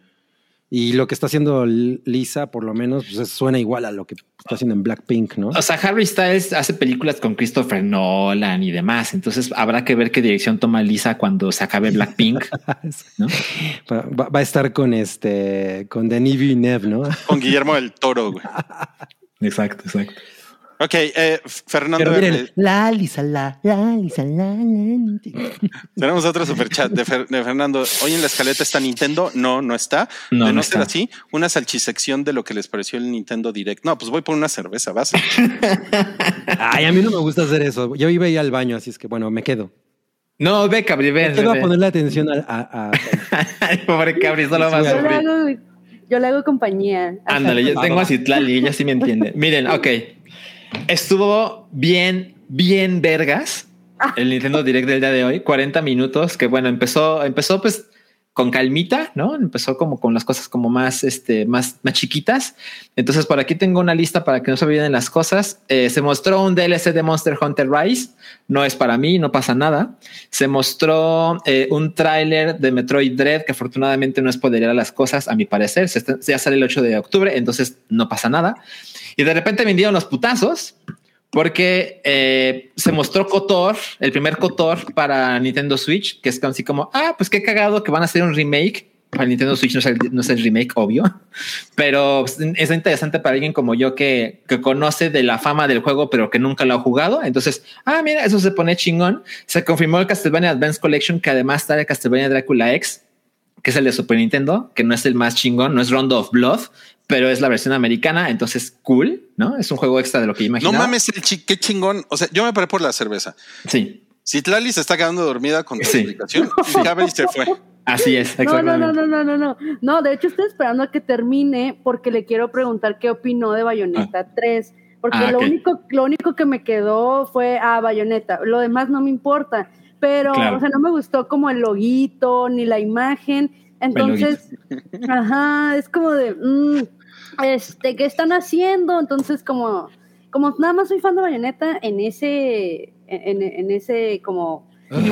Y lo que está haciendo Lisa, por lo menos, pues, suena igual a lo que está haciendo en Blackpink, ¿no? O sea, Harry Styles hace películas con Christopher Nolan y demás. Entonces habrá que ver qué dirección toma Lisa cuando se acabe Blackpink. ¿no? Va, va- va a estar con este, con Denis Villeneuve, ¿no? Con Guillermo del Toro, güey. Exacto, exacto. Ok, eh, Fernando. Pero miren, eh, la Lisa, la, la Lisa, la, la. tenemos otro superchat de, Fer- de Fernando. Hoy en la escaleta está Nintendo. No, no está. No, de no, no ser está. así, una salchisección de lo que les pareció el Nintendo Direct. No, pues voy por una cerveza, vas. Ay, a mí no me gusta hacer eso. Yo iba a ir al baño, así es que bueno, me quedo. No, ve, Cabri, Me ven. quedo a ven. ponerle atención a, a- a- Ay, pobre Cabri, solo va a Sí, Yo le sufrir. hago, yo le hago compañía. Ándale, yo tengo a Citlali, ella sí me entiende. Miren, ok. Estuvo bien, bien vergas el Nintendo Direct del día de hoy. 40 minutos, que bueno, empezó, empezó pues con calmita, ¿no? Empezó como con las cosas como más, este, más, más chiquitas. Entonces, por aquí tengo una lista para que no se olviden las cosas. Eh, se mostró un DLC de Monster Hunter Rise. No es para mí, no pasa nada. Se mostró eh, un tráiler de Metroid Dread que afortunadamente no spoilerá las cosas, a mi parecer. Se está- ya sale el 8 de octubre, entonces no pasa nada. Y de repente vendieron los putazos porque eh, se mostró Kotor, el primer Kotor para Nintendo Switch, que es así como, ah, pues qué cagado que van a hacer un remake. Para Nintendo Switch no es el, el remake, obvio, pero pues, es interesante para alguien como yo que, que conoce de la fama del juego, pero que nunca lo ha jugado. Entonces, ah, mira, eso se pone chingón. Se confirmó el Castlevania Advance Collection, que además trae Castlevania Drácula X, que es el de Super Nintendo, que no es el más chingón, no es Rondo of Blood, pero es la versión americana, entonces cool, ¿no? Es un juego extra de lo que No imaginaba. mames, el chi, qué chingón. O sea, yo me paré por la cerveza. Sí, Si Tlali se está quedando dormida con tu Sí. explicación, y se fue. así es, No, no, exactamente. no, no, no, no, no. No, de hecho estoy esperando a que termine porque le quiero preguntar qué opinó de Bayonetta 3. Porque Ah, lo, único, lo único que me quedó fue a Bayonetta. Lo demás no me importa. Pero, Claro. o sea, no me gustó como el loguito ni la imagen. Entonces, ajá, es como de, mm, este, ¿qué están haciendo? Entonces, como, como nada más soy fan de Bayonetta en ese, en, en ese como... Ay.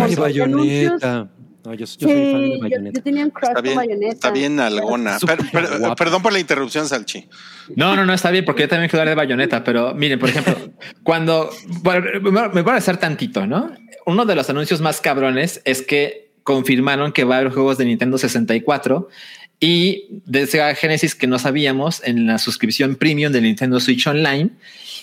No, yo, yo soy fan Sí, de yo, yo tenía un crush Está con bien, Bayonetta. está bien algona. Per- perdón por la interrupción, Salchi. No, no, no está bien, porque yo también quiero hablar de bayoneta, pero miren, por ejemplo, cuando bueno, me voy a hacer tantito, ¿no? Uno de los anuncios más cabrones es que confirmaron que va a haber juegos de Nintendo 64 y de Sega Genesis que no sabíamos en la suscripción premium de Nintendo Switch Online.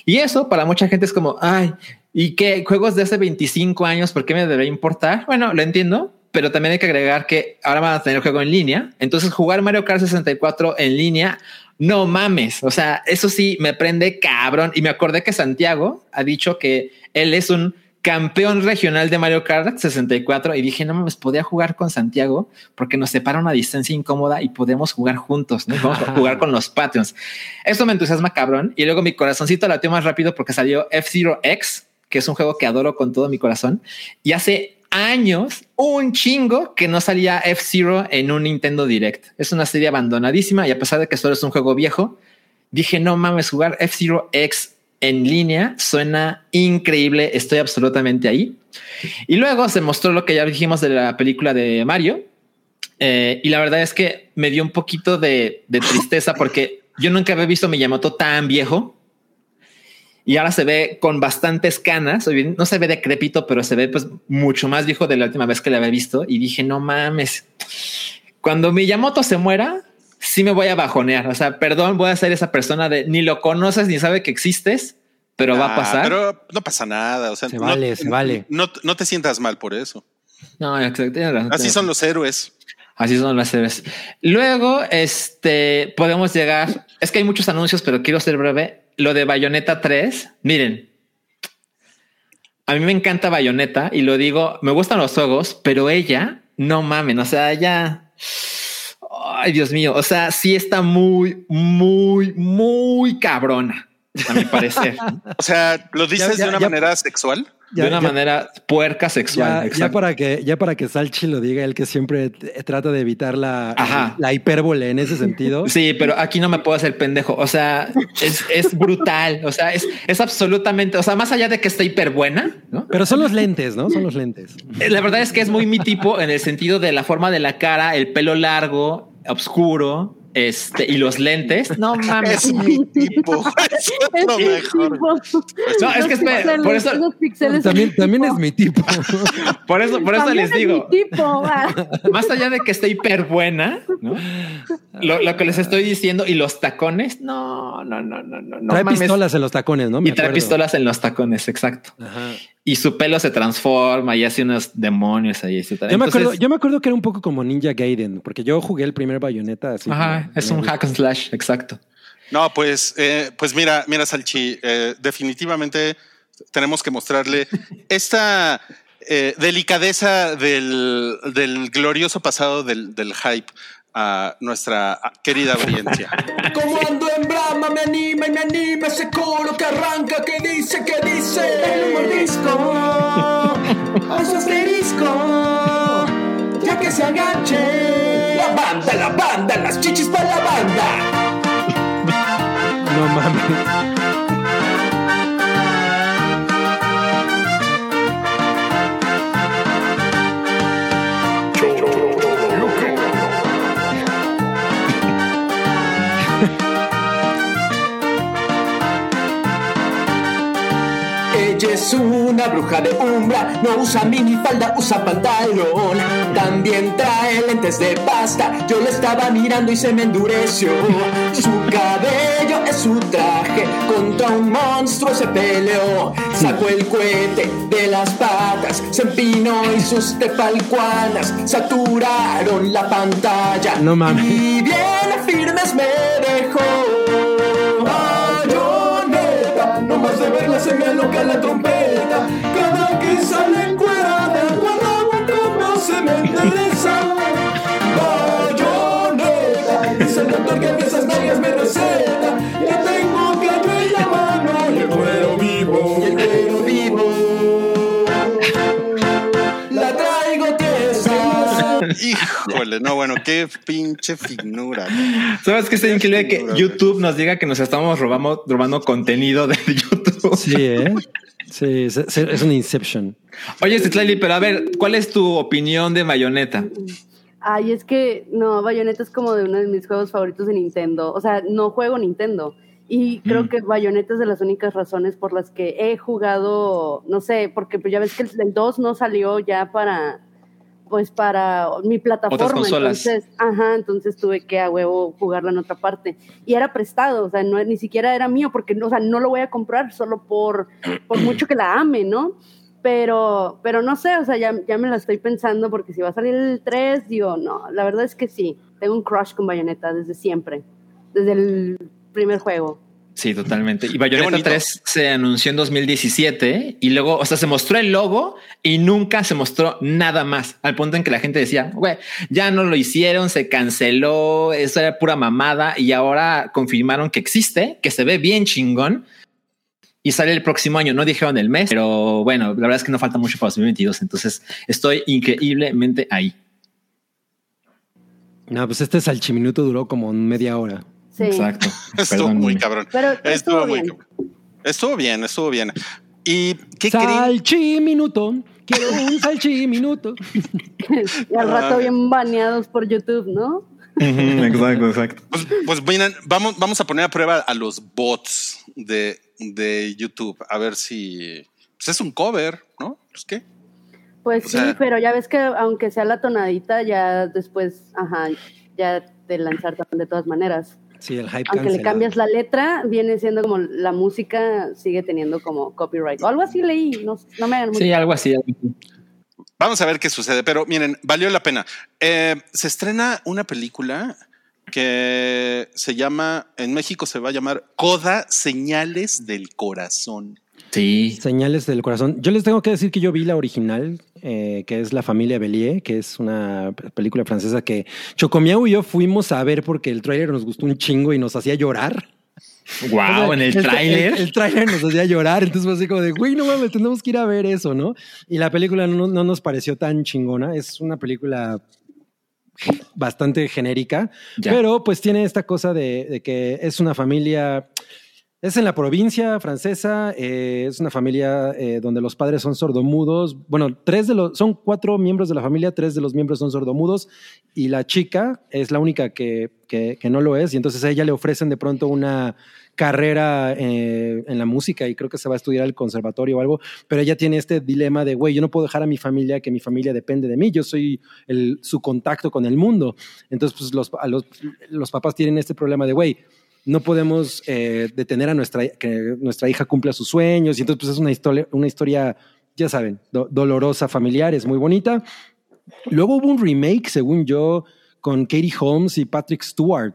Y eso para mucha gente es como, ay, ¿y qué juegos de hace 25 años? ¿Por qué me debe importar? Bueno, lo entiendo, pero también hay que agregar que ahora van a tener juego en línea. Entonces jugar Mario Kart 64 en línea, no mames. O sea, eso sí me prende cabrón. Y me acordé que Santiago ha dicho que él es un campeón regional de Mario Kart 64 y dije, no mames, podía jugar con Santiago porque nos separa una distancia incómoda y podemos jugar juntos, ¿no? Vamos a jugar con los Patreons. Esto me entusiasma cabrón. Y luego mi corazoncito latió más rápido porque salió F-Zero X, que es un juego que adoro con todo mi corazón. Y hace años, un chingo que no salía F-Zero en un Nintendo Direct. Es una serie abandonadísima y a pesar de que solo es un juego viejo, dije, no mames, jugar F-Zero X en línea suena increíble, estoy absolutamente ahí. Y luego se mostró lo que ya dijimos de la película de Mario. eh, y la verdad es que me dio un poquito de, de tristeza porque yo nunca había visto a Miyamoto tan viejo. Y ahora se ve con bastantes canas. No se ve decrépito, pero se ve pues mucho más viejo de la última vez que le había visto. Y dije, no mames, cuando Miyamoto se muera, sí me voy a bajonear. O sea, perdón, voy a ser esa persona de ni lo conoces ni sabe que existes, pero va a Ah, pasar. Pero no pasa nada. O sea, Se no- vale, se vale. No, no te sientas mal por eso. No, exacto, tienes razón, Así tienes son los héroes. Así son las series. Luego, este podemos llegar. Es que hay muchos anuncios, pero quiero ser breve. Lo de Bayonetta 3. Miren, a mí me encanta Bayonetta y lo digo, me gustan los juegos, pero ella no mamen. O sea, ya. Ay, Dios mío. O sea, sí está muy, muy, muy cabrona, a mi parecer. O sea, ¿lo dices ya- de una ya- manera sexual? Ya- de una ya- manera puerca sexual. Ya, para que, ya para que Salchi lo diga, él que siempre trata de evitar la, Ajá. la hipérbole en ese sentido. Sí, pero aquí no me puedo hacer pendejo. O sea, es, es brutal. O sea, es, es absolutamente, o sea, más allá de que está hiper buena, ¿no? Pero son los lentes, ¿no? Son los lentes. Eh, La verdad es que es muy mi tipo en el sentido de la forma de la cara, el pelo largo, oscuro, este, y los lentes. No mames. Es mi tipo. Eso es lo Es mejor. tipo- No, es que espera, píxeles, por eso- También, son también tipo. es mi tipo. Por eso, por eso También les es digo, mi tipo, va. más allá de que esté hiper buena, ¿no? Lo, lo que les estoy diciendo y los tacones, no, no, no, no, no. no Trae mames. pistolas en los tacones, ¿no? Me Y trae acuerdo. pistolas en los tacones, exacto. Ajá. Y su pelo se transforma y hace unos demonios ahí. Yo me, acuerdo, yo me acuerdo que era un poco como Ninja Gaiden, porque yo jugué el primer bayoneta así. Ajá, es un hack and slash, exacto. No, pues, eh, pues mira, mira, Salchi, eh, definitivamente tenemos que mostrarle esta eh, delicadeza del, del glorioso pasado del, del hype a nuestra querida audiencia. Como ando en brama, me anima y me anima ese coro que arranca, que dice, que dice. Dale un mordisco a su asterisco, ya que se agache. La banda, la banda, las chichis para la banda. No mames. Es una bruja de umbra, no usa minifalda, usa pantalón. También trae lentes de pasta, yo la estaba mirando y se me endureció. Su cabello es su traje, contra un monstruo se peleó. Sacó el cohete de las patas, se empinó y sus tepalcuanas saturaron la pantalla. No mames. Y bien firmes me dejó. Se me aloca la trompeta. Cada que sale encuerada, guarda como se me endereza. Híjole, no, bueno, qué pinche finura. ¿Sabes qué está increíble que YouTube nos diga que nos estamos robando, robando contenido de YouTube? Sí, ¿eh? Sí, es un Inception. Oye, Citlali, pero a ver, ¿cuál es tu opinión de Bayonetta? Ay, es que no, Bayonetta es como de uno de mis juegos favoritos de Nintendo. O sea, no juego Nintendo. Y creo Mm. que Bayonetta es de las únicas razones por las que he jugado, no sé, porque pues ya ves que el, el 2 no salió ya para, pues para mi plataforma. Entonces, ajá, entonces tuve que a huevo jugarla en otra parte. Y era prestado, o sea, no, ni siquiera era mío, porque o sea, no lo voy a comprar solo por, por mucho que la ame, ¿no? Pero, pero no sé, o sea, ya, ya me la estoy pensando porque si va a salir el 3, digo, no, la verdad es que sí, tengo un crush con Bayonetta desde siempre, desde el primer juego. Sí, totalmente. Y Bayonetta bonito. 3 se anunció en 2017 y luego, o sea, se mostró el logo y nunca se mostró nada más. Al punto en que la gente decía, güey, ya no lo hicieron, se canceló, eso era pura mamada y ahora confirmaron que existe, que se ve bien chingón y sale el próximo año. No dijeron el mes, pero bueno, la verdad es que no falta mucho para 2022. Entonces estoy increíblemente ahí. No, pues este salchiminuto duró como media hora. Sí. Exacto. Estuvo muy cabrón. Pero Estuvo estuvo muy bien. cabrón. Estuvo bien, estuvo bien. ¿Y qué creen? Salchiminuto. Quiero un salchiminuto. y al rato bien baneados por YouTube, ¿no? Exacto, exacto. Pues, pues miren, vamos, vamos a poner a prueba a los bots de, de YouTube, a ver si pues es un cover, ¿no? Pues qué. Pues O sí, sea- pero ya ves que aunque sea la tonadita, ya después, ajá, ya te lanzar de todas maneras. Sí, el hype Aunque le cambias la letra, viene siendo como la música sigue teniendo como copyright. O algo así leí, no, no me hagan mucho. Sí, algo así. algo así. Vamos a ver qué sucede, pero miren, valió la pena. Eh, se estrena una película que se llama, en México se va a llamar Coda Señales del Corazón. Sí. Señales del corazón. Yo les tengo que decir que yo vi la original, eh, que es La familia Bellier, que es una película francesa que Chocomiao y yo fuimos a ver porque el tráiler nos gustó un chingo y nos hacía llorar. Wow, O sea, en el El, tráiler. el tráiler nos hacía llorar, entonces fue así como de, güey, no mames, tenemos que ir a ver eso, ¿no? Y la película no, no nos pareció tan chingona, es una película bastante genérica, Ya. pero pues tiene esta cosa de, de que es una familia, es en la provincia francesa, eh, es una familia eh, donde los padres son sordomudos, bueno, tres de los, son cuatro miembros de la familia, tres de los miembros son sordomudos y la chica es la única que, que, no lo es y entonces a ella le ofrecen de pronto una carrera eh, en la música y creo que se va a estudiar al conservatorio o algo, pero ella tiene este dilema de, güey, yo no puedo dejar a mi familia, que mi familia depende de mí, yo soy el, su contacto con el mundo. Entonces, pues los, a los, los papás tienen este problema de, güey, no podemos eh, detener a nuestra, que nuestra hija cumpla sus sueños y entonces pues es una historia, una historia ya saben, do- dolorosa, familiar, es muy bonita. Luego hubo un remake, según yo, con Katie Holmes y Patrick Stewart.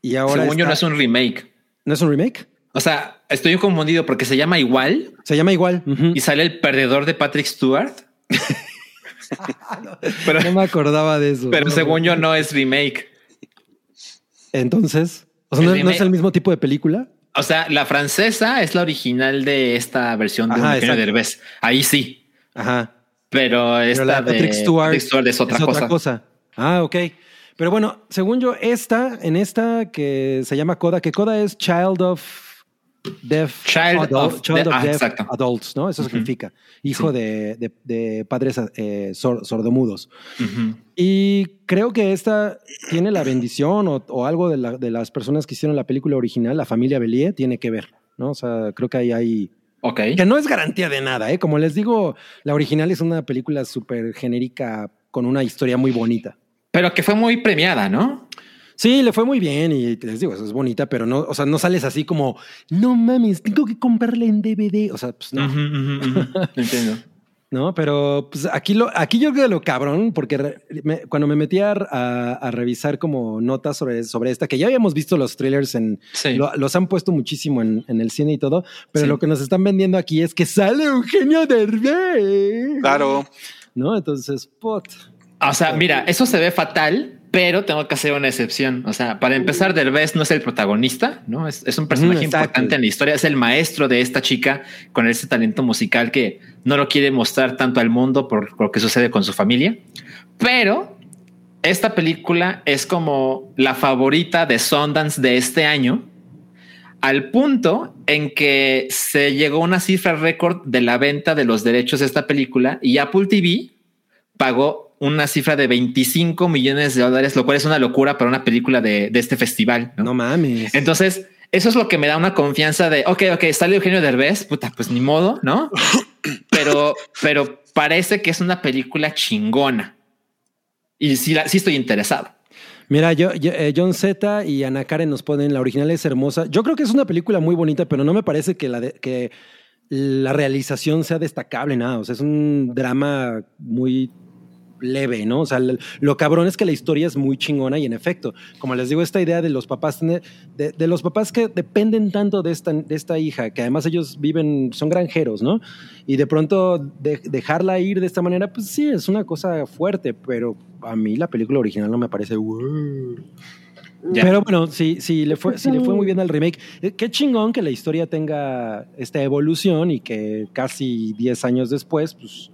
Y ahora Según yo, no es un remake. ¿No es un remake? O sea, estoy confundido porque se llama igual Se llama igual. y sale el perdedor de Patrick Stewart. pero No me acordaba de eso. pero No, según yo, no es remake. Entonces, o sea, ¿no, no es el mismo tipo de película? O sea, la francesa es la original de esta versión de Ajá, exacto. Derbez. Ahí sí. Ajá. Pero esta Pero la de Patrick Stewart, Patrick Stewart es otra cosa. Ah, ok. Pero bueno, según yo, esta, en esta que se llama Coda, que Coda es Child of Deaf, Child adult- of child de- of ah, Deaf exacto. Adults, ¿no? Eso significa hijo de, de- de padres eh, sor- sordomudos. Y creo que esta tiene la bendición o, o algo de, la- de las personas que hicieron la película original, la familia Bellier, tiene que ver, ¿no? O sea, creo que ahí hay... Ok. Que no es garantía de nada, ¿eh? Como les digo, la original es una película súper genérica con una historia muy bonita. Pero que fue muy premiada, ¿no? Sí, le fue muy bien y les digo, eso es bonita, pero no, o sea, no sales así como, no mames, tengo que comprarla en DVD. O sea, pues no. Entiendo. no, pero pues aquí lo, aquí yo creo que lo cabrón, porque re- me- cuando me metí a, a- a revisar como notas sobre, sobre esta, que ya habíamos visto los trailers en, Sí. lo- los han puesto muchísimo en, en el cine y todo, pero Sí. lo que nos están vendiendo aquí es que sale Eugenio Derbez. Claro. ¿No? Entonces, pot. O sea, mira, eso se ve fatal, pero tengo que hacer una excepción. O sea, para empezar, Derbez no es el protagonista, ¿no? Es, es un personaje Mm, importante en la historia. Es el maestro de esta chica con ese talento musical que no lo quiere mostrar tanto al mundo por, por lo que sucede con su familia. Pero esta película es como la favorita de Sundance de este año, al punto en que se llegó a una cifra récord de la venta de los derechos de esta película y Apple TV pagó una cifra de 25 millones de dólares, lo cual es una locura para una película de, de este festival. ¿no? No mames. Entonces, eso es lo que me da una confianza de, ok, ok, sale Eugenio Derbez, puta, pues ni modo, ¿no? Pero, pero parece que es una película chingona. Y sí, la- sí estoy interesado. Mira, yo, yo- eh, John Z y Ana Karen nos ponen, la original es hermosa. Yo creo que es una película muy bonita, pero no me parece que la, de- que la realización sea destacable, nada. O sea, es un drama muy leve, ¿no? O sea, lo cabrón es que la historia es muy chingona y en efecto, como les digo, esta idea de los papás, tener- de, de los papás que dependen tanto de esta, de esta hija, que además ellos viven, son granjeros, ¿no? Y de pronto de- dejarla ir de esta manera, pues sí, es una cosa fuerte, pero a mí la película original no me parece... "Wow". Ya. Pero bueno, sí, sí le fue, sí le fue muy bien al remake. Eh, Qué chingón que la historia tenga esta evolución y que casi 10 años después, pues,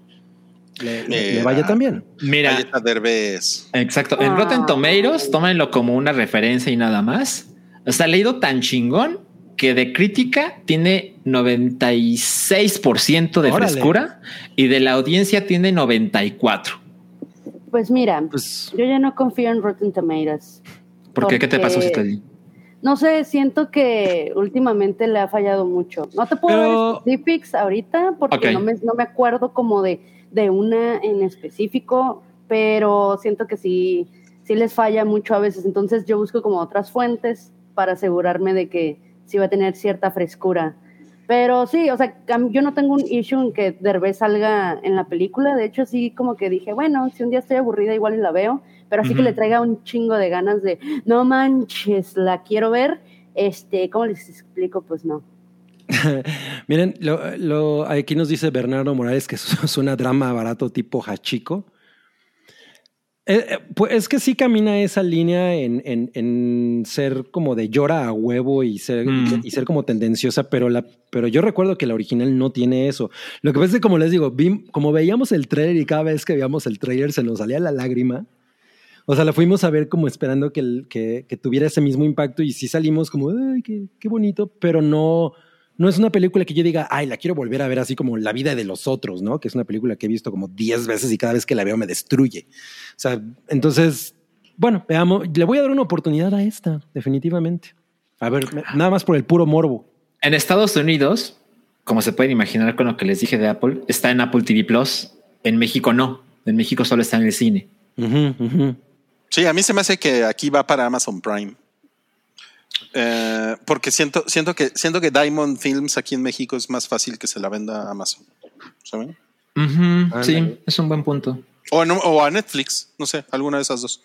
le, le- le vaya también. Mira, Ahí está Derbez. exacto. En Ah. Rotten Tomatoes, tómenlo como una referencia y nada más. O sea, leído tan chingón que de crítica tiene 96% de Órale. frescura y de la audiencia tiene 94. Pues mira, Pues yo ya no confío en Rotten Tomatoes. ¿Por qué? ¿Qué te pasó, Porque- Citlali? No sé, siento que últimamente le ha fallado mucho. No te puedo Pero- dar specifics ahorita porque no, me, no me acuerdo como de, de una en específico, pero siento que sí, sí les falla mucho a veces. Entonces yo busco como otras fuentes para asegurarme de que sí va a tener cierta frescura. Pero sí, o sea, yo no tengo un issue en que Derbez salga en la película. De hecho, sí como que dije, bueno, si un día estoy aburrida igual y la veo. Pero así que le traiga un chingo de ganas de, no manches, la quiero ver. Este, ¿cómo les explico? Pues no. miren, lo, lo- aquí nos dice Bernardo Morales que suena drama barato tipo Hachiko. Eh, eh, pues es que sí camina esa línea en, en- en ser como de llora a huevo y ser, Mm. y ser como tendenciosa, pero, la, pero yo recuerdo que la original no tiene eso. Lo que pasa es que, como les digo, vi- como veíamos el trailer y cada vez que veíamos el trailer se nos salía la lágrima. O sea, la fuimos a ver como esperando que, que, que tuviera ese mismo impacto y sí salimos como, ay, qué, qué bonito, pero no, no es una película que yo diga, ay, la quiero volver a ver así como La vida de los otros, ¿no? Que es una película que he visto como 10 veces y cada vez que la veo me destruye. O sea, entonces, bueno, veamos, le voy a dar una oportunidad a esta, definitivamente. A ver, nada más por el puro morbo. En Estados Unidos, como se pueden imaginar con lo que les dije de Apple, está en Apple TV Plus. En México no. En México solo está en el cine. Sí, a mí se me hace que aquí va para Amazon Prime. Eh, porque siento, siento que siento que Diamond Films aquí en México es más fácil que se la venda a Amazon. ¿Saben? Sí, es un buen punto. O, a no- o a Netflix, no sé, alguna de esas dos.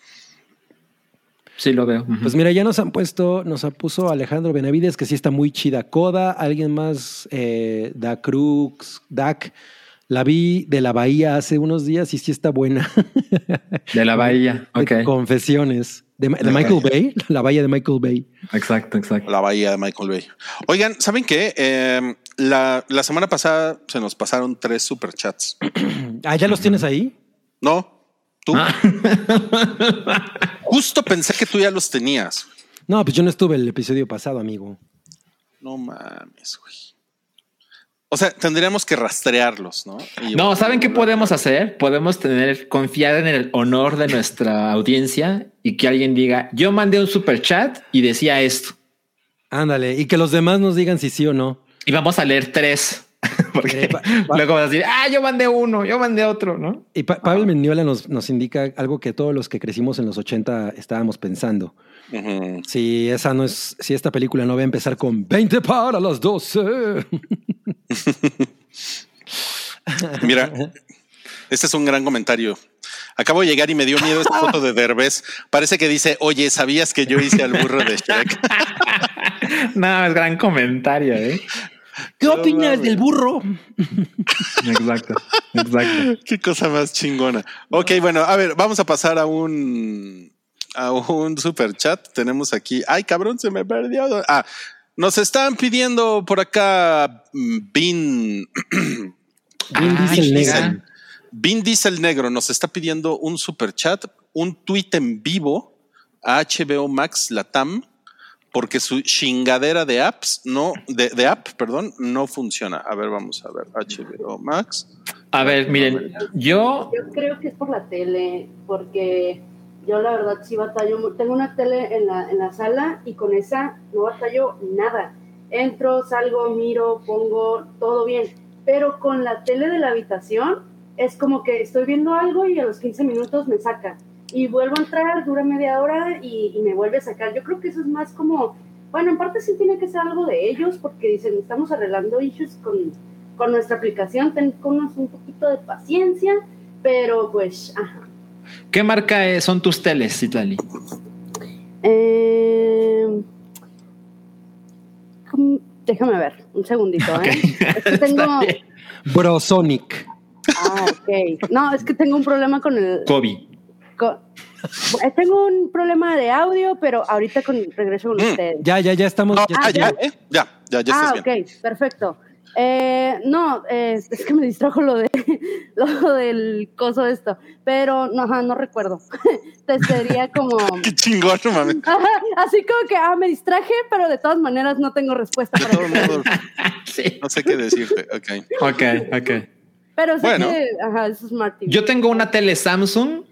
Sí, lo veo. Pues mira, ya nos han puesto, nos ha puso Alejandro Benavides, que sí está muy chida. Coda, alguien más, eh, Da Cruz, Dak. La vi de la Bahía hace unos días y sí está buena. de la bahía. De Ok. Confesiones. De, de Michael Bay, la Bahía de Michael Bay. Exacto, exacto. La bahía de Michael Bay. Oigan, ¿saben qué? Eh, la, la semana pasada se nos pasaron tres superchats. Ah, ¿ya los tienes ahí? ¿No? ¿Tú? Ah. Justo pensé que tú ya los tenías. No, pues yo no estuve el episodio pasado, amigo. No mames, güey. O sea, tendríamos que rastrearlos, ¿no? Y- No, ¿saben qué podemos hacer? Podemos tener, confiar en el honor de nuestra audiencia y que alguien diga, yo mandé un super chat y decía esto. Ándale, y que los demás nos digan si sí o no. Y vamos a leer tres. Porque Eh, luego vas a decir, ah, yo mandé uno, yo mandé otro, ¿no? Y Pa- Pablo Mendiola nos, nos indica algo que todos los que crecimos en los 80 estábamos pensando. Si esa no es, si esta película no va a empezar con 20 para las 12. Mira, este es un gran comentario. Acabo de llegar y me dio miedo esta foto de Derbez. Parece que dice, oye, ¿sabías que yo hice al burro de Shrek? No, es gran comentario, ¿eh? ¿Qué No opinas del burro? Exacto, exacto. Qué cosa más chingona. Ok, bueno, a ver, vamos a pasar a un a un super chat. Tenemos aquí. Ay, cabrón, se me perdió. Ah, nos están pidiendo por acá mm, Vin. Vin Ah, Diesel negro. Vin Diesel Negro nos está pidiendo un super chat, un tweet en vivo a HBO Max Latam, porque su chingadera de apps no, de, de app, perdón, no funciona. A ver, vamos a ver. HBO Max. A ver, miren, yo Yo creo que es por la tele, porque yo la verdad sí batallo. Tengo una tele en la, en la sala y con esa no batallo nada. Entro, salgo, miro, pongo todo bien. Pero con la tele de la habitación es como que estoy viendo algo y a los 15 minutos me saca. Y vuelvo a entrar, dura media hora y, y me vuelve a sacar. Yo creo que eso es más como, bueno, en parte sí tiene que ser algo de ellos, porque dicen, estamos arreglando issues con, con nuestra aplicación, tenemos un poquito de paciencia, pero pues, ajá. ¿Qué marca es- son tus teles, Citlali? Eh, déjame ver, un segundito, ¿eh? Es que tengo. Brosonic. ah, ok. No, es que tengo un problema con el, Kobe. con- eh, tengo un problema de audio, pero ahorita con regreso con Mm, ustedes. Ya, ya, ya estamos. No, ya- ah, ya, ya. ¿eh? ya, ya, ya ah, estás bien. ok, perfecto. Eh, no, eh, es que me distrajo lo de lo del coso de esto, pero no, ajá, no recuerdo. Te sería como Qué chingón, no mames. Ajá, así como que ah, me distraje, pero de todas maneras no tengo respuesta De para modos, Sí. no sé qué decirte. Ok. Ok, ok. Pero sé Bueno. que ajá, eso es Martin. Yo tengo una tele Samsung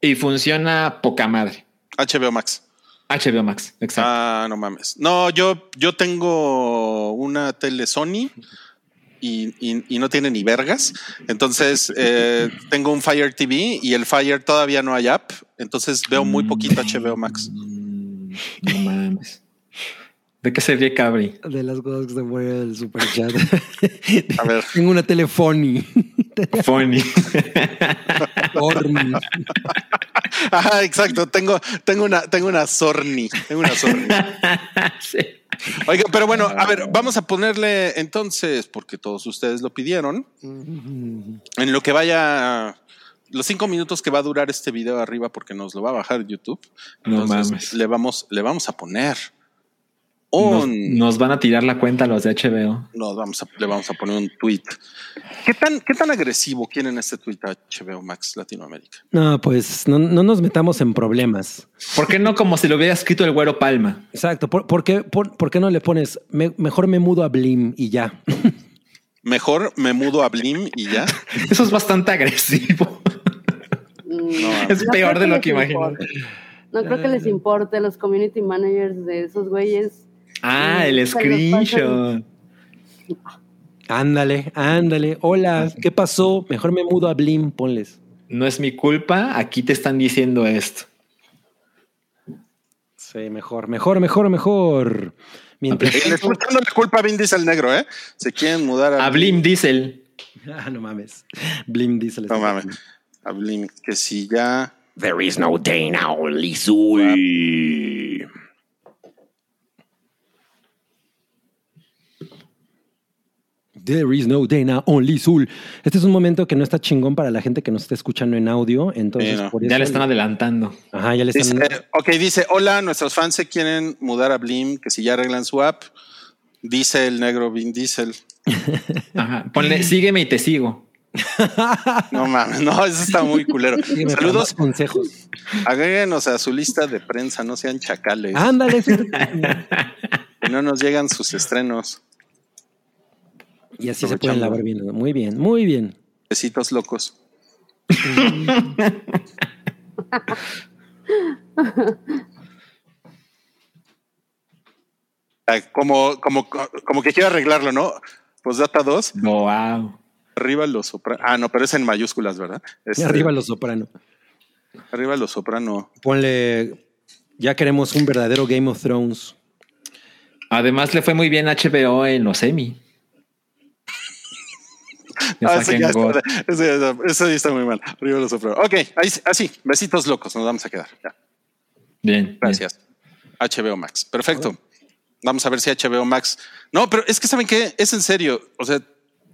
y funciona poca madre. HBO Max. HBO Max, exacto. Ah, no mames. No, yo, yo tengo una tele Sony y, y- y no tiene ni vergas. Entonces, eh, tengo un Fire TV y el Fire todavía no hay app. Entonces veo muy poquito HBO Max. Mm, No mames. ¿De qué se ríe Cabri? De las cosas que se mueve el super chat. A ver. Tengo una telefoni. Funny. Orni. Ajá, exacto. Tengo, tengo una, tengo una Sorni. Tengo una Sorni. sí. Oiga, pero bueno, a ver, vamos a ponerle entonces, porque todos ustedes lo pidieron, en lo que vaya los cinco minutos que va a durar este video arriba, porque nos lo va a bajar YouTube. No Entonces, mames. le vamos, le vamos a poner Nos, un, nos van a tirar la cuenta los de HBO. vamos a, le vamos a poner un tweet. ¿Qué tan, qué tan agresivo quieren este tweet a HBO Max Latinoamérica? No, pues no, no nos metamos en problemas. ¿Por qué no como si lo hubiera escrito el güero Palma? Exacto. ¿Por, por qué, por, por qué no le pones me- mejor me mudo a Blim y ya? Mejor me mudo a Blim y ya. Eso es bastante agresivo. Mm, Es no peor de lo que imagino. importe. No creo que les importe los community managers de esos güeyes. Ah, Sí, el screenshot. Ándale, ándale. Hola, ¿qué pasó? Mejor me mudo a Blim, ponles. No es mi culpa. Aquí te están diciendo esto. Sí, mejor, mejor, mejor, mejor. Mientras le la culpa a Vin Diesel negro, ¿eh? Se quieren mudar a, A Blim Diesel. Ah, no mames. Blim dice. No mames. A Blim, que si ya. There is no Dana, only Zul. There is no Dana, only Zul. Este es un momento que no está chingón para la gente que nos está escuchando en audio. Entonces, Sí, no. por eso. Ya le están adelantando. Ajá, ya le están. Dice, ok, dice: Hola, nuestros fans se quieren mudar a Blim, que si ya arreglan su app. Dice el negro Vin Diesel. Ajá. Ponle, sígueme y te sigo. No mames, no, eso está muy culero. Saludos, consejos. agréguenos a su lista de prensa, no sean chacales. Ándale. sí. Que no nos llegan sus estrenos. Y así se pueden lavar bien. Muy bien, muy bien. Besitos locos. Ah, Como, como, como que quiero arreglarlo, ¿no? Pues data 2, Wow. arriba los soprano. Ah, no, pero es en mayúsculas, ¿verdad? Este, arriba los soprano. Arriba los soprano. Ponle. Ya queremos un verdadero Game of Thrones. Además, le fue muy bien HBO en los Emmy. Ah, ya God. está, ya muy mal. Arriba los soprano. Ok, ahí, sí- así, besitos locos, nos vamos a quedar. Ya. Bien. Gracias. HBO Max. Perfecto. Vamos a ver si HBO Max. No, pero es que saben que es en serio. O sea,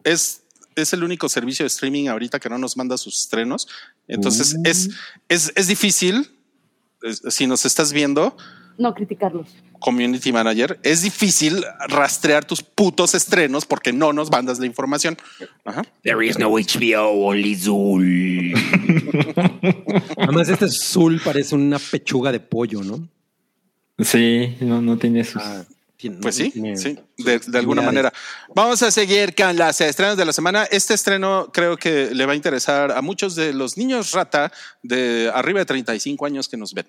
es, es el único servicio de streaming ahorita que no nos manda sus estrenos. Entonces es, es, es difícil. es- si nos estás viendo, No criticarlos. Community manager, es difícil rastrear tus putos estrenos porque no nos mandas la información. Ajá. There is no HBO, only Zul. Además, este Zul parece una pechuga de pollo, ¿no? Sí, no, no tiene sus. Ah, tiene- Pues sí, tiene sí, de, de alguna manera. Vamos a seguir con las estrenos de la semana. Este estreno creo que le va a interesar a muchos de los niños rata de arriba de 35 años que nos ven.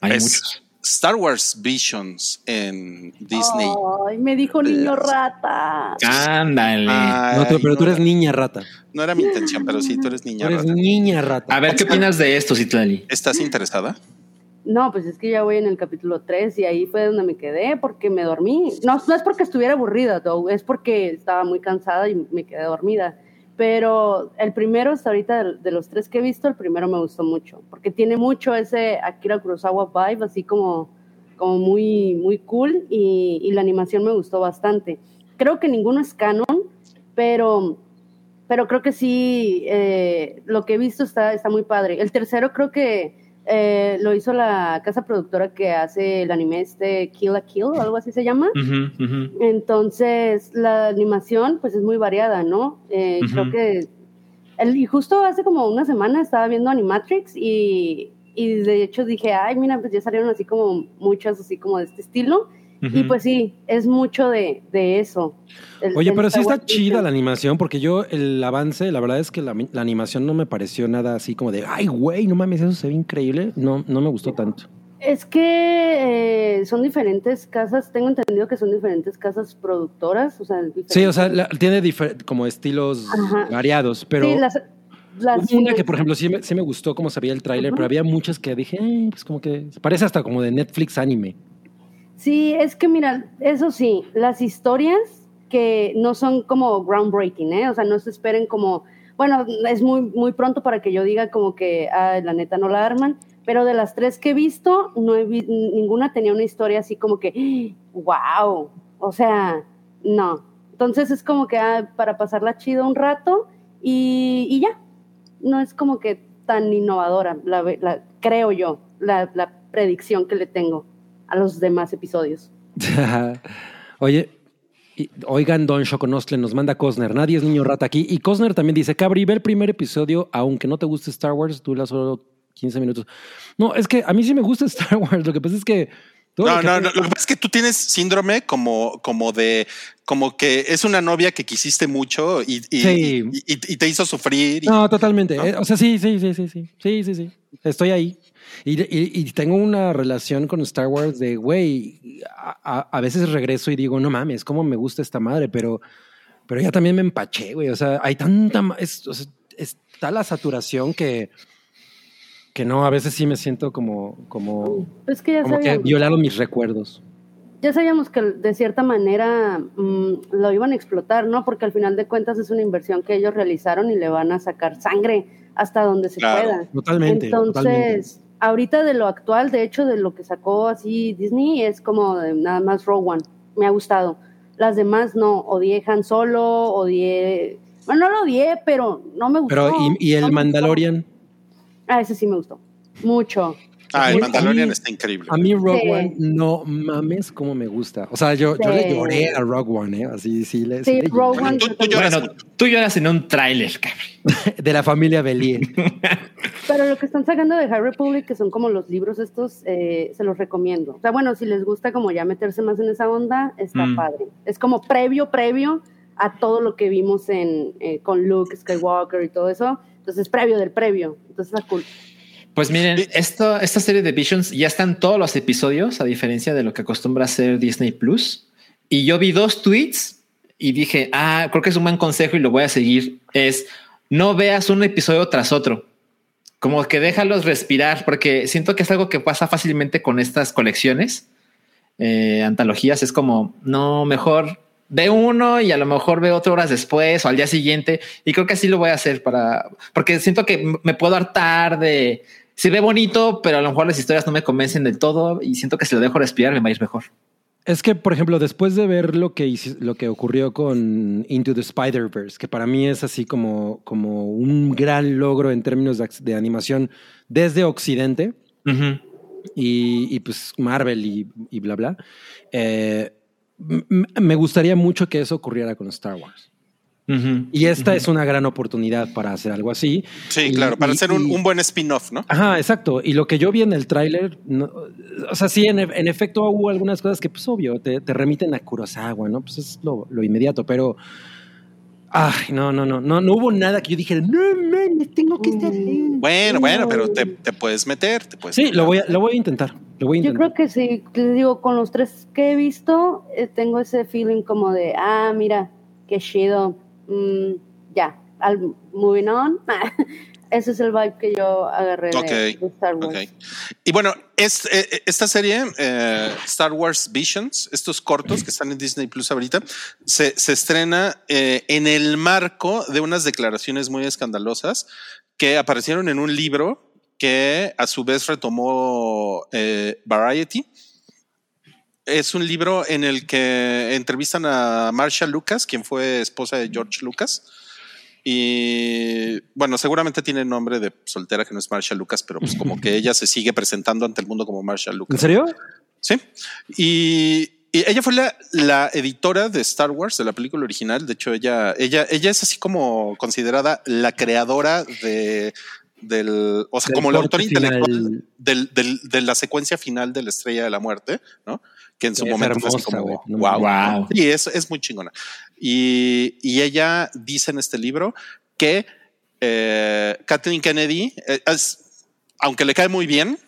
Hay es muchos. Star Wars Visions en Disney. Ay, me dijo niño rata. Ándale. Ay, No, tú- pero tú no eres era- niña rata. No era mi intención, pero sí, tú eres Tú niña eres rata. niña rata. a ver, ¿qué opinas de esto, Citlali? ¿Estás interesada? No, pues es que ya voy en el capítulo 3 y ahí fue donde me quedé porque me dormí. No, no es porque estuviera aburrida, though, es porque estaba muy cansada y me quedé dormida. Pero el primero, hasta ahorita, de, los tres que he visto, el primero me gustó mucho, porque tiene mucho ese Akira Kurosawa vibe, así como, como muy, muy cool y, y la animación me gustó bastante. Creo que ninguno es canon, pero, pero creo que sí, eh, lo que he visto está, está muy padre. El tercero creo que Eh, lo hizo la casa productora que hace el anime este Kill a Kill o algo así se llama. Entonces, la animación pues es muy variada, ¿no? Eh, Creo que... el- y justo hace como una semana estaba viendo Animatrix y, y de hecho dije, ay, mira, pues ya salieron así como muchas así como de este estilo. Y pues sí, es mucho de, de eso. El- Oye, el pero sí está chida la animación, porque yo el avance, la verdad es que la, la animación no me pareció nada así como de, ay, güey, no mames, eso se ve increíble. No, no me gustó tanto. Es que eh, son diferentes casas, tengo entendido que son diferentes casas productoras, o sea, Sí, o sea, la- tiene como estilos Ajá. variados, pero Sí, las, una que, por ejemplo, sí me, sí me gustó cómo se veía el tráiler, pero había muchas que dije, "Eh, pues como que parece hasta como de Netflix anime. Sí, es que mira, eso sí, las historias que no son como groundbreaking, ¿eh? O sea, no se esperen como, bueno, es muy, muy pronto para que yo diga como que, ah, la neta no la arman, pero de las tres que he visto, no he vi- ninguna tenía una historia así como que, wow, o sea, no. Entonces es como que ah, para pasarla chido un rato y, ya, no es como que tan innovadora, la, la- creo yo, la predicción que le tengo a los demás episodios. Oye, y- oigan, Don Shokonostle nos manda Cosner, nadie es niño rata aquí. Y Cosner también dice, Cabri, ve el primer episodio, aunque no te guste Star Wars, dura solo 15 minutos. No, es que a mí sí me gusta Star Wars, lo que pasa es que... todo No, no, no, lo que pasa es que tú tienes síndrome como, como de, como que es una novia que quisiste mucho y, y, Sí. y- y- y te hizo sufrir. y- No, totalmente. ¿No? Eh, o sea, sí, sí, sí, sí, sí, sí, sí, sí. Estoy ahí. Y, y- y tengo una relación con Star Wars de, güey, a, a- veces regreso y digo, no mames, cómo me gusta esta madre, pero, pero ya también me empaché, güey. O sea, hay tanta, es- o sea, está la saturación que, que no, a veces sí me siento como, como, Pues que ya como que violaron mis recuerdos. ya sabíamos que de cierta manera mm, lo iban a explotar, ¿no? Porque al final de cuentas es una inversión que ellos realizaron y le van a sacar sangre hasta donde se Claro. pueda. Totalmente. Entonces, totalmente. Ahorita de lo actual, de hecho, de lo que sacó así Disney, es como de nada más Rogue One. Me ha gustado. Las demás no. Odié Han Solo, odié. Bueno, no lo odié, pero no me gustó. Pero, ¿y, el. Mandalorian? Ah, ese sí me gustó. Mucho. Ah, el Mandalorian mí- está increíble. A mí Rogue Sí. One, no mames cómo me gusta. O sea, yo, yo le lloré a Rogue One, ¿eh? Así, sí, le, Sí, le Rogue lloré. One. Tú, tú lloras Bueno, mucho. tú lloras en un tráiler, cabrón. De la familia Bellier. Pero lo que están sacando de High Republic, que son como los libros estos, eh, se los recomiendo. O sea, bueno, si les gusta como ya meterse más en esa onda, está Mm. padre. Es como previo, previo a todo lo que vimos en, eh, con Luke Skywalker y todo eso. Entonces, previo del previo. Entonces, está cool. Pues miren, esto, esta serie de Visions ya están todos los episodios, a diferencia de lo que acostumbra hacer Disney Plus. Y yo vi dos tweets y dije, ah, creo que es un buen consejo y lo voy a seguir. Es no veas un episodio tras otro. Como que déjalos respirar, porque siento que es algo que pasa fácilmente con estas colecciones, eh, antologías. Es como, no, mejor ve uno y a lo mejor ve otro horas después o al día siguiente. Y creo que así lo voy a hacer para, porque siento que me puedo hartar de, se ve bonito, pero a lo mejor las historias no me convencen del todo y siento que si lo dejo respirar me va a ir mejor. Es que, por ejemplo, después de ver lo que, lo que ocurrió con Into the Spider-Verse, que para mí es así como, como un gran logro en términos de, ac- de animación desde Occidente y, y, pues Marvel y, y bla, bla, eh, me gustaría mucho que eso ocurriera con Star Wars. Y esta es una gran oportunidad para hacer algo así. Sí, Y- claro, para y- hacer un, y- un buen spin-off, ¿no? Ajá, exacto. Y lo que yo vi en el tráiler, no- o sea, sí, en, e- en efecto hubo algunas cosas que, pues, obvio, te, te remiten a Kurosawa, ¿no? Pues es lo, lo inmediato, pero... Ay, no, no, no, no, no hubo nada que yo dijera, no, man, tengo que estar ahí. Bueno, bueno, pero te, te puedes meter, te puedes Sí, meter. lo voy a, lo voy a intentar, lo voy a Yo intentar. creo que sí, les digo, con los tres que he visto, eh, tengo ese feeling como de, ah, mira, qué chido, mm, ya, al, moving on. Ese es el vibe que yo agarré de- Star Wars. Ok. Y bueno, es, eh, esta serie, eh, Star Wars Visions, estos cortos que están en Disney Plus ahorita, se, se estrena eh, en el marco de unas declaraciones muy escandalosas que aparecieron en un libro que a su vez retomó Variety. Es un libro en el que entrevistan a Marsha Lucas, quien fue esposa de George Lucas. Y bueno, seguramente tiene nombre de soltera que no es Marshall Lucas, pero pues como que ella se sigue presentando ante el mundo como ¿En Lucas. serio? Sí. Y, y ella fue la, la editora de Star Wars, de la película original. De hecho, ella, ella, ella es así como considerada la creadora de del, o sea, Del como el autor intelectual del, del- de la secuencia final de la Estrella de la Muerte, ¿no? Que en su Es momento fue así hermosa, como, güey. No wow. Wow. y es, es muy chingona. Y, y ella dice en este libro que eh, Kathleen Kennedy, eh, es- aunque le cae muy bien,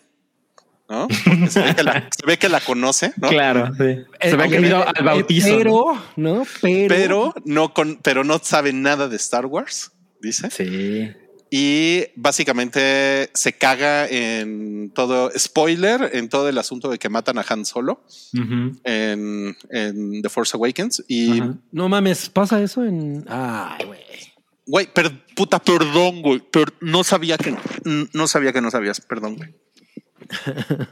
¿no? Se, ve que la, se ve que la conoce, ¿no? Claro, sí. Se ve que Eh, ha ido eh, al bautizo. Pero, ¿no? Pero. Pero no, con, pero no sabe nada de Star Wars, dice. Sí. Y básicamente se caga en todo, spoiler, en todo el asunto de que matan a Han Solo en, en The Force Awakens. Y, Ajá. No mames, ¿pasa eso en. Ay, güey. güey, per- puta, perdón, güey, pero no sabía que, no sabía que no sabías, perdón, güey.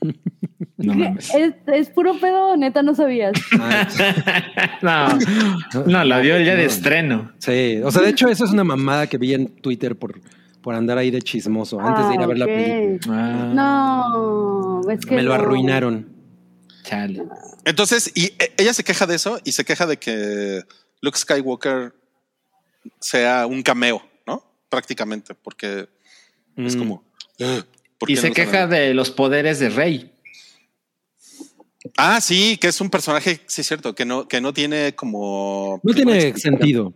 No mames. Es, es puro pedo, neta, no sabías. no, no, la vio el día de estreno. Sí, o sea, de hecho, eso es una mamada que vi en Twitter por, por andar ahí de chismoso antes de ir a ver la Ah, película. Ah, No, es que Me lo no. arruinaron. Chale. Entonces, y eh, ella se queja de eso y se queja de que Luke Skywalker sea un cameo, ¿no? Prácticamente, porque es Mm. como. "Ugh, ¿por Y se no queja saben?" de los poderes de Rey. Ah, sí, que es un personaje, sí es cierto, que no, que no tiene como. No tiene sentido.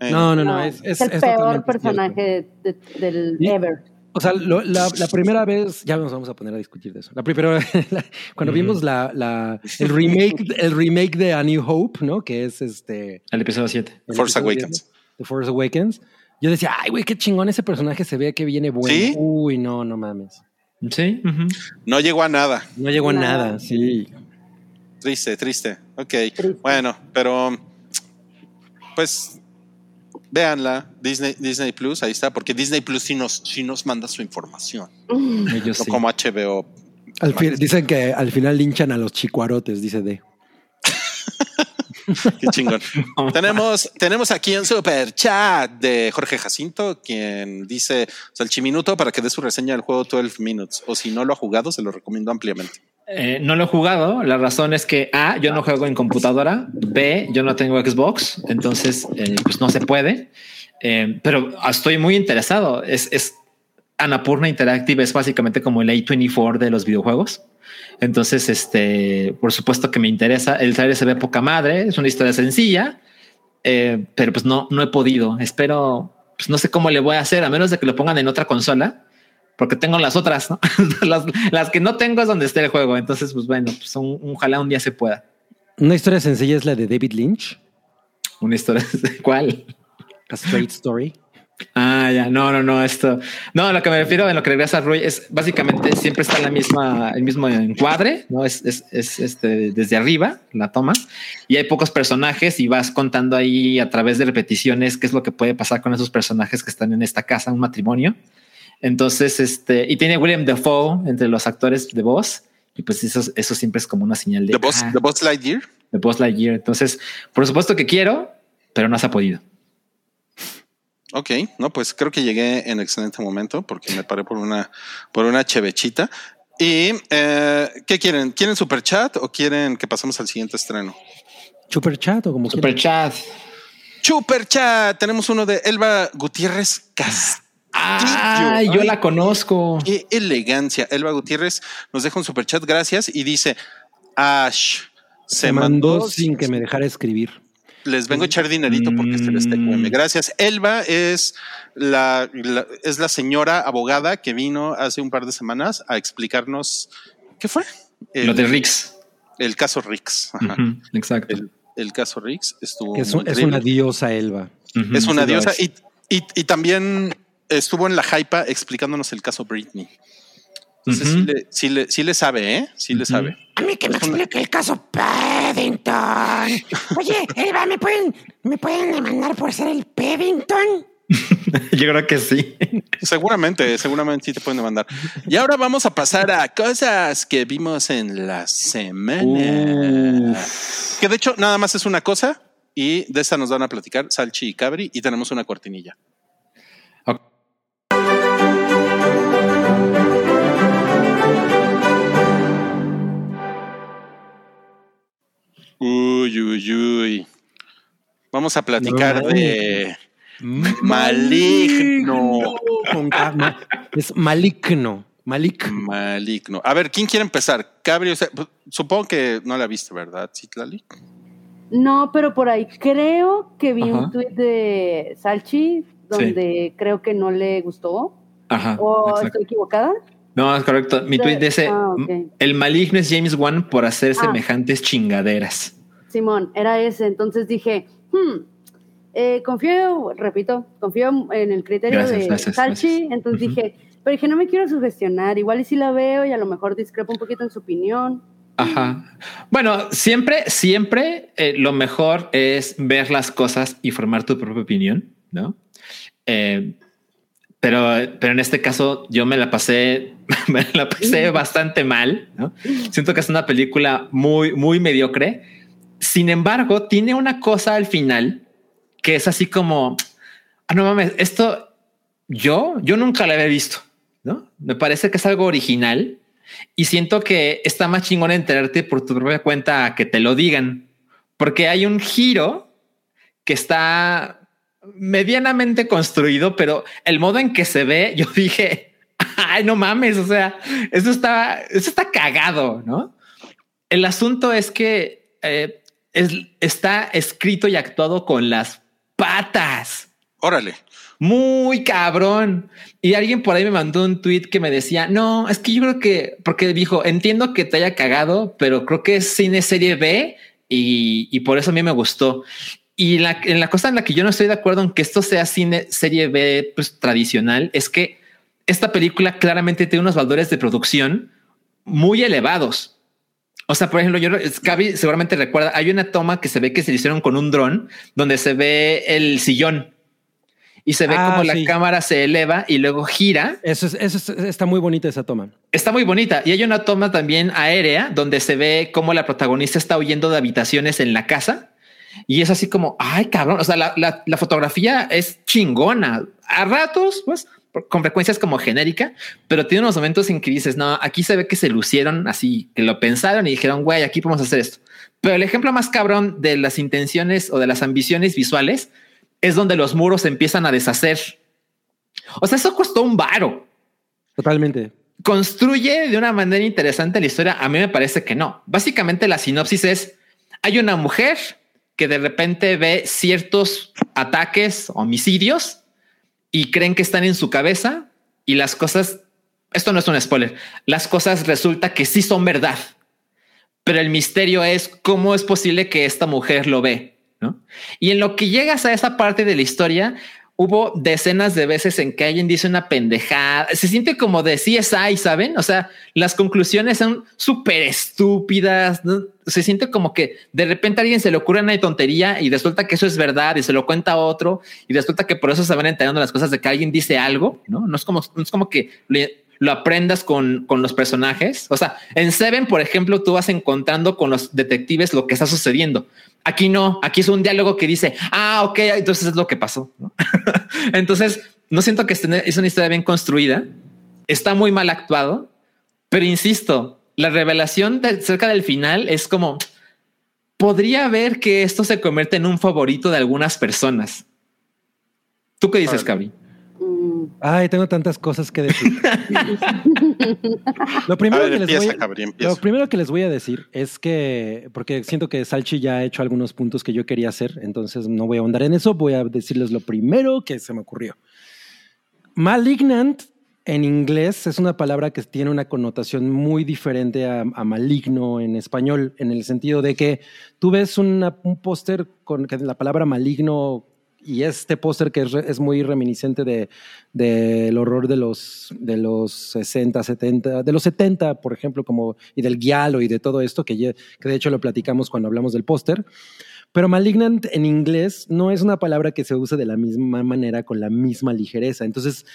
Eh, No, no, no. No, es, es, el es peor personaje de- del ¿Sí? ever. O sea, lo- la, la primera vez, ya nos vamos a poner a discutir de eso. La primera vez, la- cuando vimos la, la, el remake, el remake de A New Hope, ¿no? Que es este. El episodio 7. el Force episodio Awakens. The Force Awakens. Yo decía, ay, güey, qué chingón ese personaje se ve que viene bueno. ¿Sí? Uy, no, no mames. Sí. No llegó a nada. No llegó a Nada. nada, sí. Triste, triste. Ok. Triste. Bueno, pero pues véanla. Disney, Disney Plus, ahí está, porque Disney Plus sí nos, sí nos manda su información. Ellos No sí. como HBO. Al fin- dicen que al final linchan a los chicuarotes, dice D. Qué chingón. tenemos, tenemos aquí un super chat de Jorge Jacinto, quien dice Salchiminuto para que dé su reseña del juego 12 Minutes. O si no lo ha jugado, se lo recomiendo ampliamente. Eh, no lo he jugado. La razón es que A, yo no juego en computadora. B, yo no tengo Xbox. Entonces, eh, pues no se puede. Eh, pero estoy muy interesado. Es, es Anapurna Interactive, es básicamente como el A24 de los videojuegos. Entonces, este, por supuesto que me interesa. El trailer se ve poca madre. Es una historia sencilla, eh, pero pues no, no he podido. Espero, pues no sé cómo le voy a hacer, a menos de que lo pongan en otra consola porque tengo las otras, ¿no? las, las que no tengo es donde esté el juego. Entonces, pues bueno, pues un, ojalá un día se pueda. Una historia sencilla es la de David Lynch, Una historia. ¿Cuál? A Straight Story. Ah, ya, no, no, no, esto. No, lo que me refiero en lo que regresa Rui es básicamente siempre está la misma, el mismo encuadre, ¿no? Es, es, es este desde arriba la toma y hay pocos personajes y vas contando ahí a través de repeticiones qué es lo que puede pasar con esos personajes que están en esta casa, un matrimonio. Entonces, este, y tiene William Dafoe entre los actores de voz. Y pues eso, eso siempre es como una señal de The Boss, ah, The Boss Lightyear. de Buzz Lightyear. Entonces, por supuesto que quiero, pero no se ha podido. Ok, no, pues creo que llegué en excelente momento porque me paré por una, por una chevechita. Y eh, ¿qué quieren? ¿Quieren super chat o quieren que pasemos al siguiente estreno? Super chat o como Super chat. Super chat. Tenemos uno de Elba Gutiérrez Castillo. Ay, yo Ay, la conozco. Qué elegancia. Elba Gutiérrez nos deja un super chat. Gracias. Y dice Ash Se mandó sin que me dejara escribir. Les vengo a echar dinerito porque este les TQM. Gracias. Elba es la, la- es la señora abogada que vino hace un par de semanas a explicarnos qué fue el, Lo de Rix. el caso Rix. Ajá. Exacto. el, el caso Rix estuvo. Es, un- es una diosa Elba. Es una diosa es. y, y- y también estuvo en la hypa explicándonos el caso Britney. Entonces sí, le, sí, le, sí le sabe, ¿eh? Sí le sabe. A mí que me explique el caso Paddington. Oye, Elba, ¿me pueden, ¿me pueden demandar por ser el Paddington? Yo creo que sí. Seguramente, seguramente sí te pueden demandar. Y ahora vamos a pasar a cosas que vimos en la semana. Que de hecho nada más es una cosa y de esta nos van a platicar Salchi y Cabri y tenemos una cortinilla. Uy, uy, uy. Vamos a platicar No. de maligno. Con K, no, es maligno. Malik. Maligno. A ver, ¿quién quiere empezar? Cabri, o sea, pues, supongo que no la viste, ¿verdad, Citlali? No, pero por ahí creo que vi Ajá. un tuit de Salchi donde creo que no le gustó. Ajá. ¿O exacto. estoy equivocada? No, es correcto. Mi tweet dice: Ah. El maligno es James Wan por hacer Ah. semejantes chingaderas. Simón, era ese. Entonces dije, hmm, eh, confío, repito, confío en el criterio Gracias, de gracias, Salchi. gracias. Entonces dije, pero dije, no me quiero sugestionar. Igual y si la veo y a lo mejor discrepo un poquito en su opinión. Ajá. Bueno, siempre, siempre eh, lo mejor es ver las cosas y formar tu propia opinión, ¿no? Eh, pero, pero en este caso yo me la pasé, me la pasé bastante mal, ¿no? Siento que es una película muy, muy mediocre. Sin embargo, tiene una cosa al final que es así como, ah, no mames, esto yo, yo nunca la había visto, ¿no? Me parece que es algo original y siento que está más chingón enterarte por tu propia cuenta que te lo digan, porque hay un giro que está medianamente construido, pero el modo en que se ve, yo dije, ay, no mames, o sea, eso está, eso está cagado, ¿no? El asunto es que eh, es, está escrito y actuado con las patas. Órale. Muy cabrón. Y alguien por ahí me mandó un tweet que me decía, no, es que yo creo que, porque dijo, entiendo que te haya cagado, pero creo que es cine serie B y, y por eso a mí me gustó. Y la, en la cosa en la que yo no estoy de acuerdo en que esto sea cine serie B pues, tradicional es que esta película claramente tiene unos valores de producción muy elevados. O sea, por ejemplo, yo Gaby seguramente recuerda, hay una toma que se ve que se hicieron con un dron donde se ve el sillón y se ve Ah, como la sí. cámara se eleva y luego gira. Eso, es, eso es- está muy bonita esa toma. Está muy bonita. Y hay una toma también aérea donde se ve cómo la protagonista está huyendo de habitaciones en la casa. Y es así como, ay, cabrón. O sea, la, la- la fotografía es chingona. A ratos, pues, con frecuencias como genérica, pero tiene unos momentos en que dices, no, aquí se ve que se lucieron así, que lo pensaron y dijeron, güey, aquí podemos hacer esto. Pero el ejemplo más cabrón de las intenciones o de las ambiciones visuales es donde los muros se empiezan a deshacer. O sea, eso costó un varo Totalmente. construye de una manera interesante la historia. A mí me parece que no. Básicamente la sinopsis es, hay una mujer que de repente ve ciertos ataques, homicidios, y creen que están en su cabeza y las cosas, esto no es un spoiler, las cosas resulta que sí son verdad. Pero el misterio es cómo es posible que esta mujer lo ve, ¿no? Y en lo que llegas a esa parte de la historia, hubo decenas de veces en que alguien dice una pendejada. Se siente como de CSI, ¿saben? O sea, las conclusiones son súper estúpidas. Se siente como que de repente a alguien se le ocurre una tontería y resulta que eso es verdad y se lo cuenta a otro y resulta que por eso se van enterando las cosas de que alguien dice algo, ¿no? No es como, no es como que le- lo aprendas con, con los personajes. O sea, en Seven, por ejemplo, tú vas encontrando con los detectives lo que está sucediendo. Aquí no, aquí es un diálogo que dice, ah, ok, entonces es lo que pasó. ¿no? entonces, no siento que es una historia bien construida, está muy mal actuado, pero insisto, la revelación de, cerca del final es como, podría ver que esto se convierte en un favorito de algunas personas. ¿Tú qué dices, Cabri? Ay, tengo tantas cosas que decir. lo, A primero ver, que les empieza, voy, Cabri, lo primero que les voy a decir es que, porque siento que Salchi ya ha hecho algunos puntos que yo quería hacer, entonces no voy a ahondar en eso, voy a decirles lo primero que se me ocurrió. Malignant en inglés es una palabra que tiene una connotación muy diferente a, a maligno en español, en el sentido de que tú ves una- un póster con la palabra maligno y este póster que es, re- es muy reminiscente de del horror de los de los 60, 70, de los 70, por ejemplo, como y del guialo y de todo esto que, que de hecho lo platicamos cuando hablamos del póster. Pero malignant en inglés no es una palabra que se use de la misma manera, con la misma ligereza. Entonces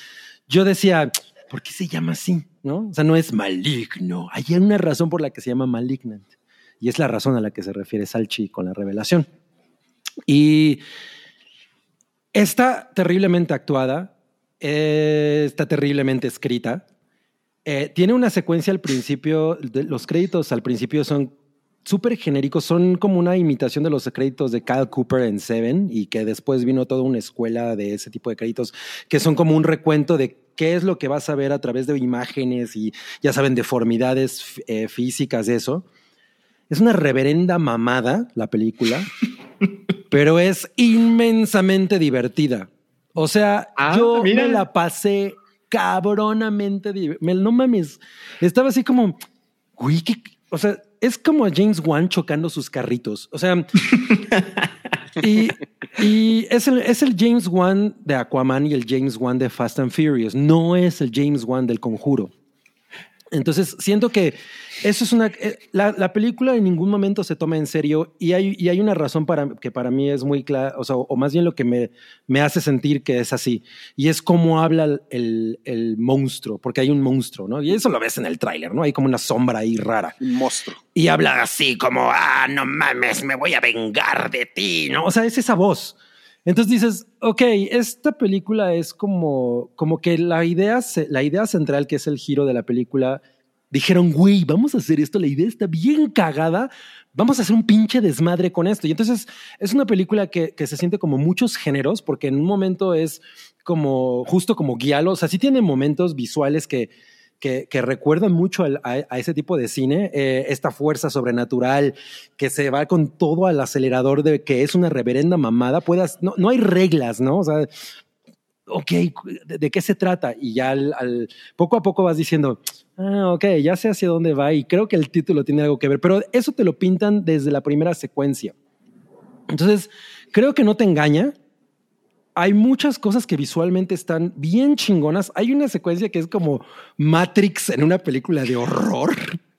yo decía, ¿por qué se llama así? ¿No? O sea, no es maligno. Hay una razón por la que se llama malignant. Y es la razón a la que se refiere Salchi con la revelación. Y está terriblemente actuada, eh, está terriblemente escrita. Eh, tiene una secuencia al principio, los créditos al principio son súper genéricos, son como una imitación de los créditos de Kyle Cooper en Seven y que después vino toda una escuela de ese tipo de créditos que son como un recuento de qué es lo que vas a ver a través de imágenes y ya saben, deformidades eh, físicas, eso. Es una reverenda mamada la película, pero es inmensamente divertida. O sea, Ah, yo mira. me la pasé cabronamente. me- No mames. Estaba así como, güey, ¿qué? O sea, es como James Wan chocando sus carritos. O sea, y, y es, el, es el James Wan de Aquaman y el James Wan de Fast and Furious. No es el James Wan del conjuro. Entonces, siento que eso es una. eh, La, la película en ningún momento se toma en serio y hay, y hay una razón para que para mí es muy clara, o sea, o más bien lo que me, me hace sentir que es así. Y es cómo habla el, el, el monstruo, porque hay un monstruo, ¿no? Y eso lo ves en el tráiler, ¿no? Hay como una sombra ahí rara. Un monstruo. Y habla así como, ah, no mames, me voy a vengar de ti, ¿no? O sea, es esa voz. Entonces dices, ok, esta película es como, como que la idea, la idea central, que es el giro de la película, dijeron, güey, vamos a hacer esto, la idea está bien cagada, vamos a hacer un pinche desmadre con esto. Y entonces es una película que, que se siente como muchos géneros, porque en un momento es como, justo como guialo, o sea, sí tiene momentos visuales que, que, que recuerdan mucho a, ese tipo de cine, eh, esta fuerza sobrenatural que se va con todo al acelerador de que es una reverenda mamada, puedas, no, no hay reglas, ¿no? O sea, ok, ¿de, qué se trata? Y ya al- poco a poco vas diciendo, ah, ok, ya sé hacia dónde va y creo que el título tiene algo que ver, pero eso te lo pintan desde la primera secuencia. Entonces, creo que no te engaña. Hay muchas cosas que visualmente están bien chingonas. Hay una secuencia que es como Matrix en una película de horror.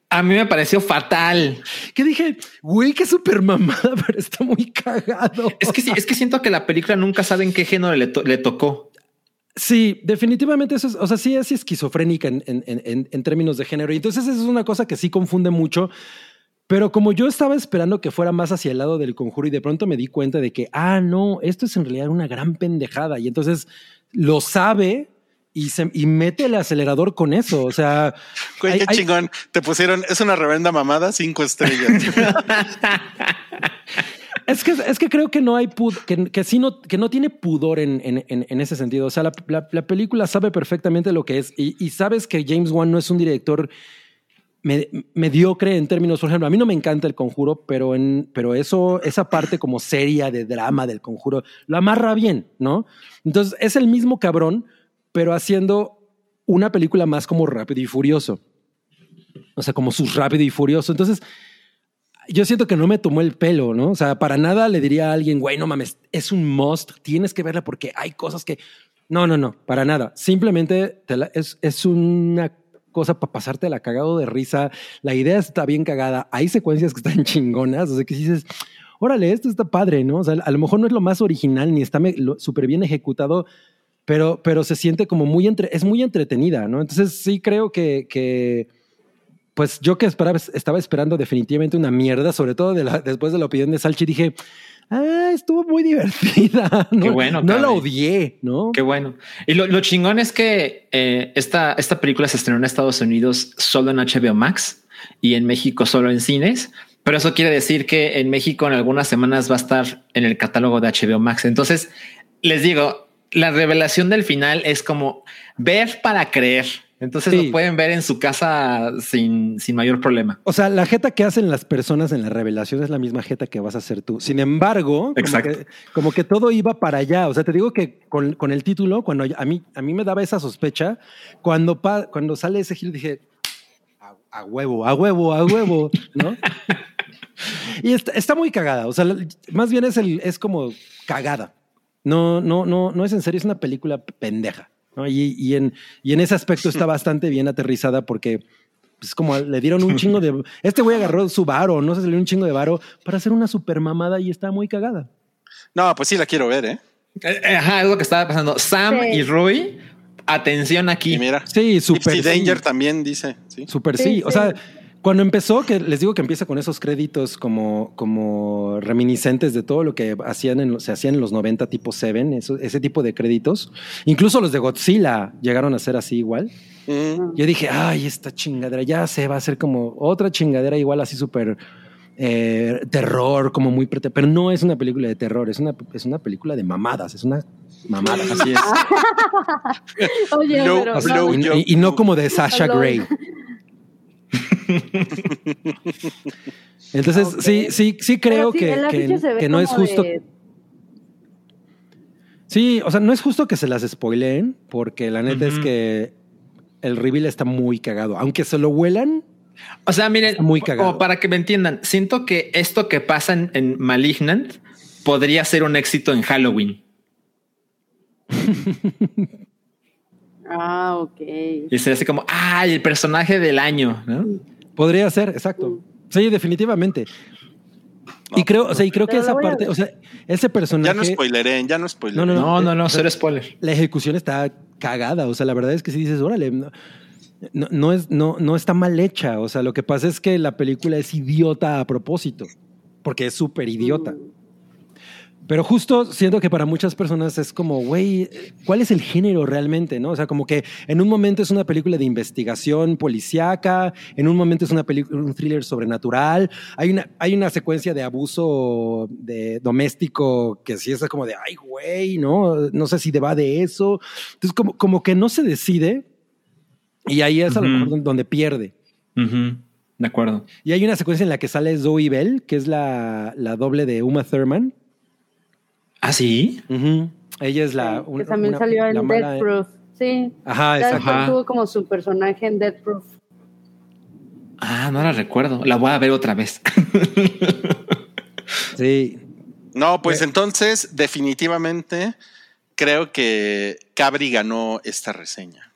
A mí me pareció fatal. Que dije, güey, qué súper mamada, pero está muy cagado. Es que sí, es que siento que la película nunca sabe en qué género le, to- le tocó. Sí, definitivamente eso es, o sea, sí es esquizofrénica en, en- en- en términos de género. Y entonces eso es una cosa que sí confunde mucho. Pero como yo estaba esperando que fuera más hacia el lado del conjuro y de pronto me di cuenta de que, ah, no, esto es en realidad una gran pendejada. Y entonces lo sabe y, se, y mete el acelerador con eso. O sea, Güey, qué hay- chingón. Te pusieron, es una reverenda mamada, cinco estrellas. Es que, es que creo que no hay pud- que, que sí no, que no tiene pudor en, en, en- ese sentido. O sea, la, la- la película sabe perfectamente lo que es y, y sabes que James Wan no es un director mediocre en términos, por ejemplo, a mí no me encanta el conjuro, pero, en, pero eso, esa parte como seria de drama del conjuro, lo amarra bien, ¿no? Entonces es el mismo cabrón, pero haciendo una película más como rápido y furioso. O sea, como sus rápido y furioso. Entonces, yo siento que no me tomó el pelo, ¿no? O sea, para nada le diría a alguien, güey, no mames, es un must, tienes que verla porque hay cosas que... No, no, no, para nada. Simplemente te la- es, es una cosa para pasarte la cagado de risa. La idea está bien cagada. Hay secuencias que están chingonas. O sea, que dices, órale, esto está padre, ¿no? O sea, a lo mejor no es lo más original ni está súper bien ejecutado, pero, pero se siente como muy entre, es muy entretenida, ¿no? Entonces sí creo que, pues yo que estaba esperando definitivamente una mierda, sobre todo después de la opinión de Salchi, dije, ah, estuvo muy divertida. No, Qué bueno, No la odié, ¿no? Qué bueno. Y lo, lo chingón es que eh, esta, esta película se estrenó en Estados Unidos solo en HBO Max y en México solo en cines. Pero eso quiere decir que en México en algunas semanas va a estar en el catálogo de HBO Max. Entonces, les digo, la revelación del final es como ver para creer. Entonces Sí. lo pueden ver en su casa sin, sin mayor problema. O sea, la jeta que hacen las personas en la revelación es la misma jeta que vas a hacer tú. Sin embargo, como que, como que todo iba para allá. O sea, te digo que con, con el título, cuando a mí, a mí me daba esa sospecha, cuando, pa- cuando sale ese giro dije, a, a huevo, a huevo, a huevo, ¿no? y está, está muy cagada. O sea, más bien es, el, es como cagada. No, no, no, no es en serio, es una película pendeja. ¿No? Y, y en, y en ese aspecto está bastante bien aterrizada porque Pues como le dieron un chingo de. Este güey agarró su varo, no sé, se le dio un chingo de varo para hacer una super mamada y está muy cagada. No, pues sí la quiero ver, ¿eh? Eh, eh, Ajá, es lo que estaba pasando. Sam Sí. y Rui, atención aquí. Y mira, Sí, super. Danger también dice, sí. Super sí. Sí, O sí. sea, cuando empezó, que les digo que empieza con esos créditos como, como reminiscentes de todo lo que hacían en, se hacían en los 90, tipo Seven, eso- ese tipo de créditos. Incluso los de Godzilla llegaron a ser así igual. Mm, Yo dije, ay, esta chingadera ya se va a hacer como otra chingadera igual así súper eh, terror, como muy... prete- Pero no es una película de terror, es una, es una película de mamadas, es una mamada. Así es. Oye, Blow- pero no, Y, y- no como de Sasha. Grey. Entonces, sí, sí, sí creo sí, que, que- no es justo. de- Sí, o sea, no es justo que se las spoileen, porque la neta es que el reveal está muy cagado. Aunque se lo huelan, O sea, miren, muy cagado. como para que me entiendan, siento que esto que pasa en, en Malignant podría ser un éxito en Halloween. Ah, ok. Y sería así como, ay, el personaje del año, ¿no? podría ser, exacto. Sí, definitivamente. y creo, o sea, y creo que esa parte, o sea, ese personaje. Ya no spoileren, ya no spoileren. No, no, No, no, no, cero spoiler. la ejecución está cagada. O sea, la verdad es que si dices, órale, no, no, no es, no, no está mal hecha. O sea, lo que pasa es que la película es idiota a propósito, porque es súper idiota. Pero justo siento que para muchas personas es como, güey, ¿cuál es el género realmente? ¿No? O sea, como que en un momento es una película de investigación policíaca, en un momento es una película, un thriller sobrenatural, hay una, hay una secuencia de abuso de doméstico que sí es como de, ay, güey, ¿no? No sé si va de eso. Entonces, como, como que no se decide y ahí es a lo mejor donde- pierde. De acuerdo. Y hay una secuencia en la que sale Zoe Bell, que es la, la doble de Uma Thurman. ¿Ah, sí? Ella es la. Sí, que también una- salió en Death Proof. Sí. Ajá, exacto. Ajá. tuvo como su personaje en Death Proof. Ah, no la recuerdo. La voy a ver otra vez. Sí. No, pues entonces, definitivamente, creo que Cabri ganó esta reseña.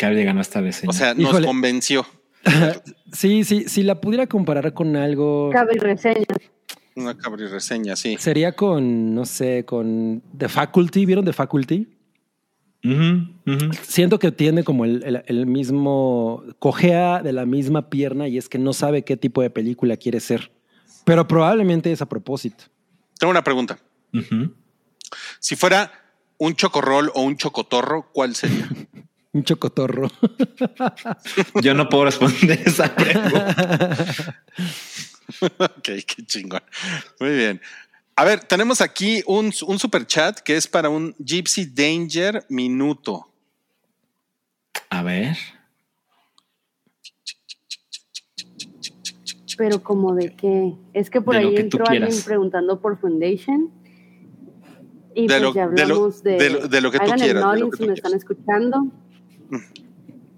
había ganado esta vez. O sea, nos Híjole. convenció. Sí, sí, si la pudiera comparar con algo, Cabe reseña. Una Cabri reseña, sí. sería con, no sé, con The Faculty. ¿Vieron The Faculty? Siento que tiene como el, el- el mismo, cojea de la misma pierna y es que no sabe qué tipo de película quiere ser. Pero probablemente es a propósito. Tengo una pregunta. Si fuera un chocorrol o un chocotorro, ¿cuál sería? Un chocotorro. Yo no puedo responder esa pregunta. ok, qué chingón. Muy bien. A ver, tenemos aquí un, un super chat que es para un Gypsy Danger minuto. A ver. Pero como de qué. Es que por De ahí que tú entró alguien quieras. preguntando por Foundation. Y De pues lo- ya de lo- hablamos de, de lo- de lo que tú hagan quieras, el de lo que si tú me están quieras. escuchando.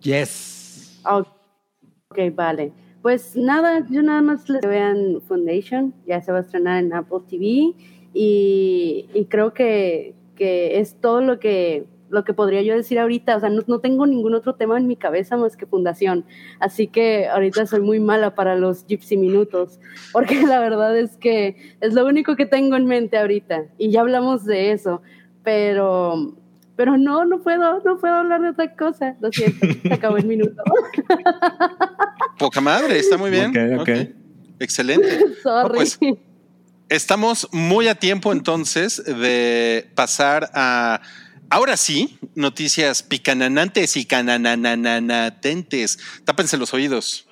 Yes. Ok, vale. Pues nada, yo nada más les vean Foundation, ya se va a estrenar en Apple TV y, creo que, que es todo lo que lo que podría yo decir ahorita, o sea, no, no tengo ningún otro tema en mi cabeza más que Fundación, así que ahorita soy muy mala para los Gypsy Minutos, porque la verdad es que es lo único que tengo en mente ahorita. Y ya hablamos de eso, pero pero no, no puedo, no puedo hablar de otra cosa, lo siento, se acabó el minuto. Poca madre, está muy bien. Ok, ok. Ok. Excelente. Sorry. pues, Estamos muy a tiempo entonces de pasar a, ahora sí, noticias picananantes y cananananatentes. Tápense los oídos.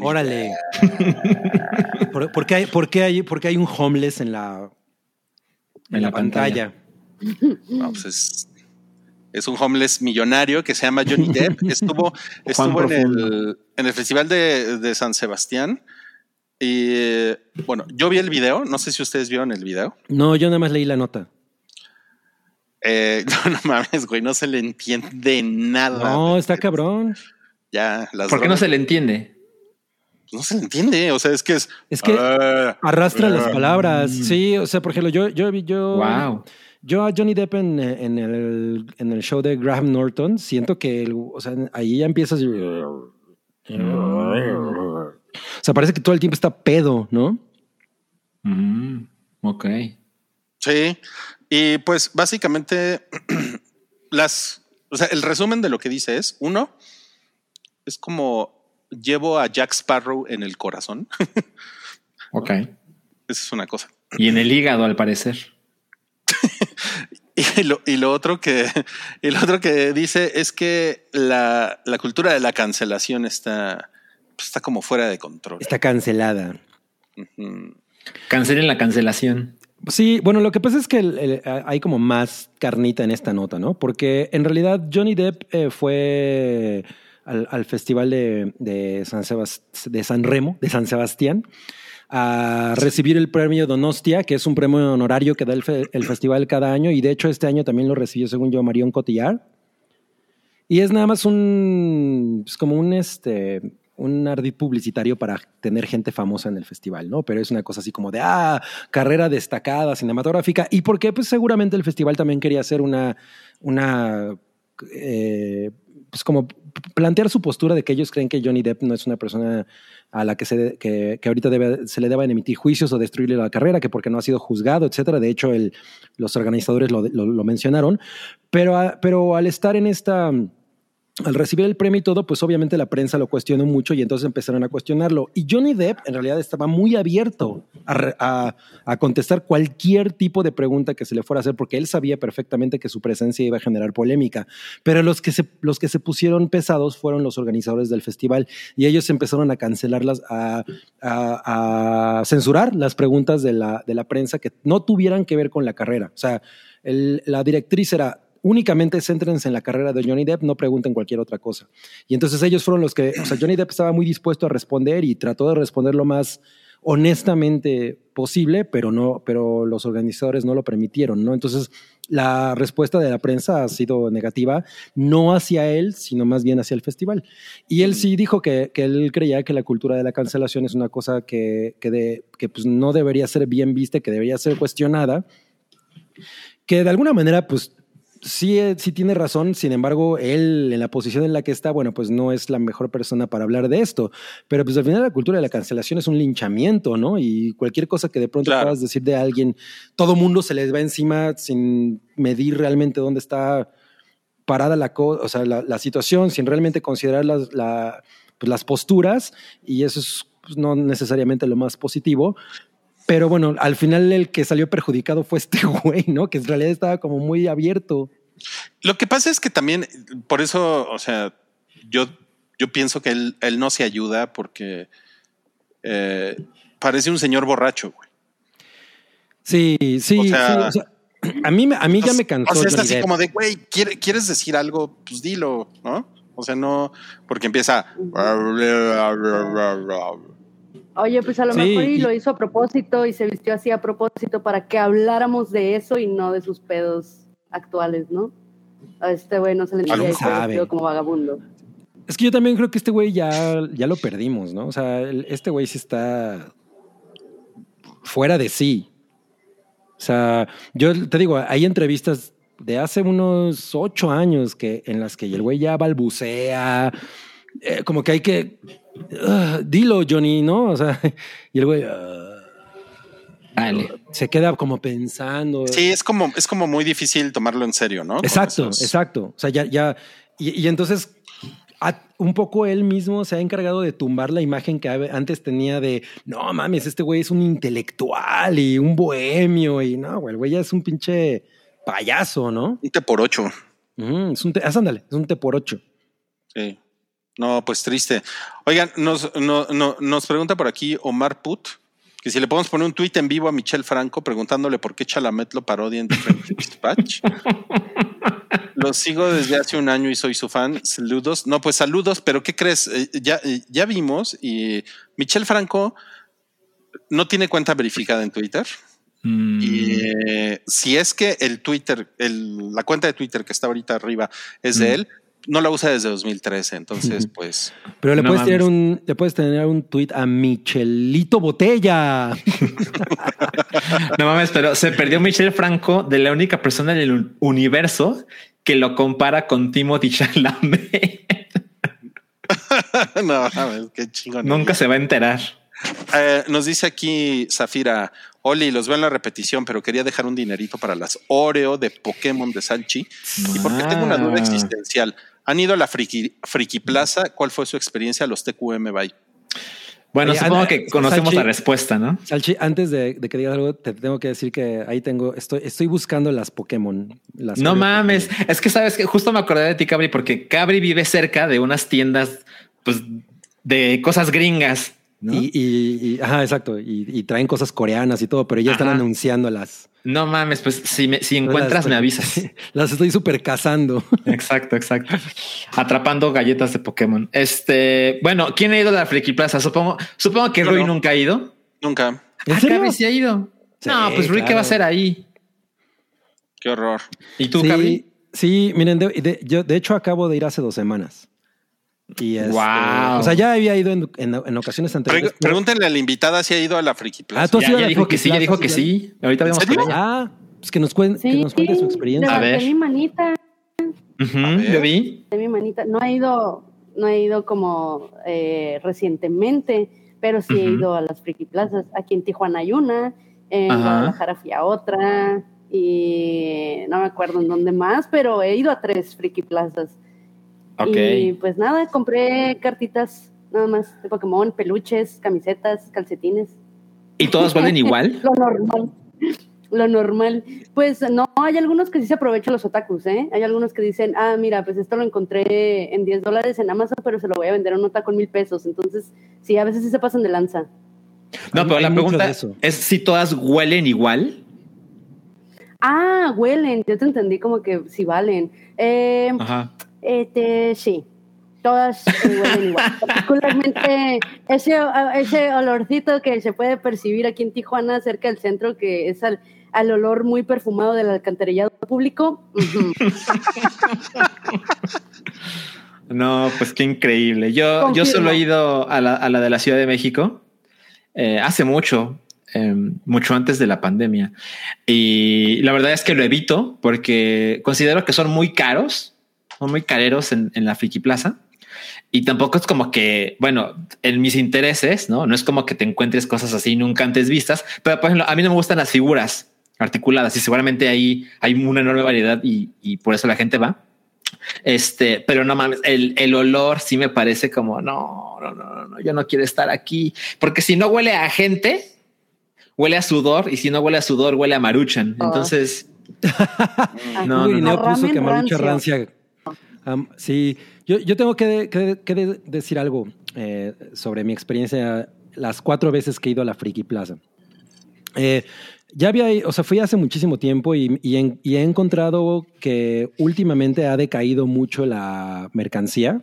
Órale. ¿Por, por qué hay, por, qué hay, por qué hay un homeless en la, en la pantalla? No, pues es, es un homeless millonario que se llama Johnny Depp. Estuvo, estuvo en, el, en el Festival de, de San Sebastián. Y bueno, yo vi el video. No sé si ustedes vieron el video. No, yo nada más leí la nota. Eh, no, no mames, güey, no se le entiende nada. No, está cabrón. Ya, las ¿Por qué no se le entiende? No se le entiende. O sea, es que es. Es que Ah, arrastra las ah, palabras. Sí, o sea, por ejemplo, yo, yo, yo, Wow. yo a Johnny Depp en, en el, en el show de Graham Norton siento que, el- o sea, ahí ya empiezas. O sea, parece que todo el tiempo está pedo, ¿no? Mm, ok. Sí. Y pues básicamente las, o sea, el resumen de lo que dice es, uno, es como llevo a Jack Sparrow en el corazón. Ok. Esa es una cosa. Y en el hígado, al parecer. Y lo, y lo otro que y lo otro que dice es que la, la cultura de la cancelación está, pues, está como fuera de control. Está cancelada. Cancelen la cancelación. Sí, bueno, lo que pasa es que el- el- hay como más carnita en esta nota, ¿no? Porque en realidad Johnny Depp eh, fue al, al festival de, de San de San Remo, de San Sebastián, a recibir el premio Donostia, que es un premio honorario que da el, el festival cada año, y de hecho este año también lo recibió, según yo, Marion Cotillard. Y es nada más un, pues como un, este, un ardid publicitario para tener gente famosa en el festival, ¿no? Pero es una cosa así como de, ah, carrera destacada cinematográfica. ¿Y por qué? Pues seguramente el festival también quería hacer una, una, eh, pues como plantear su postura de que ellos creen que Johnny Depp no es una persona a la que, se, que, que ahorita debe, se le deban emitir juicios o destruirle la carrera, que porque no ha sido juzgado, etcétera. De hecho, el, los organizadores lo, lo, mencionaron. Pero, pero al estar en esta al recibir el premio y todo, pues obviamente la prensa lo cuestionó mucho y entonces empezaron a cuestionarlo. Y Johnny Depp en realidad estaba muy abierto a, a- a contestar cualquier tipo de pregunta que se le fuera a hacer, porque él sabía perfectamente que su presencia iba a generar polémica. Pero los que se, los que se pusieron pesados fueron los organizadores del festival y ellos empezaron a cancelarlas, a, a- censurar las preguntas de la, de la prensa que no tuvieran que ver con la carrera. O sea, la directriz era únicamente céntrense en la carrera de Johnny Depp, no pregunten cualquier otra cosa. Y entonces ellos fueron los que, o sea, Johnny Depp estaba muy dispuesto a responder y trató de responder lo más honestamente posible, pero no, pero los organizadores no lo permitieron, ¿no? Entonces la respuesta de la prensa ha sido negativa, no hacia él, sino más bien hacia el festival. Y él sí dijo que, que él creía que la cultura de la cancelación es una cosa que, que, que pues no debería ser bien vista, que debería ser cuestionada, que de alguna manera, pues sí, eh, sí tiene razón, sin embargo, él en la posición en la que está, bueno, pues no es la mejor persona para hablar de esto, pero pues al final la cultura de la cancelación es un linchamiento, ¿no? Y cualquier cosa que de pronto Claro. puedas decir de alguien, todo mundo se les va encima sin medir realmente dónde está parada la, o sea, la, la situación, sin realmente considerar las, la- pues, las posturas, y eso es pues, no necesariamente lo más positivo. Pero bueno, al final el que salió perjudicado fue este güey, ¿no? Que en realidad estaba como muy abierto. Lo que pasa es que también, por eso, o sea, yo, yo pienso que él, él no se ayuda porque eh, parece un señor borracho, güey. Sí, sí, O sea- sí, o sea, a mí, me- a mí ya me cansó. O sea, es así como de, güey, ¿quiere- ¿quieres decir algo? Pues dilo, ¿no? O sea, no, porque empieza. Oye, pues a lo Sí, mejor y- lo hizo a propósito y se vistió así a propósito para que habláramos de eso y no de sus pedos actuales, ¿no? A este güey no se le vestió como vagabundo. Es que yo también creo que este güey ya, ya lo perdimos, ¿no? O sea, el- este güey sí está fuera de sí. O sea, yo te digo, hay entrevistas de hace unos ocho años que, en las que el güey ya balbucea, eh, como que hay que... "Ah, dilo, Johnny, ¿no? O sea, y el güey Dale. se queda como pensando. Sí, es como, es como muy difícil tomarlo en serio, ¿no? Exacto, esos- exacto. O sea, ya, ya, y, y entonces a- un poco él mismo se ha encargado de tumbar la imagen que antes tenía de, no mames, este güey es un intelectual y un bohemio y no, güey, el güey ya es un pinche payaso, ¿no? Un té por ocho. Ujú, es un, te- ah, ándale, es un te por ocho. Sí. No, pues triste. Oigan, nos, no- no- nos pregunta por aquí Omar Put que si le podemos poner un tuit en vivo a Michelle Franco preguntándole por qué Chalamet lo parodia en The French Dispatch. Lo sigo desde hace un año y soy su fan. Saludos. No, pues saludos, pero ¿qué crees? Eh, ya, eh, ya vimos y Michelle Franco no tiene cuenta verificada en Twitter. Mm, Y eh, si es que el Twitter, el- la cuenta de Twitter que está ahorita arriba es de Mm. él, no la usa desde 2013, entonces pues Pero le No puedes tener un, le puedes tener un tweet a Michelito Botella. No mames, pero se perdió Michel Franco de la única persona en el universo que lo compara con Timothy Chalamet. no, mames, qué chingón. Nunca se va a enterar. Eh, nos dice aquí Zafira, Oli, los veo en la repetición, pero quería dejar un dinerito para las Oreo de Pokémon de Salchi. Y porque tengo una duda Ah. existencial. ¿Han ido a la Friki, Friki Plaza? ¿Cuál fue su experiencia a los TQM Bye? Bueno, Oye, supongo que conocemos Salchi- la respuesta, ¿no? Salchi, antes de, de que digas algo, te tengo que decir que ahí tengo, estoy, estoy buscando las Pokémon. Las No Oreo mames. Es que sabes que justo me acordé de ti, Cabri, porque Cabri vive cerca de unas tiendas, pues, de cosas gringas. ¿No? Y, y- y- ajá, exacto. Y, y traen cosas coreanas y todo, pero ya están Ajá. anunciando las. No mames, pues si, me- si encuentras, las- me avisas. Las estoy super cazando. Exacto, exacto. Atrapando galletas de Pokémon. Este, bueno, ¿quién ha ido a la Friki Plaza? Supongo, supongo que Yo Rui no. nunca ha ido. Nunca. ¿En Ah, serio? Cabri sí ha ido. Sí, no, pues Rui, ¿qué va a hacer ahí? Qué horror. ¿Y tú, sí, Cabri? sí, miren, de, de- yo de hecho acabo de ir hace dos semanas. Y este. O sea, ya había ido en, en- en ocasiones anteriores. pregúntenle a la invitada si ha ido a la Friki Plaza. Ah, tú Ya, dijo que sí, ya dijo que sí. Ahorita vemos con ella. Ah, pues que nos, cuen- que Sí, nos cuente su experiencia. A ver. mi manita, ver. yo vi. de mi manita. No he ido, no he ido como eh, recientemente, pero sí he ido a las friki plazas. Aquí en Tijuana hay una, en Ajá. Guadalajara fui a otra y no me acuerdo en dónde más, pero he ido a tres friki plazas. Y pues nada, compré cartitas nada más de Pokémon, peluches, camisetas, calcetines. ¿Y todos valen igual? Lo normal. Lo normal. Pues no, hay algunos que sí se aprovechan los otakus, ¿eh? Hay algunos que dicen, ah, mira, pues esto lo encontré en 10 dólares en Amazon, pero se lo voy a vender a un otaku en mil pesos. Entonces, sí, a veces sí se pasan de lanza. No, pero la pregunta de eso. es si todas huelen igual. Ah, huelen. Yo te entendí como que sí valen. Eh, Ajá. Este, sí. Todas huelen igual. Particularmente ese, ese olorcito que se puede percibir aquí en Tijuana, cerca del centro, que es al, al olor muy perfumado del alcantarillado público. No, pues qué increíble. Yo, yo solo he ido a la, a la de la Ciudad de México eh, hace mucho, eh, mucho antes de la pandemia. Y la verdad es que lo evito porque considero que son muy caros, son muy careros en, en la Friki Plaza. Y tampoco es como que, bueno, en mis intereses, ¿no? No es como que te encuentres cosas así nunca antes vistas, pero por ejemplo, a mí no me gustan las figuras articuladas y seguramente ahí hay una enorme variedad y, y por eso la gente va. Este, pero no mames, el, el olor sí me parece como no, no, no, no, no, yo no quiero estar aquí, porque si no huele a gente, huele a sudor, y si no huele a sudor, huele a maruchan. Ah. Entonces. No, no, puso ramen que Marucha rancia. Am, sí, yo, yo tengo que, que- que de- decir algo eh, sobre mi experiencia las cuatro veces que he ido a la Friki Plaza. Eh, ya había, o sea, fui hace muchísimo tiempo y, y he encontrado que últimamente ha decaído mucho la mercancía.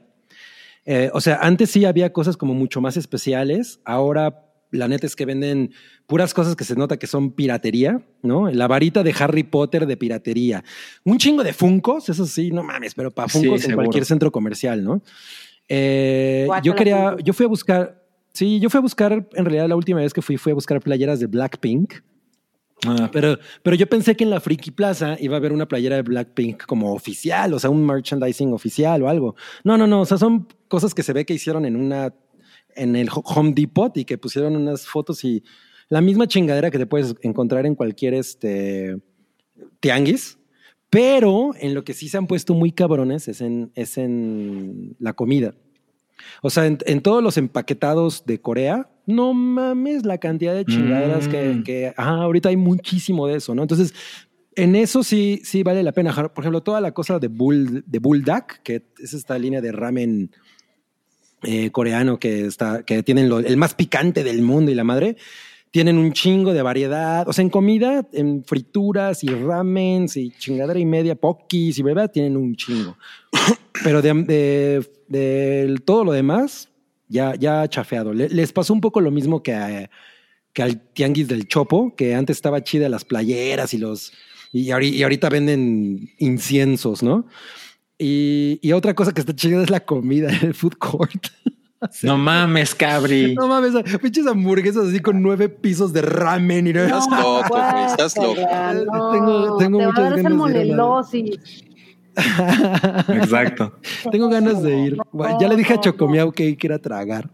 Eh, o sea, antes sí había cosas como mucho más especiales. Ahora, la neta es que venden puras cosas que se nota que son piratería, ¿no? La varita de Harry Potter de piratería. Un chingo de Funcos, eso sí, no mames, pero para Sí, Funcos en cualquier centro comercial, ¿no? Eh, yo quería, yo fui a buscar, sí, yo fui a buscar, en realidad la última vez que fui, fui a buscar playeras de Blackpink. ah, Pero, pero yo pensé que en la Friki Plaza iba a haber una playera de Blackpink como oficial, o sea, un merchandising oficial o algo. No, no, no. O sea, son cosas que se ve que hicieron en una, en el Home Depot y que pusieron unas fotos y la misma chingadera que te puedes encontrar en cualquier este tianguis. Pero en lo que sí se han puesto muy cabrones es en, es en la comida. O sea, en, en todos los empaquetados de Corea, no mames la cantidad de chingaderas que, Mm. que ajá, ahorita hay muchísimo de eso, ¿no? Entonces, en eso sí, sí vale la pena. Por ejemplo, toda la cosa de Bull, de Bulldog, que es esta línea de ramen eh, coreano que está, que tienen lo- el más picante del mundo y la madre. Tienen un chingo de variedad. O sea, en comida, en frituras y ramens y chingadera y media, pokis y bebé, tienen un chingo. Pero de, de- de todo lo demás, ya, ya chafeado. Le- les pasó un poco lo mismo que, a- que al tianguis del Chopo, que antes estaba chida las playeras y los. Y, y ahorita venden inciensos, ¿no? Y, y otra cosa que está chingada es la comida en el food court. No mames, cabri. No mames, pinches hamburguesas así con nueve pisos de ramen y no, Estás loco, güey, estás loco. No, Tengo- tengo te va muchas a dar ganas de ir. Exacto. Tengo ganas de ir. Ya le dije a Chocomiao que hay que ir a tragar.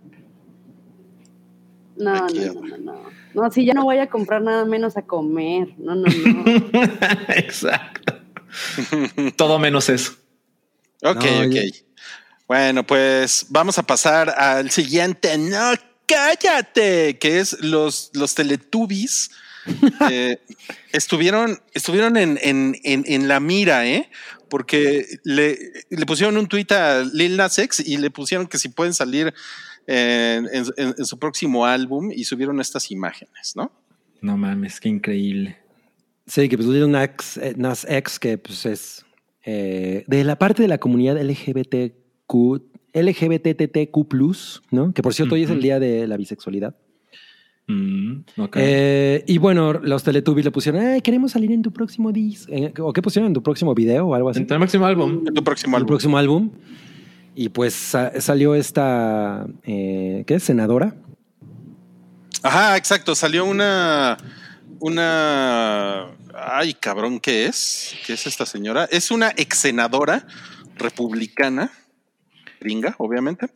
No, no, no, no, no. No, sí, ya no voy a comprar nada menos a comer. No, no, no. Exacto. Todo menos eso. Ok, No, ok. ya- Bueno, pues vamos a pasar al siguiente. No, cállate, que es los, los Teletubbies. eh, estuvieron, estuvieron en, en, en, en la mira, ¿eh? Porque le, le pusieron un tuit a Lil Nas X y le pusieron que si pueden salir en, en- en- en su próximo álbum y subieron estas imágenes, ¿no? No mames, qué increíble. Sí, que pues Lil Nas, eh, Nas X, que pues es eh, de la parte de la comunidad LGBTQ, LGBTTQ+, ¿no? Que por cierto hoy es el día de la bisexualidad. Mm. Eh, y bueno, los Teletubbies le pusieron, "Ay, queremos salir en tu próximo disco. Eh, ¿O qué pusieron en tu próximo video o algo así? en tu próximo álbum. En tu próximo álbum. próximo álbum. Y pues sa- salió esta, eh, ¿qué es? Senadora. Ajá, exacto. Salió una. Una. Ay, cabrón, ¿qué es? ¿Qué es esta señora? Es una ex senadora republicana, gringa, obviamente.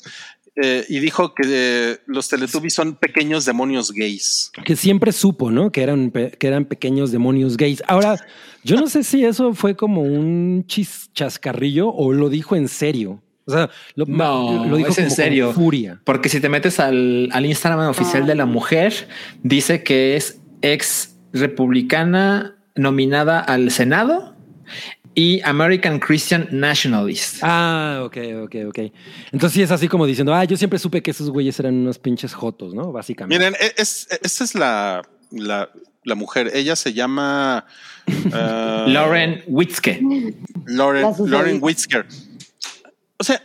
eh, y dijo que eh, los Teletubbies son pequeños demonios gays. que siempre supo, ¿no? Que eran, que eran pequeños demonios gays. Ahora, yo no sé si eso fue como un chis chascarrillo o lo dijo en serio. O sea, lo, No, lo dijo es en con serio. furia. Porque si te metes al, al Instagram oficial de la mujer, dice que es ex republicana nominada al Senado y American Christian Nationalist. Ah, ok, ok, ok. Entonces sí es así como diciendo, ah, yo siempre supe que esos güeyes eran unos pinches jotos, ¿no? Básicamente. Miren, e- es, esta es la, la, la mujer. Ella se llama eh, Lauren Witzke. Lauren. Lauren Witzker. O sea,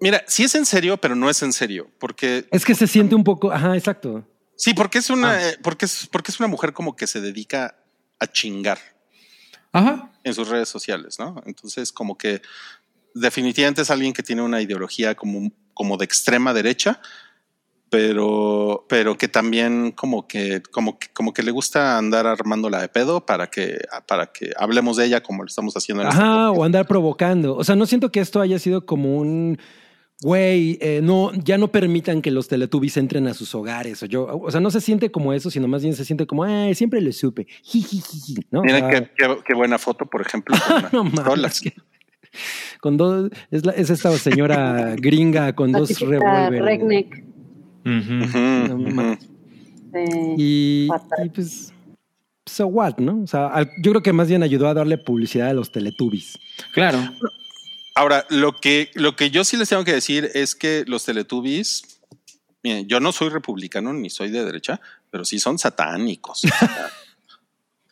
mira, sí es en serio, pero no es en serio, porque Es que se siente un poco, ajá, exacto. Sí, porque es una, Ah. eh, porque es, porque es una mujer como que se dedica a chingar Ajá. en sus redes sociales, ¿no? Entonces, como que definitivamente es alguien que tiene una ideología como, como de extrema derecha, pero, pero que también como que, como que, como que le gusta andar armándola de pedo para que, para que hablemos de ella como lo estamos haciendo en este Ajá, podcast. o andar provocando. O sea, no siento que esto haya sido como un güey, eh, no, ya no permitan que los teletubbies entren a sus hogares. O yo, o sea, no se siente como eso, sino más bien se siente como, ay, siempre lo supe. Jijijiji, ¿no? Miren sea, qué, qué- qué buena foto, por ejemplo. no mames, que- con dos, es, la- es esta señora gringa con La dos revólveres. Ujú, No eh, Y, pues, so what, ¿no? O sea, al- yo creo que más bien ayudó a darle publicidad a los teletubbies. Claro. Ahora, lo que, lo que yo sí les tengo que decir es que los Teletubbies, miren, yo no soy republicano ni soy de derecha, pero sí son satánicos.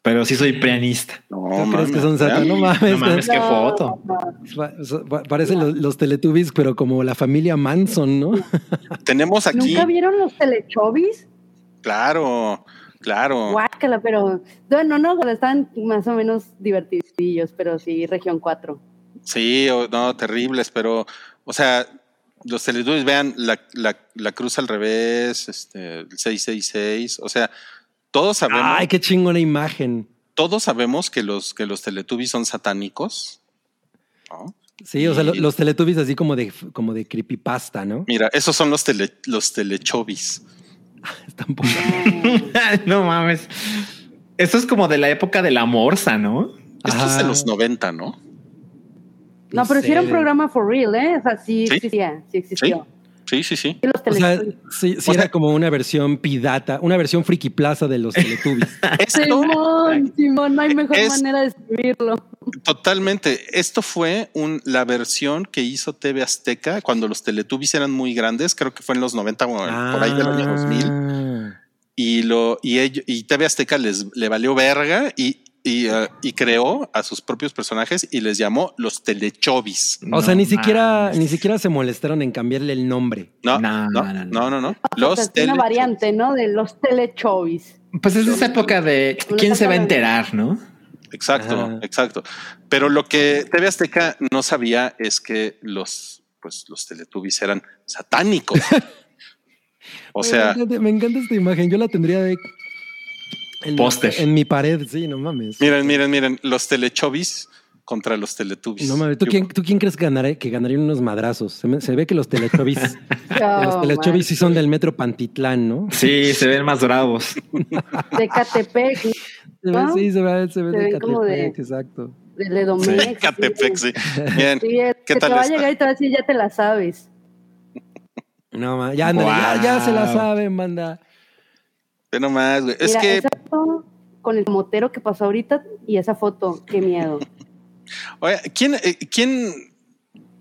Pero sí soy prianista. No, ¿No crees mames, que son satan? No mames. No mames, qué no, foto. no. Pa- pa- Parecen los, los Teletubbies, pero como la familia Manson, ¿no? Tenemos aquí, ¿Nunca vieron los telechovis? claro, claro. Guácala, pero bueno, no, están más o menos divertidillos, pero sí, región 4. Sí, o- no, terribles, pero, o sea, los Teletubbies, vean la, la, la cruz al revés, este, el 666, o sea, todos sabemos, Ay, qué chingona imagen. todos sabemos que los, que los Teletubbies son satánicos. ¿no? Sí, o sea, lo- los Teletubbies así como de, como de creepypasta, ¿no? Mira, esos son los, tele, los telechovis. Poca- no mames. Esto es como de la época de la morsa, ¿no? Esto es de los 90, ¿no? No, pero sí era un de- programa for real, ¿eh? O sea, sí ¿Sí? existía, sí existió. Sí, sí, sí. Y los O sea, sí, sí O era sea- como una versión pidata, una versión friki plaza de los Teletubbies. Simón, Simón, no hay mejor Es- manera de escribirlo. totalmente. Esto fue un, la versión que hizo TV Azteca cuando los Teletubbies eran muy grandes. Creo que fue en los 90 o por ahí del año 2000. Ah. Y, lo, y, ello- y TV Azteca les, le valió verga y, y, eh, y creó a sus propios personajes y les llamó los Telechovis. O sea, ni siquiera, ni siquiera se molestaron en cambiarle el nombre. No, No, no, no, no, no. no, Los sea, es una variante, ¿no? De los telechovis. Pues es esa época de quién se va a enterar, ¿no? Exacto, Ajá. exacto. Pero lo que TV Azteca no sabía es que los, pues, los Teletubbies eran satánicos. o sea, me encanta, me encanta esta imagen. Yo la tendría de en, Póster. en mi pared. Sí, no mames. miren, miren, miren, los Telechovis contra los Teletubbies. No mames. ¿Tú quién, ¿tú quién crees que, ganaré, que ganarían unos madrazos? Se, me- se ve que los telechovis, los No, telechovis sí son del metro Pantitlán, ¿no? Sí, se ven más bravos. De Catepec, Se ve- ¿No? Sí, se ve, se ve Se de ven como de- Catepec, exacto. de Ledomex. Catepec, sí. Bien. Sí, es ¿Qué que tal te va a llegar y te va a decir, ya te la sabes. No, ma, ya, ándale, ya, ya se la saben, banda. Ve nomás, güey. Es Mira, que, esa con el motero que pasó ahorita y esa foto, qué miedo. oye, ¿quién, eh, quién,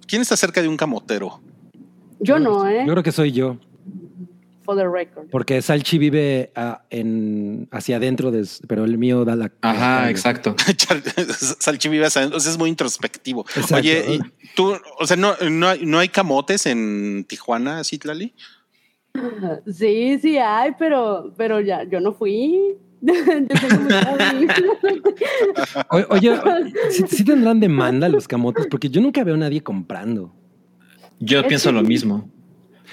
quién está cerca de un camotero? Yo no, ¿eh? Yo creo que soy yo, For the record. porque Salchi vive ah, en, hacia adentro, de, pero el mío da la. Ajá, la- exacto. Salchi vive hacia- o sea, es muy introspectivo. Exacto. Oye, ¿y tú, o sea, no, no, hay, no hay camotes en Tijuana, Citlali? Sí, sí hay, pero, pero ya, yo no fui. O- Oye, ¿sí, sí tendrán demanda los camotes? Porque yo nunca veo a nadie comprando. Yo Es pienso que- lo mismo.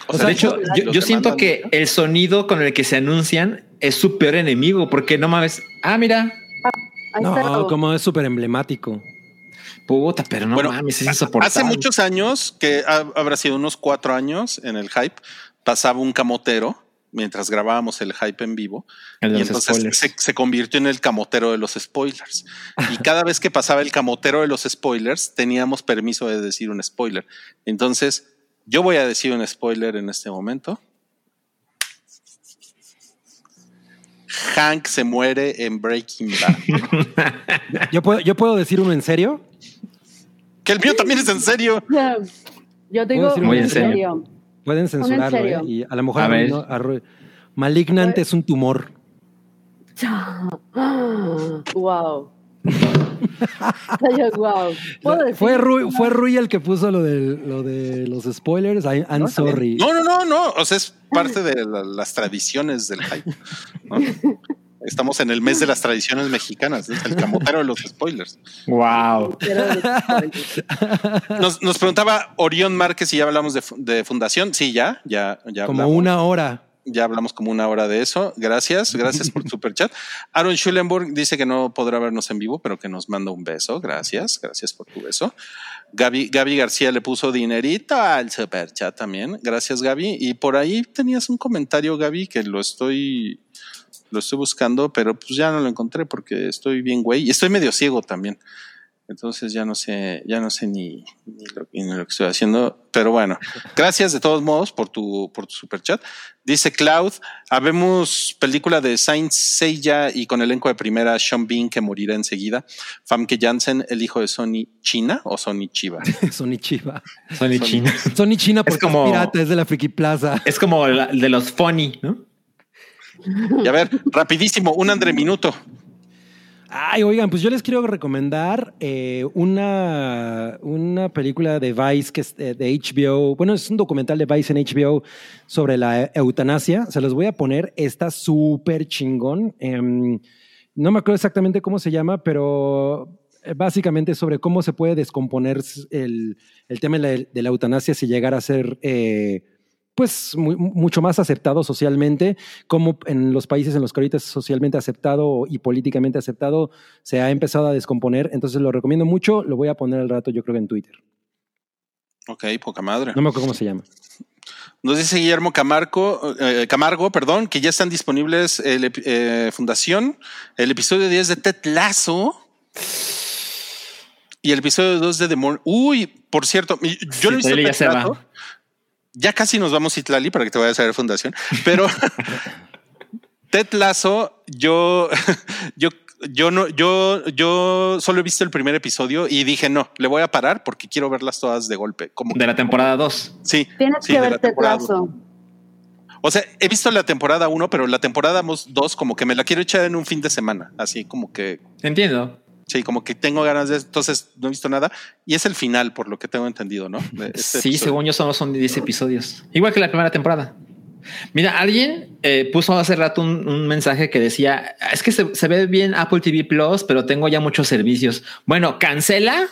O O sea, de hecho, yo, siento que el sonido con el que se anuncian es su peor enemigo, porque no mames. Ah, mira. No, como es súper emblemático. puta, pero no Bueno, mames, es insoportable. Hace muchos años, que ha- habrá sido unos cuatro años en el hype, pasaba un camotero mientras grabábamos el hype en vivo. El y entonces se, se convirtió en el camotero de los spoilers. Y cada vez que pasaba el camotero de los spoilers, teníamos permiso de decir un spoiler. Entonces, yo voy a decir un spoiler en este momento. Hank se muere en Breaking Bad. ¿Yo puedo, ¿Yo puedo decir uno en serio? que el mío también es en serio. Yo tengo Muy un en en serio. serio. Pueden censurarlo? ¿eh? Y a lo mejor A ver. no, arru- Malignant es un tumor. wow. Wow. Fue Rui, fue Rui el que puso lo de, lo de los spoilers. I- I'm sorry. No, no, no, no. O sea, es parte de la- las tradiciones del hype. ¿no? Estamos en el mes de las tradiciones mexicanas, es el camotero de los spoilers. Wow. Nos, nos preguntaba Orión Márquez si ya hablamos de, de fundación. Sí, ya, ya, ya Como hablamos. una hora. Ya hablamos como una hora de eso. Gracias, gracias por tu super chat. Aaron Schulenburg dice que no podrá vernos en vivo, pero que nos manda un beso. Gracias, gracias por tu beso. Gaby, Gaby García le puso dinerito al super chat también. Gracias, Gaby. Y por ahí tenías un comentario, Gaby, que lo estoy, lo estoy buscando, pero pues ya no lo encontré porque estoy bien güey y estoy medio ciego también. Entonces ya no sé, ya no sé ni, ni lo, ni lo que estoy haciendo. Pero bueno, gracias de todos modos por tu, por tu super chat. Dice Cloud, habemos película de Saint Seiya y con elenco de primera Sean Bean que morirá enseguida. Famke Janssen, el hijo de Sony China o Sony Chiva. Sony Chiva. Sony China. Sony China porque es, como- pirata, es de la Friki Plaza. Es como la- de los funny, ¿no? Y a ver, rapidísimo, un André Minuto. Ay, oigan, pues yo les quiero recomendar eh, una, una película de Vice que es eh, de HBO. Bueno, es un documental de Vice en HBO sobre la eutanasia. Se los voy a poner. Está súper chingón. Em, no me acuerdo exactamente cómo se llama, pero eh, básicamente sobre cómo se puede descomponer el, el tema de la, de la eutanasia si llegara a ser pues mu- mucho más aceptado socialmente, como en los países en los que ahorita es socialmente aceptado y políticamente aceptado se ha empezado a descomponer. Entonces lo recomiendo mucho, lo voy a poner al rato yo creo que en Twitter. Ok, poca madre. No me acuerdo cómo se llama. Nos dice Guillermo Camargo, eh, Camargo, perdón, que ya están disponibles el eh, Fundación, el episodio 10 de Ted Lasso y el episodio 2 de The Morning. Uy, por cierto, yo lo he visto ya Ted. Lasso. Casi nos vamos Citlali para que te vayas a ver Fundación, pero Ted Lasso, yo, yo, yo no, yo, yo solo he visto el primer episodio y dije no, le voy a parar porque quiero verlas todas de golpe. Como De la temporada 2. sí, Tienes sí, que de la verte temporada plazo. o sea, he visto la temporada 1, pero la temporada 2 como que me la quiero echar en un fin de semana. Así como que, Entiendo. Sí, como que tengo ganas de... Entonces no he visto nada. Y es el final, por lo que tengo entendido, ¿no? Este sí, episodio. según yo solo son 10 episodios. Igual que la primera temporada. Mira, alguien eh, puso hace rato un, un mensaje que decía, es que se, se ve bien Apple TV Plus, pero tengo ya muchos servicios. Bueno, cancela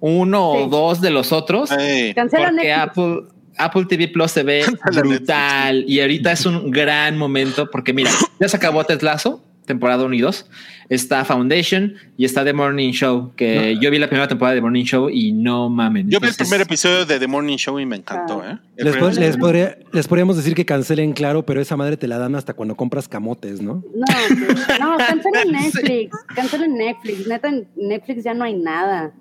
uno Sí. o dos de los otros. Cancela porque Netflix. Apple, Apple TV Plus se ve brutal y ahorita es un gran momento porque mira, ya se acabó Ted Lasso, temporada 1 y 2. Está Foundation y está The Morning Show, que yo vi la primera temporada de Morning Show y no mamen. Yo vi el primer episodio de The Morning Show y me encantó, ¿eh? Les, primer po- episodio. les podría- les podríamos decir que cancelen, claro, pero esa madre te la dan hasta cuando compras camotes, ¿no? No, pues, no, cancelen Netflix. Cancelen Netflix. Neta, en Netflix ya no hay nada.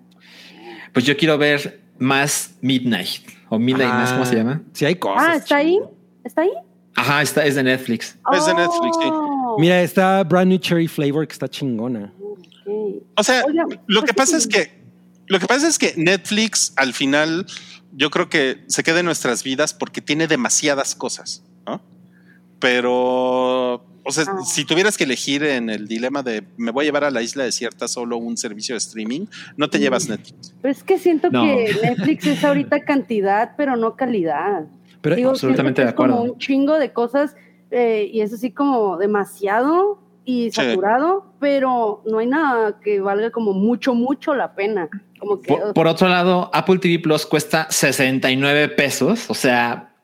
Pues yo quiero ver más Midnight o Midnight Mass, ¿cómo se llama? Sí, hay cosas. Ah, ¿está ahí? ¿Está ahí? Ajá, está, es de Netflix. Es de Netflix, sí. Mira, está Brand New Cherry Flavor que está chingona. O sea, lo pues que pasa sí. es que lo que pasa es que Netflix al final yo creo que se queda en nuestras vidas porque tiene demasiadas cosas, ¿no? Pero, o sea, Ah. si tuvieras que elegir en el dilema de me voy a llevar a la isla desierta solo un servicio de streaming, no te Mm. llevas Netflix. Pero es que siento No. que Netflix es ahorita cantidad, pero no calidad. Pero Digo, Absolutamente de es como acuerdo. un chingo de cosas eh, y es así como demasiado y saturado, pero no hay nada que valga como mucho, mucho la pena. Como que Por, por otro lado, Apple TV Plus cuesta 69 pesos. O sea,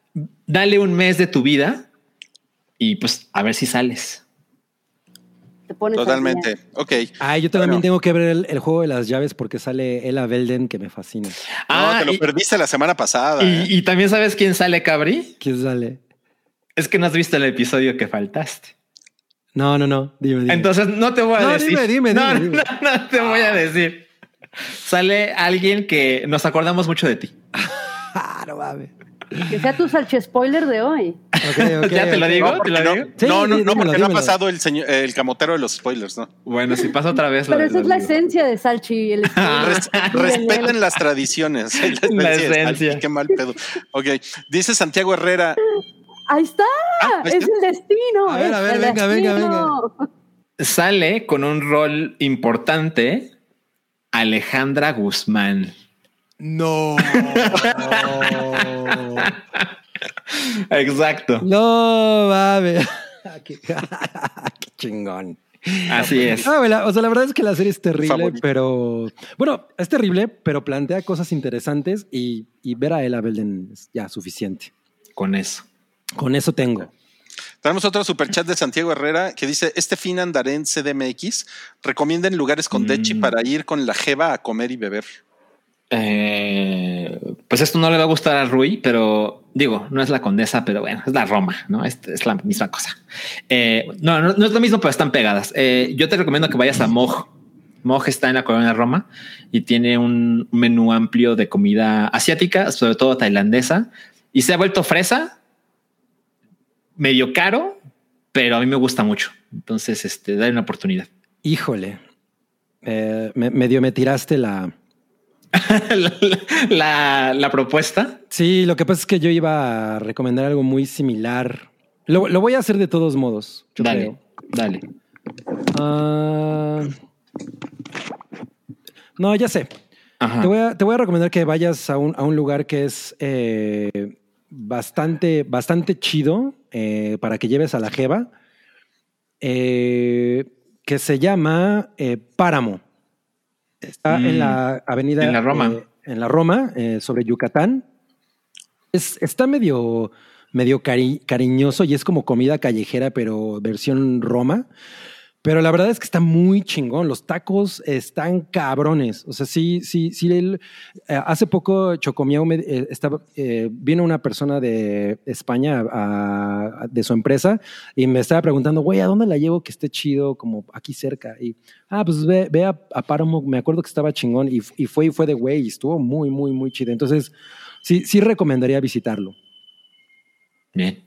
dale un mes de tu vida y pues a ver si sales. te pones. Totalmente. Ok. Ay, yo también Bueno. tengo que ver el, el juego de las llaves porque sale Ella Belden que me fascina. no, te lo y, perdiste la semana pasada. ¿eh? y- y también sabes quién sale, Cabri. ¿Quién sale? Es que no has visto el episodio que faltaste. No, no, no. Dime, dime. Entonces no te voy a No, decir. dime, dime, no, dime, dime. no, no te voy a decir. Sale alguien que nos acordamos mucho de ti. Ah, no mames. Que sea tu salchi spoiler de hoy. ¿Ya te lo digo? No, ¿Te lo no, digo? Sí, no, no, sí, no, dímelo, porque no ha pasado el, señor, el camotero de los spoilers, ¿no? Bueno, si pasa otra vez. Pero lo- esa es lo la digo. esencia de Salchi. El Res- respeten las tradiciones. La esencia. La es- ay, esencia. qué mal pedo. Ok. Dice Santiago Herrera. Ahí está. Ah, es el destino. A ver, es a ver, el venga, venga, destino. Sale con un rol importante Alejandra Guzmán. No. Exacto. no, mames. qué, qué chingón. Así es. Ah, bueno, o sea, la verdad es que la serie es terrible, Favorito. pero bueno, es terrible, pero plantea cosas interesantes y, y ver a Ella Belden es ya suficiente. Con eso. Con eso tengo. Tenemos otro superchat de Santiago Herrera que dice: Este fin andaré en CDMX. Recomienden lugares con Dechi Mm. para ir con la Jeva a comer y beber. Eh, pues esto no le va a gustar a Rui, pero digo, no es la condesa, pero bueno, es la Roma, ¿no? Es, es la misma cosa. Eh, no, no, no es lo mismo, pero están pegadas. Eh, yo te recomiendo que vayas a Moj. Moj está en la colonia Roma y tiene un menú amplio de comida asiática, sobre todo tailandesa, y se ha vuelto fresa, medio caro, pero a mí me gusta mucho. Entonces, este, dale una oportunidad. Híjole. Eh, me, medio me tiraste la. la, la- la propuesta. Sí, lo que pasa es que yo iba a recomendar algo muy similar. Lo, lo voy a hacer de todos modos. yo Dale, creo. dale. Ah, no, ya sé. Te voy, a, te voy a recomendar que vayas a un, a un lugar que es eh, bastante, bastante chido eh, para que lleves a la Jeva, eh, que se llama eh, Páramo. Está Mm, en la avenida. en la Roma. en la Roma, sobre Yucatán. Es, está medio, medio cari- cariñoso y es como comida callejera, pero versión Roma. Pero la verdad es que está muy chingón. Los tacos están cabrones. O sea, sí, sí, sí. eh, hace poco Chocomiao me, eh, estaba, eh, vino una persona de España de su empresa y me estaba preguntando, güey, ¿a dónde la llevo que esté chido como aquí cerca? Y, ah, pues ve, ve a, a. Me acuerdo que estaba chingón y, y fue y fue de güey estuvo muy, muy, muy chido. Entonces, sí, sí recomendaría visitarlo. Bien.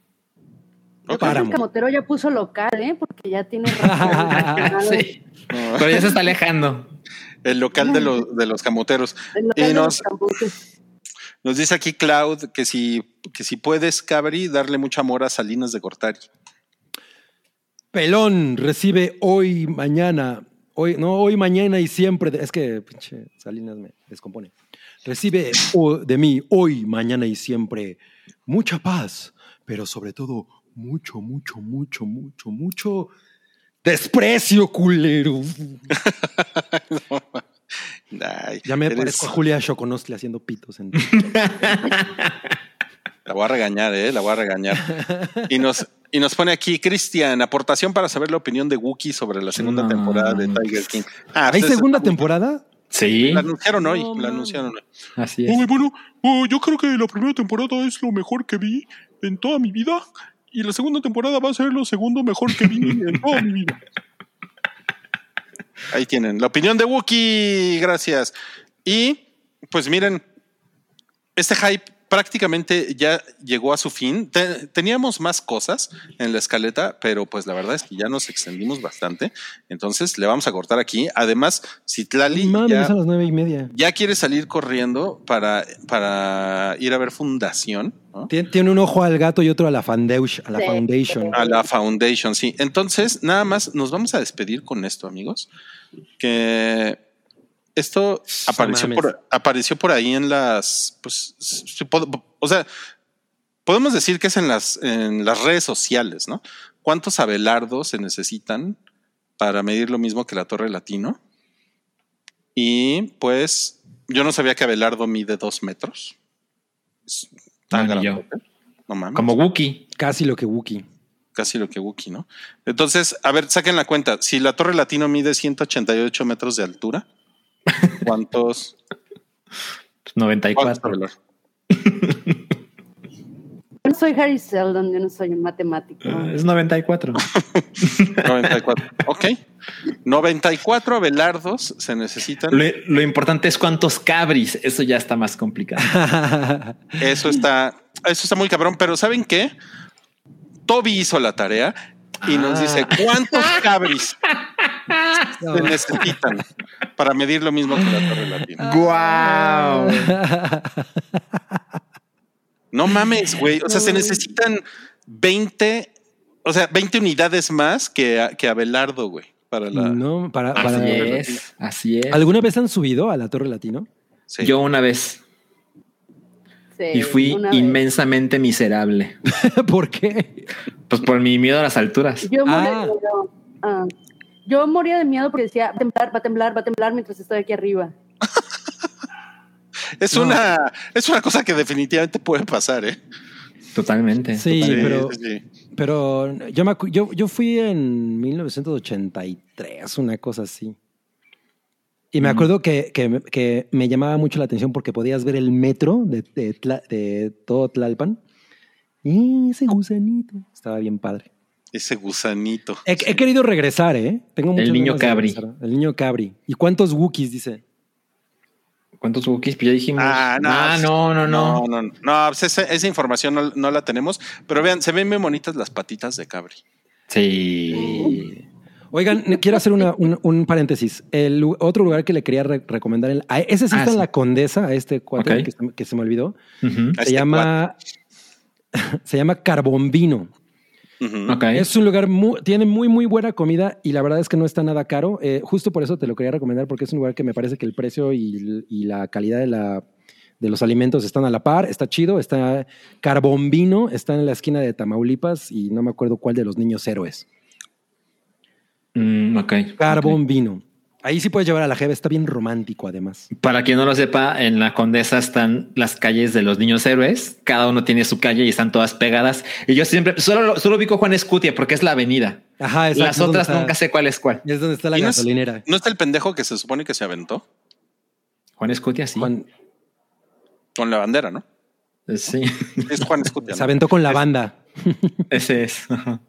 Ok. Páramo. El camotero ya puso local, ¿eh? Porque ya tiene razón. Sí. Pero ya se está alejando. El local de, los de los camoteros. El local Y de nos- los cambuses. Nos dice aquí Cloud que si, que si puedes, Cabri, darle mucho amor a Salinas de Gortari. Pelón recibe hoy, mañana, hoy, no, hoy, mañana y siempre. es que pinche Salinas me descompone. Recibe de mí hoy, mañana y siempre mucha paz, pero sobre todo mucho, mucho, mucho, mucho, mucho desprecio, culero. Ay, Ya me eres- parezco a Julia Shokonostle haciendo pitos. En... La voy a regañar, ¿eh? La voy a regañar. Y nos, y nos pone aquí, Cristian, aportación para saber la opinión de Wookiee sobre la segunda No. temporada de Tiger King. Ah, ¿Hay pues, segunda temporada? Sí, La anunciaron hoy, No, la anunciaron hoy. así es. Uy, bueno, uh, yo creo que la primera temporada es lo mejor que vi en toda mi vida y la segunda temporada va a ser lo segundo mejor que vi en toda mi vida. Ahí tienen la opinión de Wookiee, gracias. Y pues miren, este hype prácticamente ya llegó a su fin. Te- teníamos más cosas en la escaleta, pero pues la verdad es que ya nos extendimos bastante. Entonces le vamos a cortar aquí. Además, Citlali Mami, ya- es a las nueve y media. ya quiere salir corriendo para, para ir a ver Fundación, ¿no? Tiene, tiene un ojo al gato y otro a la, foundation, a la Sí. foundation. A la Foundation, sí. Entonces, nada más nos vamos a despedir con esto, amigos. Que esto apareció mames. por, apareció por ahí en las. Pues, o sea, podemos decir que es en las, en las redes sociales, ¿no? ¿Cuántos abelardos se necesitan para medir lo mismo que la Torre Latino? Y pues, yo no sabía que Abelardo mide dos metros. Es tan No, grandote. No mames Como Wookiee. Casi lo que Wookie. casi lo que Wookiee, ¿no? Entonces, a ver, saquen la cuenta. Si la Torre Latino mide 188 metros de altura, ¿cuántos? cuántos 94. Abelardo? Yo no soy Harry Seldon, yo no soy un matemático. Ah, Es 94. 94. Ok. 94 Abelardos se necesitan. Lo, lo importante es cuántos cabris. Eso ya está más complicado. Eso está, eso está muy cabrón, pero ¿saben qué? Toby hizo la tarea y nos Ah. dice cuántos cabris se necesitan para medir lo mismo que la Torre Latino. ¡Guau! No mames, güey. O sea, se necesitan 20, o sea, 20 unidades más que, a- que Abelardo, güey. Para la. no, para, Así para- es. Así es. ¿Alguna vez han subido a la Torre Latino? Sí. Yo una vez Sí, y fui vez. inmensamente miserable. ¿Por qué? Pues por mi miedo a las alturas. Yo Ah. Ah. Yo moría de miedo porque decía, va a temblar, va a temblar, va a temblar mientras estoy aquí arriba. Es No. una, es una cosa que definitivamente puede pasar, ¿eh? Totalmente. Sí, totalmente. pero- sí. Pero yo, me yo, yo fui en 1983, una cosa así. Y me Mm. acuerdo que, que, me- que me llamaba mucho la atención porque podías ver el metro de, de, Tla- de todo Tlalpan. Y ese gusanito estaba bien padre. Ese gusanito. He, he querido regresar, ¿eh? Tengo muchas niño Cabri. regresar. El niño Cabri. ¿Y cuántos Wookiees dice? ¿Cuántos Wookiees? Pues ya dijimos. Ah, no, Ah, no, no, no. No, no, no, pues esa, esa información no, no la tenemos. Pero vean, se ven muy bonitas las patitas de Cabri. Sí. Oigan, quiero hacer una- un, un paréntesis. El otro lugar que le quería re- recomendar, el- ese sí Ah, está en la Condesa, a este cuate que, se, que se me olvidó. Se este llama, se llama Carbombino. Es un lugar muy, tiene muy, muy buena comida y la verdad es que no está nada caro. Eh, justo por eso te lo quería recomendar porque es un lugar que me parece que el precio y, y la calidad de, la, de los alimentos están a la par. Está chido. Está Carbombino, está en la esquina de Tamaulipas y no me acuerdo cuál de los niños héroes. Mm, ok. Carbombino. Ahí sí puedes llevar a la jeva. Está bien romántico además. Para quien no lo sepa, en la Condesa están las calles de los niños héroes. Cada uno tiene su calle y están todas pegadas. Y yo siempre solo, solo ubico Juan Escutia porque es la avenida. Ajá, exacto. Las Es otras está- nunca sé cuál es cuál. Es donde está la ¿Y no es- gasolinera. ¿No está el pendejo que se supone que se aventó? Juan Escutia, sí. Juan- Con la bandera, ¿no? Sí, Es Juan Escutia. se aventó con la banda. ese es. Ajá.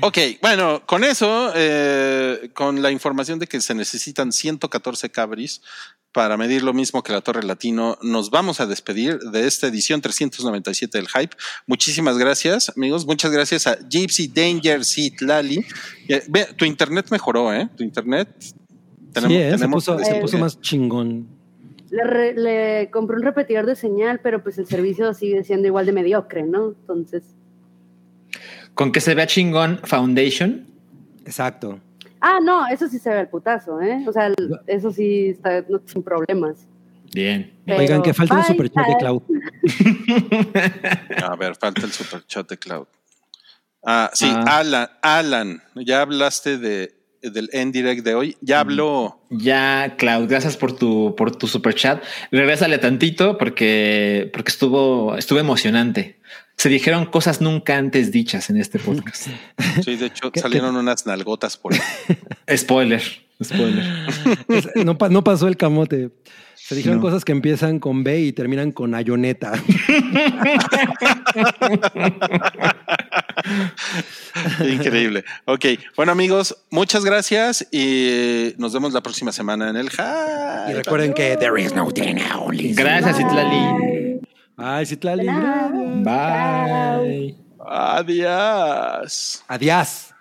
Ok, bueno, con eso, eh, con la información de que se necesitan 114 cabris para medir lo mismo que la Torre Latino, nos vamos a despedir de esta edición 397 del Hype. Muchísimas gracias, amigos. Muchas gracias a Gypsy Danger Seat Lali. Eh, Ve, tu internet mejoró, ¿eh? Tu internet. sí, eh, se puso, se que- más chingón. Le, re- le compré un repetidor de señal, pero pues el servicio sigue siendo igual de mediocre, ¿no? Entonces, Con que se vea chingón Foundation. Exacto. ah, no, eso sí se ve el putazo, ¿eh? O sea, el- eso sí está no, sin problemas. Bien. Pero Oigan, que falta el bye, superchat de. Cloud. A ver, falta el superchat de Cloud. Ah, sí, Ah. Alan, Alan, ya hablaste de, del end direct de hoy. Ya habló. Ya, Cloud, gracias por tu, por tu super chat. Regrésale tantito porque, porque estuvo, estuvo emocionante. Se dijeron cosas nunca antes dichas en este podcast. Sí, de hecho, ¿Qué- salieron unas nalgotas por ahí. spoiler, spoiler. No, pa- no pasó el camote. Se dijeron No. cosas que empiezan con B y terminan con ayoneta. Increíble. Ok, bueno amigos, muchas gracias y nos vemos la próxima semana en el Y recuerden que there is no Dinner only. Gracias, Itlali. Ay, Citlali, gracias. Bye. Adiós. Adiós.